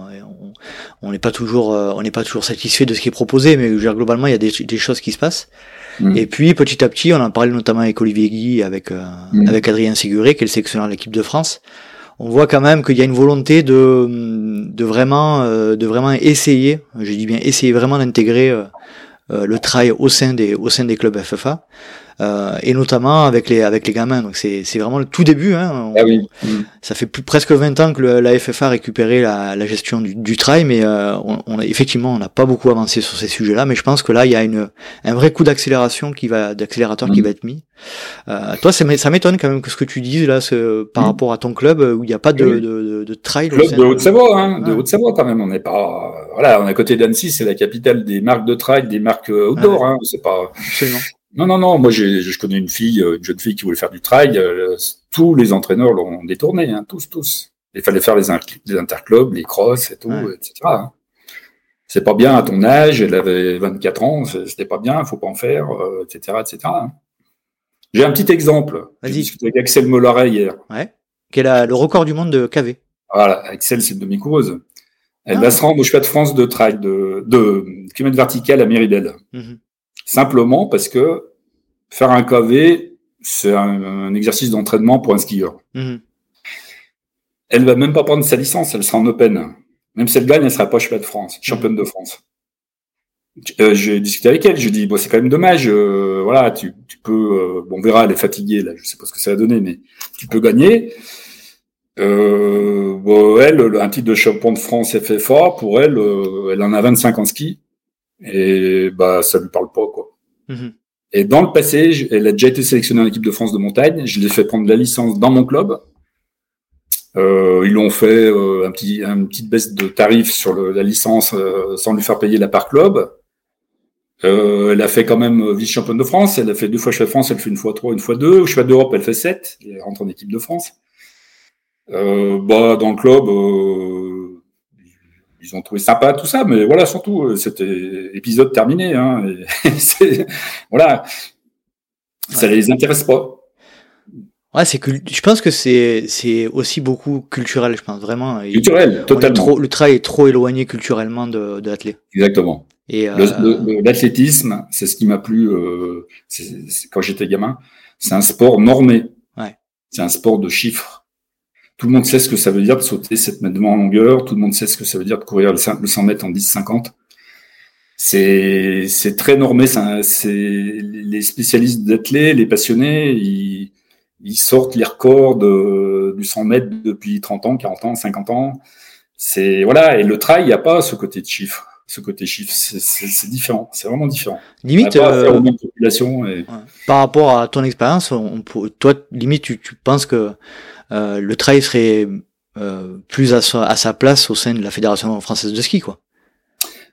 on n'est pas toujours, euh, on n'est pas toujours satisfait de ce qui est proposé, mais globalement, il y a des, des choses qui se passent. Et puis petit à petit, on en parlait notamment avec Olivier Guy, avec avec Adrien Séguré, qui est le sélectionneur de l'équipe de France on voit quand même qu'il y a une volonté de, de vraiment, euh, de vraiment essayer, je dis bien essayer vraiment d'intégrer euh, euh, le trail au sein des, au sein des clubs FFA. Euh, et notamment avec les avec les gamins. Donc c'est c'est vraiment le tout début. Hein. ah oui. Ça fait plus presque 20 ans que la FFA a récupéré la, la gestion du, du trail, mais euh, on, on a, effectivement on n'a pas beaucoup avancé sur ces sujets-là. Mais je pense que là il y a une un vrai coup d'accélération qui va d'accélérateur qui mm. va être mis. Euh, toi ça m'étonne quand même que ce que tu dises là ce, par mm. rapport à ton club où il n'y a pas de, de, de, de trail. Club de Haute-Savoie, hein, de Haute-Savoie quand même. On n'est pas voilà, on est à côté d'Annecy, c'est la capitale des marques de trail, des marques outdoor. Hein, c'est pas. Absolument. Non, non, non. Moi, je connais une fille, euh, une jeune fille qui voulait faire du trail. Euh, tous les entraîneurs l'ont détourné, hein, tous, tous. Il fallait faire les, les interclubs, les crosses et tout, etc. Hein. C'est pas bien à ton âge. Elle avait 24 ans. C'était pas bien. Faut pas en faire, etc., euh, etc. Hein. J'ai un petit exemple. J'ai discuté avec Axel Mollaret hier. Ouais. Quel a le record du monde de KV. Voilà. Axel, c'est une demi-coureuse. Elle va ah. se rendre au Championnat de France de trail de, de kilomètre vertical à Méridel. Simplement parce que faire un KV, c'est un, exercice d'entraînement pour un skieur. Elle mhm. Elle va même pas prendre sa licence, elle sera en open. Même si elle gagne, elle sera pas championne de France, championne de France. Euh, j'ai discuté avec elle, je dis bon c'est quand même dommage, euh, voilà tu, peux, euh, bon on verra elle est fatiguée là, je sais pas ce que ça va donner, mais tu peux gagner. bon, elle, un titre de champion de France FFA, pour elle, elle en a 25 en ski, et bah ça lui parle pas quoi. Mhm. Et dans le passé, elle a déjà été sélectionnée en équipe de France de montagne. Je l'ai fait prendre la licence dans mon club. Euh, ils l'ont fait euh, un petit, une petite baisse de tarif sur le, la licence euh, sans lui faire payer la part club. Euh, elle a fait quand même vice-championne de France. Elle a fait deux fois cheval de France. Elle fait une fois trois, une fois deux. Au cheval d'Europe, elle fait sept. Elle rentre en équipe de France. bah dans le club, ils ont trouvé sympa tout ça, mais voilà, surtout, euh, c'était épisode terminé. Hein, voilà, ça les intéresse pas. Ouais, c'est que je pense que c'est c'est aussi beaucoup culturel, je pense vraiment. Culturel, totalement. le travail est trop éloigné culturellement de, de l'athlète. Exactement. Et euh... l'athlétisme, c'est ce qui m'a plu euh, quand j'étais gamin. C'est un sport normé. Ouais. C'est un sport de chiffres. Tout le monde sait ce que ça veut dire de sauter 7 mètres en longueur. Tout le monde sait ce que ça veut dire de courir le 100 mètres en 10-50. C'est, c'est très normé. C'est, les spécialistes d'athlètes, les passionnés, ils, ils sortent les records de, du 100 mètres depuis 30 ans, 40 ans, 50 ans. C'est, voilà. Et le trail, il n'y a pas ce côté de chiffre ce côté chiffre. C'est différent, c'est vraiment différent. Limite, euh, population par rapport à ton expérience, toi, limite, tu, tu penses que euh, le trail serait euh, plus à sa, place au sein de la Fédération française de ski, quoi.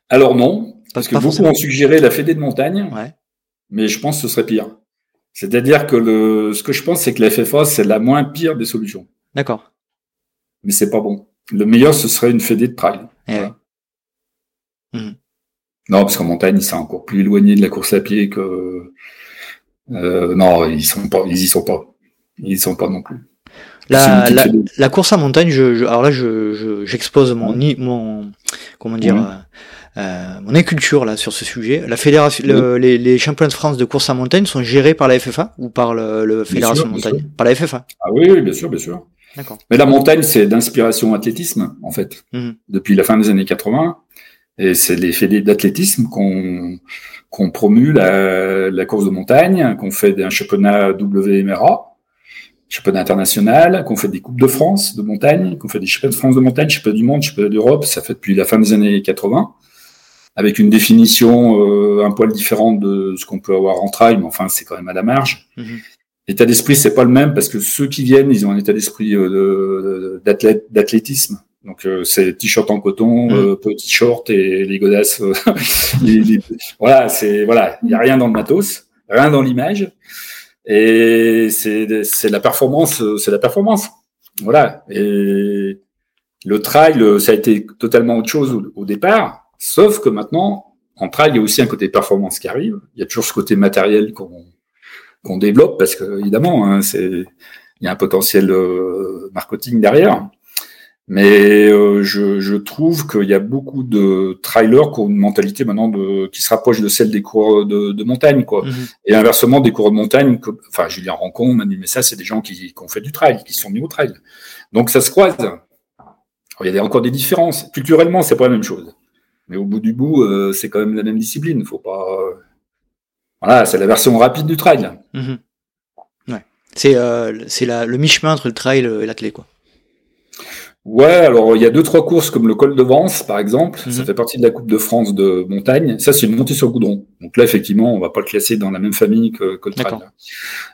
Alors non, parce que beaucoup ont suggéré la Fédé de montagne, mais je pense que ce serait pire. C'est-à-dire que le, ce que je pense, c'est que la FFA, c'est la moins pire des solutions. D'accord. Mais c'est pas bon. Le meilleur, ce serait une Fédé de trail. Eh mhm. Non, parce qu'en montagne, c'est encore plus éloigné de la course à pied que. Euh, non, ils sont pas, ils y sont pas. Ils y sont pas non plus. La, la, la, course à montagne, je, je alors là, je, j'expose mon, mon, comment dire, euh, euh, mon inculture là sur ce sujet. La fédération, les, les, championnats de France de course à montagne sont gérés par la FFA ou par le, le fédération de montagne, par la FFA. Ah oui, oui, bien sûr, bien sûr. D'accord. Mais la montagne, c'est d'inspiration athlétisme en fait, mhm. depuis la fin des années 80, et c'est les fédés d'athlétisme qu'on qu'on promue la, la course de montagne, qu'on fait un championnat WMRA championnat international, qu'on fait des coupes de France de montagne, qu'on fait des championnats de France de montagne, championnats du monde, championnats d'Europe, ça fait depuis la fin des années 80, avec une définition euh, un poil différente de ce qu'on peut avoir en trail, mais enfin c'est quand même à la marge. Mhm. L'état d'esprit c'est pas le même parce que ceux qui viennent, ils ont un état d'esprit euh, d'athlétisme. Donc euh, c'est t-shirt en coton, Mm. euh, petit short et les godasses. euh, les- les- voilà, c'est voilà, il y a rien dans le matos, rien dans l'image, et c'est c'est la performance, c'est la performance. Voilà. Et le trail, ça a été totalement autre chose au, au départ, sauf que maintenant, en trail, il y a aussi un côté performance qui arrive. Il y a toujours ce côté matériel qu'on qu'on développe parce que évidemment, hein, c'est il y a un potentiel euh, marketing derrière. Mais euh, je, je trouve qu'il y a beaucoup de trailers qui ont une mentalité maintenant de, qui se rapproche de celle des cours de, de montagne, quoi. Mhm. Et inversement, des cours de montagne, enfin, Julien Rancon, Manu Messa, c'est des gens qui, qui ont fait du trail, qui sont mis au trail. Donc, ça se croise. Alors, il y a encore des différences. Culturellement, c'est pas la même chose. Mais au bout du bout, euh, c'est quand même la même discipline. Faut pas. euh, Voilà, c'est la version rapide du trail. Mhm. Ouais. C'est euh, c'est la- le mi-chemin entre le trail et l'athlète, quoi. Ouais, alors il y a deux trois courses comme le col de Vence par exemple, Mhm. ça fait partie de la Coupe de France de montagne. Ça c'est une montée sur goudron. Donc là effectivement, on va pas le classer dans la même famille que, que le trail.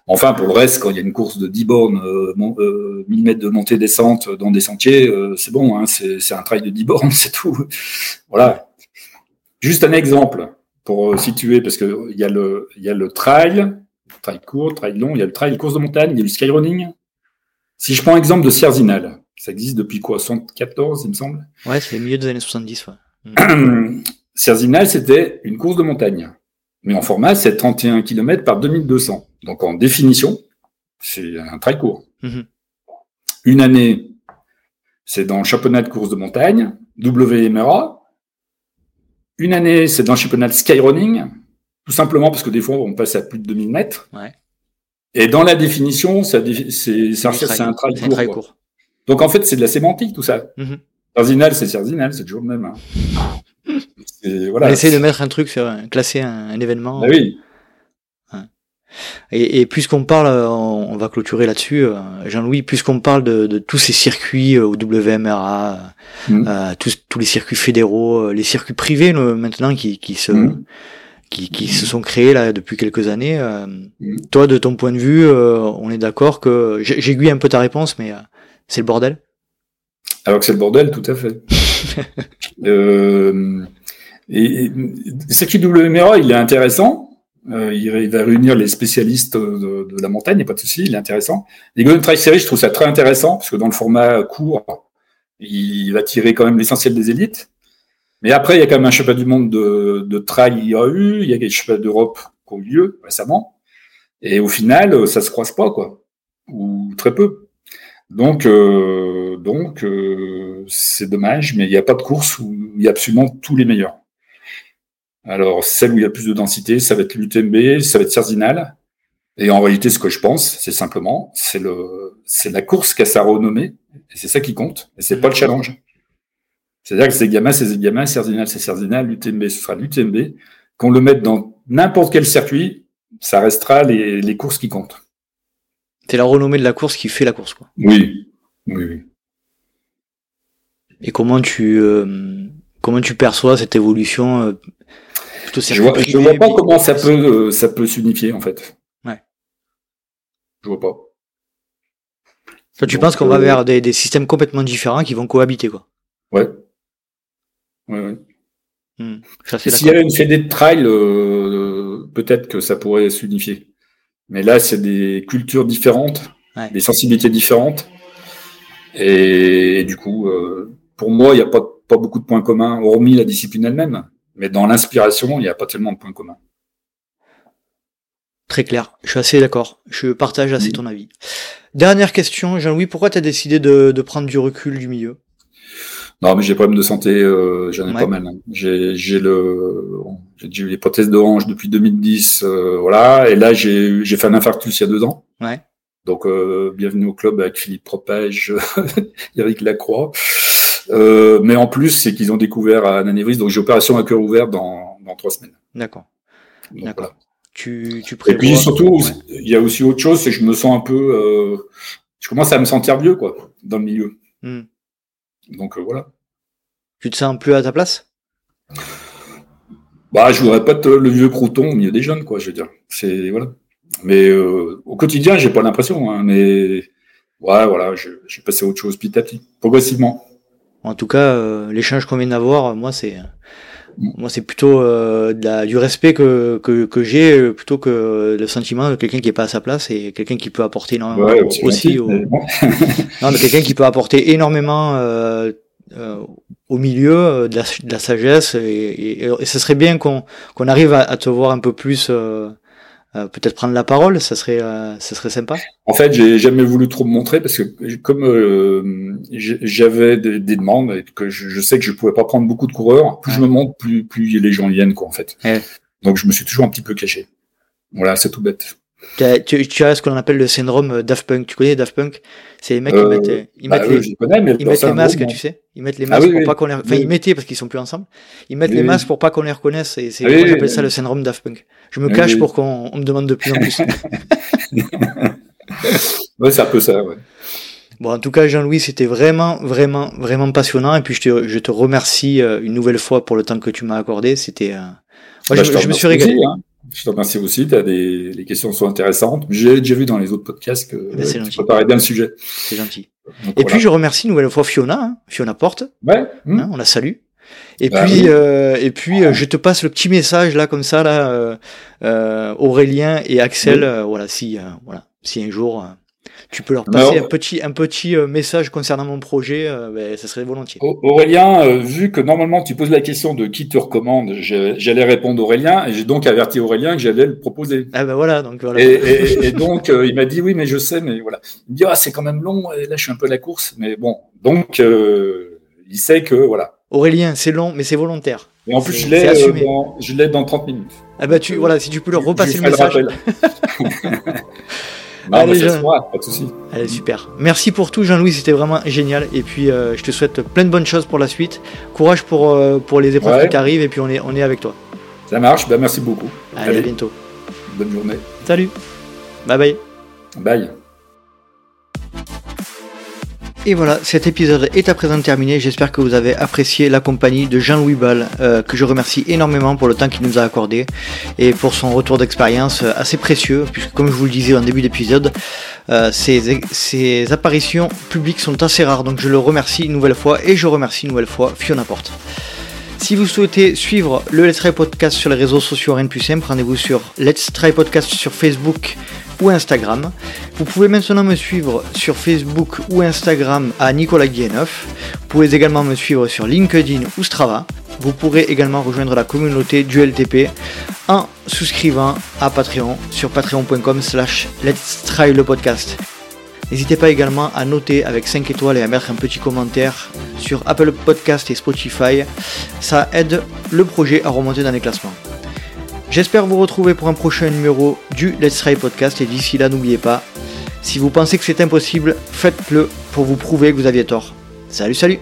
Enfin pour le reste, quand il y a une course de 10 bornes, euh, mon- euh, 1000 mètres de montée descente dans des sentiers, euh, c'est bon, hein, c'est c'est un trail de 10 bornes, c'est tout. voilà. Juste un exemple pour euh, situer parce que il y a le il y a le trail, trail court, trail long, il y a le trail course de montagne, il y a le skyrunning. Si je prends exemple de Sierzinal, ça existe depuis quoi 74, il me semble. Ouais, c'est le milieu des années 70, ouais. Sierzinal, c'était une course de montagne. Mais en format, c'est 31 km par 2200. Donc en définition, c'est un très court. Mhm. Une année, c'est dans le championnat de course de montagne, WMRA. Une année, c'est dans le championnat de skyrunning, tout simplement parce que des fois, on passe à plus de 2000 mètres. Ouais. Et dans la définition, c'est un, un trail court. quoi. Donc en fait, c'est de la sémantique, tout ça. Mhm. Sierzinal, c'est Sierzinal, c'est toujours le même. hein. On Voilà. essaie de mettre un truc sur un, classer un, un événement. Ah oui. Et, et puisqu'on parle, on, on va clôturer là-dessus, euh, Jean-Louis, puisqu'on parle de, de tous ces circuits euh, au WMRA, Mhm. euh, tous, tous les circuits fédéraux, euh, les circuits privés maintenant qui, qui se Mhm. qui, qui se sont créés là depuis quelques années. euh, Mhm. Toi, de ton point de vue, euh, on est d'accord que j'ai- j'aiguille un peu ta réponse, mais euh, c'est le bordel? Alors que c'est le bordel, tout à fait. euh, et, et il est intéressant. Euh, il, il va réunir les spécialistes de, de la montagne, il n'y a pas de souci, il est intéressant. Les Golden Trail Series, je trouve ça très intéressant, parce que dans le format court, il va tirer quand même l'essentiel des élites. Mais après, il y a quand même un championnat du monde de, de trail, il y a eu, il y a des championnats d'Europe qui ont eu lieu récemment. Et au final, ça se croise pas, quoi. Ou très peu. Donc, euh, donc euh, c'est dommage, mais il n'y a pas de course où il y a absolument tous les meilleurs. Alors, celle où il y a plus de densité, ça va être l'UTMB, ça va être Cerzinal. Et en réalité, ce que je pense, c'est simplement, c'est le, c'est la course qui a sa renommée, et c'est ça qui compte, et c'est pas le challenge. C'est-à-dire que c'est gamins, c'est gamins, Cerzinal, c'est Cerzinal, l'UTMB, ce sera l'UTMB. Qu'on le mette dans n'importe quel circuit, ça restera les, les courses qui comptent. C'est la renommée de la course qui fait la course, quoi. Oui, oui, oui. Et comment tu euh, comment tu perçois cette évolution euh, plutôt Je vois, je vois pas comment ça peut, euh, ça peut s'unifier, en fait. Ouais. Je vois pas. Tu Donc, penses qu'on va euh, vers des, des systèmes complètement différents qui vont cohabiter, quoi. Ouais. Ouais, ouais. Hmm. S'il y avait une fédé de trail, euh, peut-être que ça pourrait s'unifier. Mais là, c'est des cultures différentes, Ouais. des sensibilités différentes. Et, du coup, euh, pour moi, il n'y a pas, pas beaucoup de points communs, hormis la discipline elle-même. Mais dans l'inspiration, il n'y a pas tellement de points communs. Très clair. Je suis assez d'accord. Je partage assez ton avis. Dernière question, Jean-Louis, pourquoi tu as décidé de, de prendre du recul du milieu? Non, mais j'ai des problèmes de santé, euh, j'en ai Ouais. pas mal. hein. J'ai, j'ai le, j'ai eu les prothèses de hanche depuis 2010, euh, voilà. Et là, j'ai, j'ai fait un infarctus il y a deux ans. Ouais. Donc, euh, bienvenue au club avec Philippe Propage, Eric Lacroix. Euh, mais en plus, c'est qu'ils ont découvert un anévrisme. Donc, j'ai opération à cœur ouvert dans, dans trois semaines. D'accord. Donc, D'accord. voilà. Tu, tu Et puis surtout, Ouais. il y a aussi autre chose, c'est que je me sens un peu, euh, je commence à me sentir vieux, quoi, dans le milieu. Hmm. Donc euh, voilà. Tu te sens plus à ta place? Bah, je voudrais pas être le vieux crouton au milieu des jeunes, quoi, je veux dire. C'est voilà. Mais euh, au quotidien, j'ai pas l'impression, hein, mais ouais, voilà, je, je vais passer à autre chose petit à petit, progressivement. En tout cas, euh, l'échange qu'on vient d'avoir, moi, c'est moi, c'est plutôt euh, de la, du respect que, que, que j'ai plutôt que le sentiment de quelqu'un qui est pas à sa place et quelqu'un qui peut apporter énormément Ouais, aussi. au- mais bon. non, mais quelqu'un qui peut apporter énormément euh, euh, au milieu euh, de la, de la sagesse et, et, et ce serait bien qu'on qu'on arrive à, à te voir un peu plus. euh, euh, peut-être prendre la parole, ça serait, euh, ça serait sympa. En fait, j'ai jamais voulu trop me montrer parce que comme euh, j'avais des, des demandes et que je, je sais que je pouvais pas prendre beaucoup de coureurs, plus je me montre, plus, plus les gens viennent, quoi, en fait. Ouais. Donc, je me suis toujours un petit peu caché. Voilà, c'est tout bête. Tu, tu as ce qu'on appelle le syndrome Daft Punk. Tu connais Daft Punk? C'est les mecs qui Euh, mettent, euh, ils Bah, mettent eux, les, connais, Ils mettent les masques, tu sais. Ils mettent les Ah masques oui, pour oui. pas qu'on les. Enfin, Oui. ils mettaient parce qu'ils sont plus ensemble. Ils mettent les masques pour pas qu'on les reconnaisse. Et c'est moi j'appelle ça le syndrome Daft Punk. Je me cache pour qu'on on me demande de plus en plus. Ouais, c'est un peu ça, ouais. bon, en tout cas, Jean-Louis, c'était vraiment, vraiment, vraiment passionnant. Et puis je te, je te remercie euh, une nouvelle fois pour le temps que tu m'as accordé. C'était. euh, Moi, Bah, je, me suis régalé. hein. Je te remercie aussi. T'as des, les questions sont intéressantes. J'ai déjà vu dans les autres podcasts que ben, c'est euh, gentil. tu préparais bien le sujet. C'est gentil. Donc, Et voilà. puis je remercie une nouvelle fois Fiona, hein, Fiona Porte. ouais. hein, on la salue. Et Bah puis, oui. euh, et puis, euh, je te passe le petit message là, comme ça, là, euh, Aurélien et Axel. Oui. voilà, si, voilà, si un jour tu peux leur passer Alors- un petit, un petit euh, message concernant mon projet, euh, ben, ça serait volontiers. Au- Aurélien, euh, vu que normalement tu poses la question de qui te recommande, j'allais répondre Aurélien et j'ai donc averti Aurélien que j'allais le proposer. Ah ben voilà, donc voilà. Et, et- et donc euh, il m'a dit oui mais je sais mais voilà. Il me dit ah c'est quand même long et là je suis un peu à la course mais bon donc il sait que voilà. Aurélien, c'est long, mais c'est volontaire. Et en plus je l'ai euh, dans, je l'ai dans 30 minutes. Ah ben tu, voilà, si tu peux leur repasser le message. non Allez, je- fera, pas de souci. Allez, super. Merci pour tout, Jean-Louis, c'était vraiment génial. Et puis, euh, je te souhaite plein de bonnes choses pour la suite. Courage pour, euh, pour les épreuves Ouais. qui t'arrivent, et puis on est, on est avec toi. Ça marche, bah merci beaucoup. Allez, Allez. à bientôt. Bonne journée. Salut. Bye bye. Bye. Et voilà, cet épisode est à présent terminé. J'espère que vous avez apprécié la compagnie de Jean-Louis Ball, euh, que je remercie énormément pour le temps qu'il nous a accordé et pour son retour d'expérience assez précieux, puisque comme je vous le disais en début d'épisode, euh, apparitions publiques sont assez rares. Donc je le remercie une nouvelle fois et je remercie une nouvelle fois Fiona Porte. Si vous souhaitez suivre le Let's Try Podcast sur les réseaux sociaux rien de plus simple, rendez-vous sur Let's Try Podcast sur Facebook ou Instagram. Vous pouvez maintenant me suivre sur Facebook ou Instagram à Nicolas Guilleneuf. Vous pouvez également me suivre sur LinkedIn ou Strava. Vous pourrez également rejoindre la communauté du LTP en souscrivant à Patreon sur patreon.com slash let's try le podcast. N'hésitez pas également à noter avec 5 étoiles et à mettre un petit commentaire sur Apple Podcast et Spotify. Ça aide le projet à remonter dans les classements. J'espère vous retrouver pour un prochain numéro du Let's Try Podcast et d'ici là n'oubliez pas, si vous pensez que c'est impossible, faites-le pour vous prouver que vous aviez tort. Salut salut